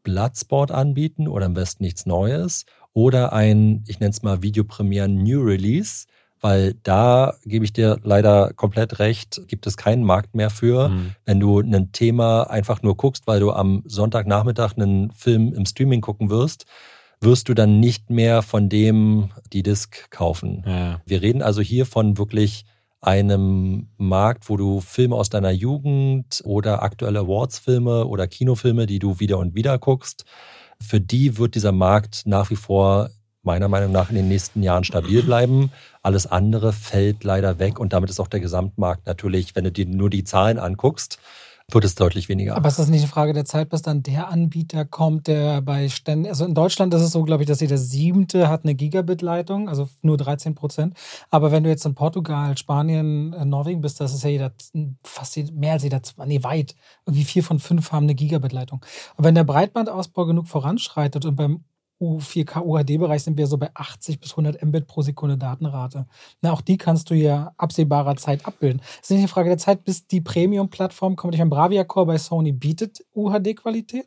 Bloodsport anbieten oder am besten nichts Neues oder ein, ich nenne es mal Videopremieren New Release, weil da gebe ich dir leider komplett recht, gibt es keinen Markt mehr für. Mhm. Wenn du ein Thema einfach nur guckst, weil du am Sonntagnachmittag einen Film im Streaming gucken wirst, wirst du dann nicht mehr von dem die Disc kaufen. Ja. Wir reden also hier von wirklich einem Markt, wo du Filme aus deiner Jugend oder aktuelle Awards-Filme oder Kinofilme, die du wieder und wieder guckst, für die wird dieser Markt nach wie vor meiner Meinung nach in den nächsten Jahren stabil bleiben. Alles andere fällt leider weg und damit ist auch der Gesamtmarkt natürlich, wenn du dir nur die Zahlen anguckst, wird es deutlich weniger. Aber ist das nicht eine Frage der Zeit, bis dann der Anbieter kommt, der bei Ständen, also in Deutschland ist es so, glaube ich, dass jeder siebte hat eine Gigabit-Leitung, also nur 13 Prozent. Aber wenn du jetzt in Portugal, Spanien, äh, Norwegen bist, das ist ja jeder, fast mehr als jeder, nee, weit. Irgendwie vier von fünf haben eine Gigabit-Leitung. Und wenn der Breitbandausbau genug voranschreitet und beim U4K UHD-Bereich sind wir so bei 80 bis 100 Mbit pro Sekunde Datenrate. Na, auch die kannst du ja absehbarer Zeit abbilden. Es ist nicht eine Frage der Zeit, bis die Premium-Plattform kommt. Ich meine, Bravia Core bei Sony bietet UHD-Qualität.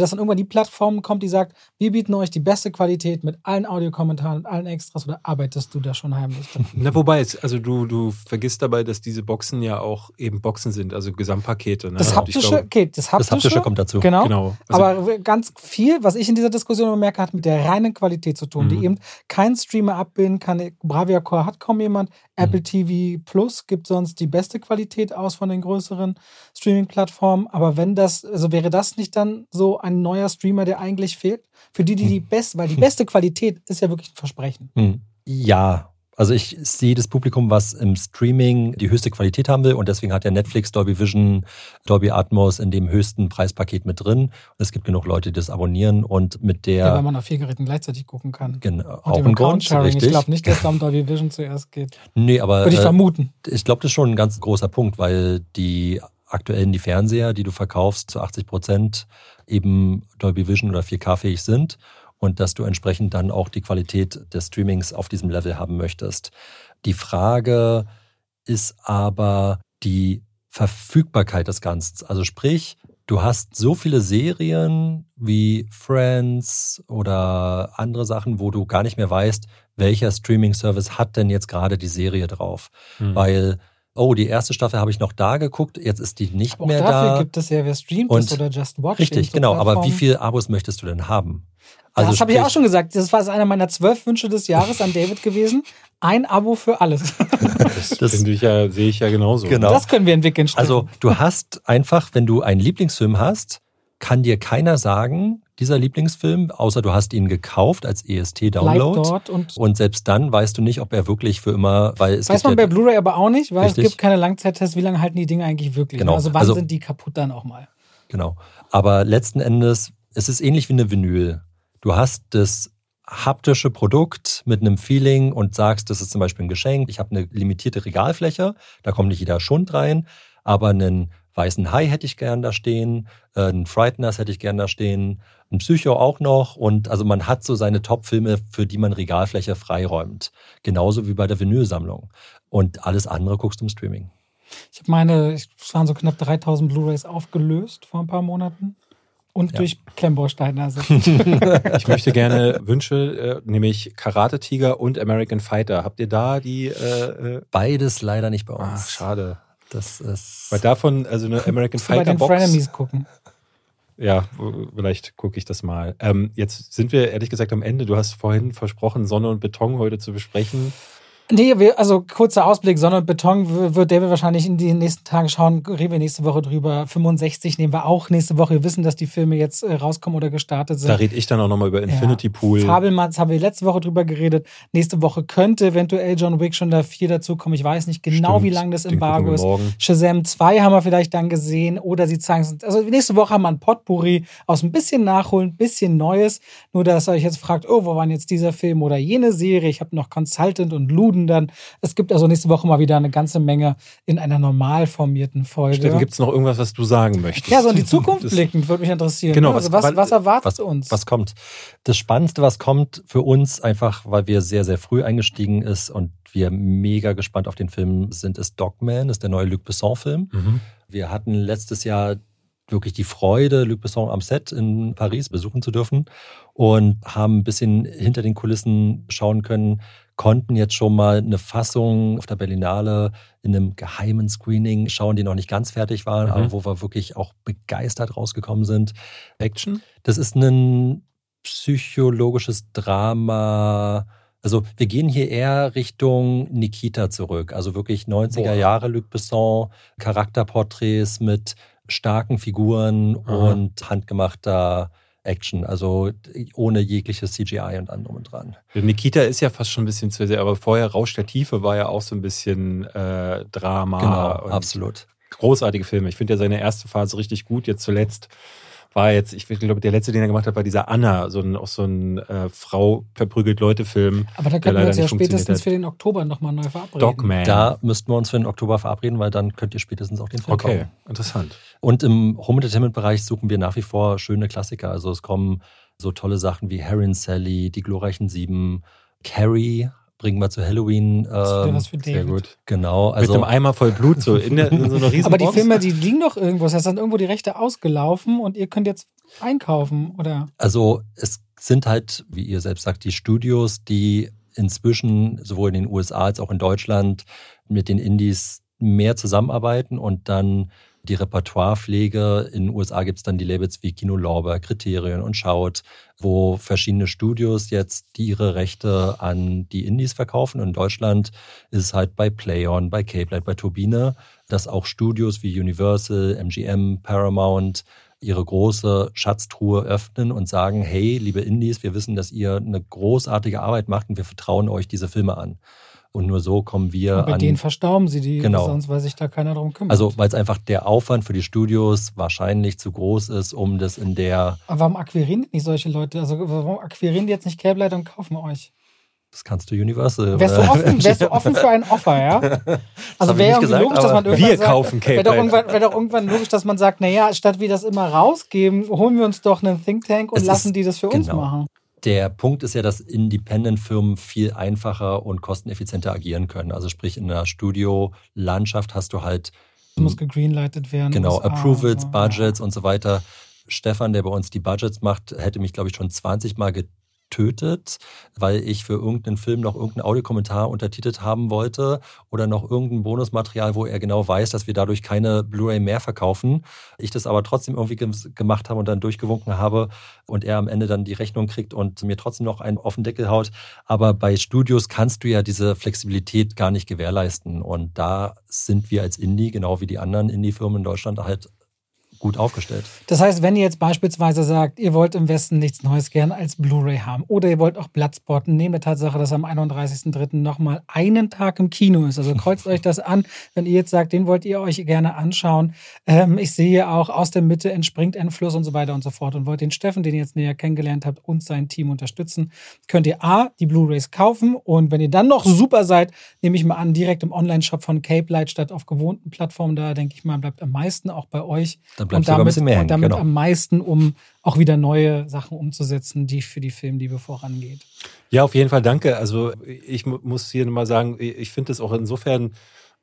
Dass dann irgendwann die Plattform kommt, die sagt, wir bieten euch die beste Qualität mit allen Audiokommentaren und allen Extras oder arbeitest du da schon heimlich? Na, wobei, also du, du vergisst dabei, dass diese Boxen ja auch eben Boxen sind, also Gesamtpakete. Ne? Das haptische, glaube, okay, das haptische, das haptische kommt dazu. Genau. genau. Also, Aber ganz viel, was ich in dieser Diskussion immer merke, hat mit der reinen Qualität zu tun, Mhm. die eben kein Streamer abbilden kann. Bravia Core hat kaum jemand. Apple TV Plus gibt sonst die beste Qualität aus von den größeren Streaming-Plattformen. Aber wenn das, also wäre das nicht dann so ein neuer Streamer, der eigentlich fehlt? Für die, die die beste, weil die beste Qualität ist ja wirklich ein Versprechen. Hm. Ja, also ich sehe das Publikum, was im Streaming die höchste Qualität haben will und deswegen hat ja Netflix Dolby Vision, Dolby Atmos in dem höchsten Preispaket mit drin. Und es gibt genug Leute, die das abonnieren und mit der Ja, weil man auf vier Geräten gleichzeitig gucken kann. genau, Und auch dem ein Grund, Account-Sharing. Ich richtig. glaube nicht, dass da um Dolby Vision zuerst geht. nee, aber Würde ich äh, vermuten. ich glaube, das ist schon ein ganz großer Punkt, weil die aktuellen die Fernseher, die du verkaufst, zu 80 Prozent eben Dolby Vision oder 4K-fähig sind und dass du entsprechend dann auch die Qualität des Streamings auf diesem Level haben möchtest. Die Frage ist aber die Verfügbarkeit des Ganzen. Also sprich, du hast so viele Serien wie Friends oder andere Sachen, wo du gar nicht mehr weißt, welcher Streaming-Service hat denn jetzt gerade die Serie drauf. Mhm. Weil, oh, die erste Staffel habe ich noch da geguckt, jetzt ist die nicht Aber auch mehr dafür da. gibt es ja, wer streamt Und- oder Just Watch. Richtig, so genau. Aber wie viele Abos möchtest du denn haben? Also das habe ich auch schon gesagt. Das war einer meiner zwölf Wünsche des Jahres an David gewesen. Ein Abo für alles. das das- ich ja, sehe ich ja genauso. Genau. Das können wir entwickeln. Steffen. Also du hast einfach, wenn du einen Lieblingsfilm hast, kann dir keiner sagen, dieser Lieblingsfilm, außer du hast ihn gekauft als EST-Download. und Und selbst dann weißt du nicht, ob er wirklich für immer, weil es weiß man bei ja, Blu-ray aber auch nicht, weil Richtig. es gibt keine Langzeittests, wie lange halten die Dinge eigentlich wirklich. Genau. Also wann Also- sind die kaputt dann auch mal? genau. Aber letzten Endes, es ist ähnlich wie eine Vinyl. Du hast das haptische Produkt mit einem Feeling und sagst, das ist zum Beispiel ein Geschenk. Ich habe eine limitierte Regalfläche, da kommt nicht jeder Schund rein, aber einen weißen Hai hätte ich gern da stehen, äh, einen Frighteners hätte ich gern da stehen, ein Psycho auch noch und also man hat so seine Top-Filme, für die man Regalfläche freiräumt. Genauso wie bei der Vinylsammlung. Und alles andere guckst du im Streaming. Ich habe meine, es waren so knapp 3000 Blu-rays aufgelöst vor ein paar Monaten. Und Ja. durch Klemmbausteine ersetzt. Ich möchte gerne Wünsche, äh, nämlich Karate Tiger und American Fighter. Habt ihr da die? Äh, äh, Beides leider nicht bei uns. schade. Das ist. Weil davon, also eine American Musst du bei Fighter den Box. Frenemies gucken. Ja, vielleicht gucke ich das mal. Ähm, jetzt sind wir ehrlich gesagt am Ende. Du hast vorhin versprochen, Sonne und Beton heute zu besprechen. Nee, wir, also kurzer Ausblick, Sonne und Beton wird David wahrscheinlich in den nächsten Tagen schauen, reden wir nächste Woche drüber. 65 nehmen wir auch nächste Woche. Wir wissen, dass die Filme jetzt äh, rauskommen oder gestartet sind. Da rede ich dann auch nochmal über Infinity Pool. Fabelmanns haben wir letzte Woche drüber geredet. Nächste Woche könnte eventuell John Wick schon da vier dazukommen. Ich weiß nicht genau, Stimmt, wie lang das Embargo ist. Shazam 2 haben wir vielleicht dann gesehen oder sie zeigen es. Also nächste Woche haben wir ein Potpourri aus ein bisschen Nachholen, ein bisschen Neues. Nur, dass ihr euch jetzt fragt, oh, wo war denn jetzt dieser Film oder jene Serie? Ich habe noch Consultant und Luden dann. Es gibt also nächste Woche mal wieder eine ganze Menge in einer normal formierten Folge. Steffen, gibt es noch irgendwas, was du sagen möchtest? ja, so in die Zukunft blickend würde mich interessieren. Genau, ne? also was- was, was erwartet was, uns? was kommt? Das Spannendste, was kommt für uns, einfach weil wir sehr, sehr früh eingestiegen ist und wir mega gespannt auf den Film sind, ist Dogman, ist der neue Luc Besson-Film. Mhm. Wir hatten letztes Jahr wirklich die Freude, Luc Besson am Set in Paris besuchen zu dürfen und haben ein bisschen hinter den Kulissen schauen können, konnten jetzt schon mal eine Fassung auf der Berlinale in einem geheimen Screening schauen, die noch nicht ganz fertig waren, Mhm. aber wo wir wirklich auch begeistert rausgekommen sind. Action? Das ist ein psychologisches Drama. Also wir gehen hier eher Richtung Nikita zurück. Also wirklich 90er Boah. Jahre Luc Besson, Charakterporträts mit starken Figuren Aha. und handgemachter Action. Also ohne jegliches CGI und drum und dran. Nikita ist ja fast schon ein bisschen zu sehr, aber vorher Rausch der Tiefe war ja auch so ein bisschen äh, Drama. genau, und absolut. Großartige Filme. Ich finde ja seine erste Phase richtig gut. Jetzt zuletzt war jetzt, ich glaube, der letzte, den er gemacht hat, war dieser Anna, so ein, auch so ein äh, Frau verprügelt Leute-Film. Aber da können wir uns ja spätestens für den Oktober nochmal neu verabreden. Dogman. Da müssten wir uns für den Oktober verabreden, weil dann könnt ihr spätestens auch den Film Okay, gucken. interessant. Und im Home Entertainment-Bereich suchen wir nach wie vor schöne Klassiker. Also es kommen so tolle Sachen wie Harry und Sally, Die glorreichen Sieben, Carrie bringen wir zu Halloween. Das ist wieder Ähm, was für David. Sehr gut. genau, Mit einem also Eimer voll Blut, so in, der, in so einer riesen Aber die Box. Filme, die liegen doch irgendwo. Das heißt, dann irgendwo die Rechte ausgelaufen und ihr könnt jetzt einkaufen, oder? Also es sind halt, wie ihr selbst sagt, die Studios, die inzwischen sowohl in den USA als auch in Deutschland mit den Indies mehr zusammenarbeiten und dann die Repertoirepflege. In den USA gibt es dann die Labels wie Kino Lorber, Kriterien und Schaut, wo verschiedene Studios jetzt ihre Rechte an die Indies verkaufen. In Deutschland ist es halt bei Playon, bei Cape Light, bei Turbine, dass auch Studios wie Universal, MGM, Paramount ihre große Schatztruhe öffnen und sagen, hey, liebe Indies, wir wissen, dass ihr eine großartige Arbeit macht und wir vertrauen euch diese Filme an. Und nur so kommen wir und bei an. denen verstauben sie die, Genau. sonst weil sich da keiner drum kümmert. Also, weil es einfach der Aufwand für die Studios wahrscheinlich zu groß ist, um das in der, Aber warum akquirieren die nicht solche Leute? Also warum akquirieren die jetzt nicht Cable Light und kaufen euch? das kannst du Universal. Wärst du äh, offen, wärst du offen für ein Offer, ja? Also wäre irgendwie gesagt, logisch, dass man irgendwann Wir sagt, kaufen Cape Wäre doch, Light. irgendwann, wär doch irgendwann logisch, dass man sagt, naja, statt wir das immer rausgeben, holen wir uns doch einen Think Tank und Es lassen ist- die das für uns genau. machen. Der Punkt ist ja, dass Independent-Firmen viel einfacher und kosteneffizienter agieren können. Also sprich, in einer Studiolandschaft hast du halt Das muss gegreenlightet werden. Genau, USA, Approvals, so. Budgets und so weiter. Stefan, der bei uns die Budgets macht, hätte mich, glaube ich, schon 20 Mal getötet, weil ich für irgendeinen Film noch irgendeinen Audiokommentar untertitelt haben wollte oder noch irgendein Bonusmaterial, wo er genau weiß, dass wir dadurch keine Blu-ray mehr verkaufen. Ich das aber trotzdem irgendwie ge- gemacht habe und dann durchgewunken habe und er am Ende dann die Rechnung kriegt und mir trotzdem noch einen den Deckel haut. Aber bei Studios kannst du ja diese Flexibilität gar nicht gewährleisten. Und da sind wir als Indie, genau wie die anderen Indie-Firmen in Deutschland, halt gut aufgestellt. Das heißt, wenn ihr jetzt beispielsweise sagt, ihr wollt im Westen nichts Neues gern als Blu-ray haben oder ihr wollt auch Bloodsporten, neben der Tatsache, dass am 31.03. nochmal einen Tag im Kino ist. Also kreuzt euch das an, wenn ihr jetzt sagt, den wollt ihr euch gerne anschauen. Ähm, ich sehe auch, aus der Mitte entspringt ein Fluss und so weiter und so fort und wollt den Steffen, den ihr jetzt näher kennengelernt habt, und sein Team unterstützen, könnt ihr A, die Blu-rays kaufen und wenn ihr dann noch super seid, nehme ich mal an, direkt im Online-Shop von Cape Light statt auf gewohnten Plattformen, da denke ich mal, bleibt am meisten auch bei euch Dann bleibt und sogar ein damit, bisschen mehr und hängen. damit Genau. am meisten, um auch wieder neue Sachen umzusetzen, die für die Filmliebe vorangeht. Ja, auf jeden Fall danke. Also ich mu- muss hier nochmal sagen, ich finde es auch insofern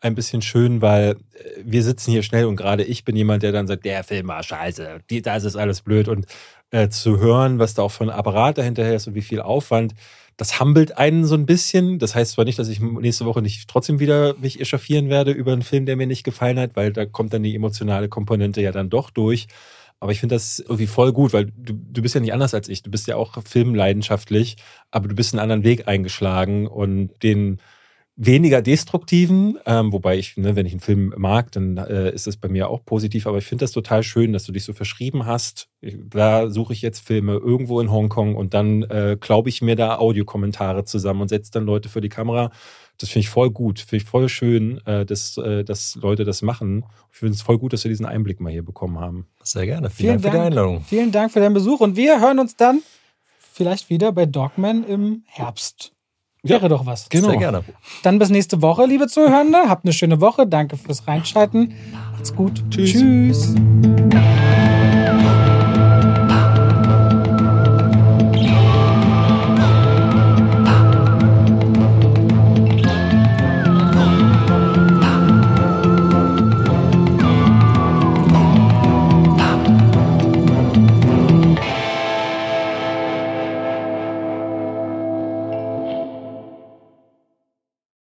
ein bisschen schön, weil äh, wir sitzen hier schnell und gerade ich bin jemand, der dann sagt, der Film war scheiße, die, das ist alles blöd und äh, zu hören, was da auch für ein Apparat dahinterher ist und wie viel Aufwand, das humbelt einen so ein bisschen. Das heißt zwar nicht, dass ich nächste Woche nicht trotzdem wieder mich echauffieren werde über einen Film, der mir nicht gefallen hat, weil da kommt dann die emotionale Komponente ja dann doch durch. Aber ich finde das irgendwie voll gut, weil du, du bist ja nicht anders als ich. Du bist ja auch filmleidenschaftlich, aber du bist einen anderen Weg eingeschlagen und den weniger destruktiven, ähm, wobei ich, ne, wenn ich einen Film mag, dann äh, ist das bei mir auch positiv, aber ich finde das total schön, dass du dich so verschrieben hast. Ich, da suche ich jetzt Filme irgendwo in Hongkong und dann äh, glaube ich mir da Audiokommentare zusammen und setze dann Leute für die Kamera. Das finde ich voll gut, finde ich voll schön, äh, dass, äh, dass Leute das machen. Ich finde es voll gut, dass wir diesen Einblick mal hier bekommen haben. Sehr gerne. Vielen, Dank für die Einladung. Vielen Dank für deinen Besuch und wir hören uns dann vielleicht wieder bei Dogman im Herbst. Wäre doch was. Genau. Sehr gerne. Dann bis nächste Woche, liebe Zuhörende. Habt eine schöne Woche. Danke fürs Reinschalten. Macht's gut. Tschüss. Tschüss.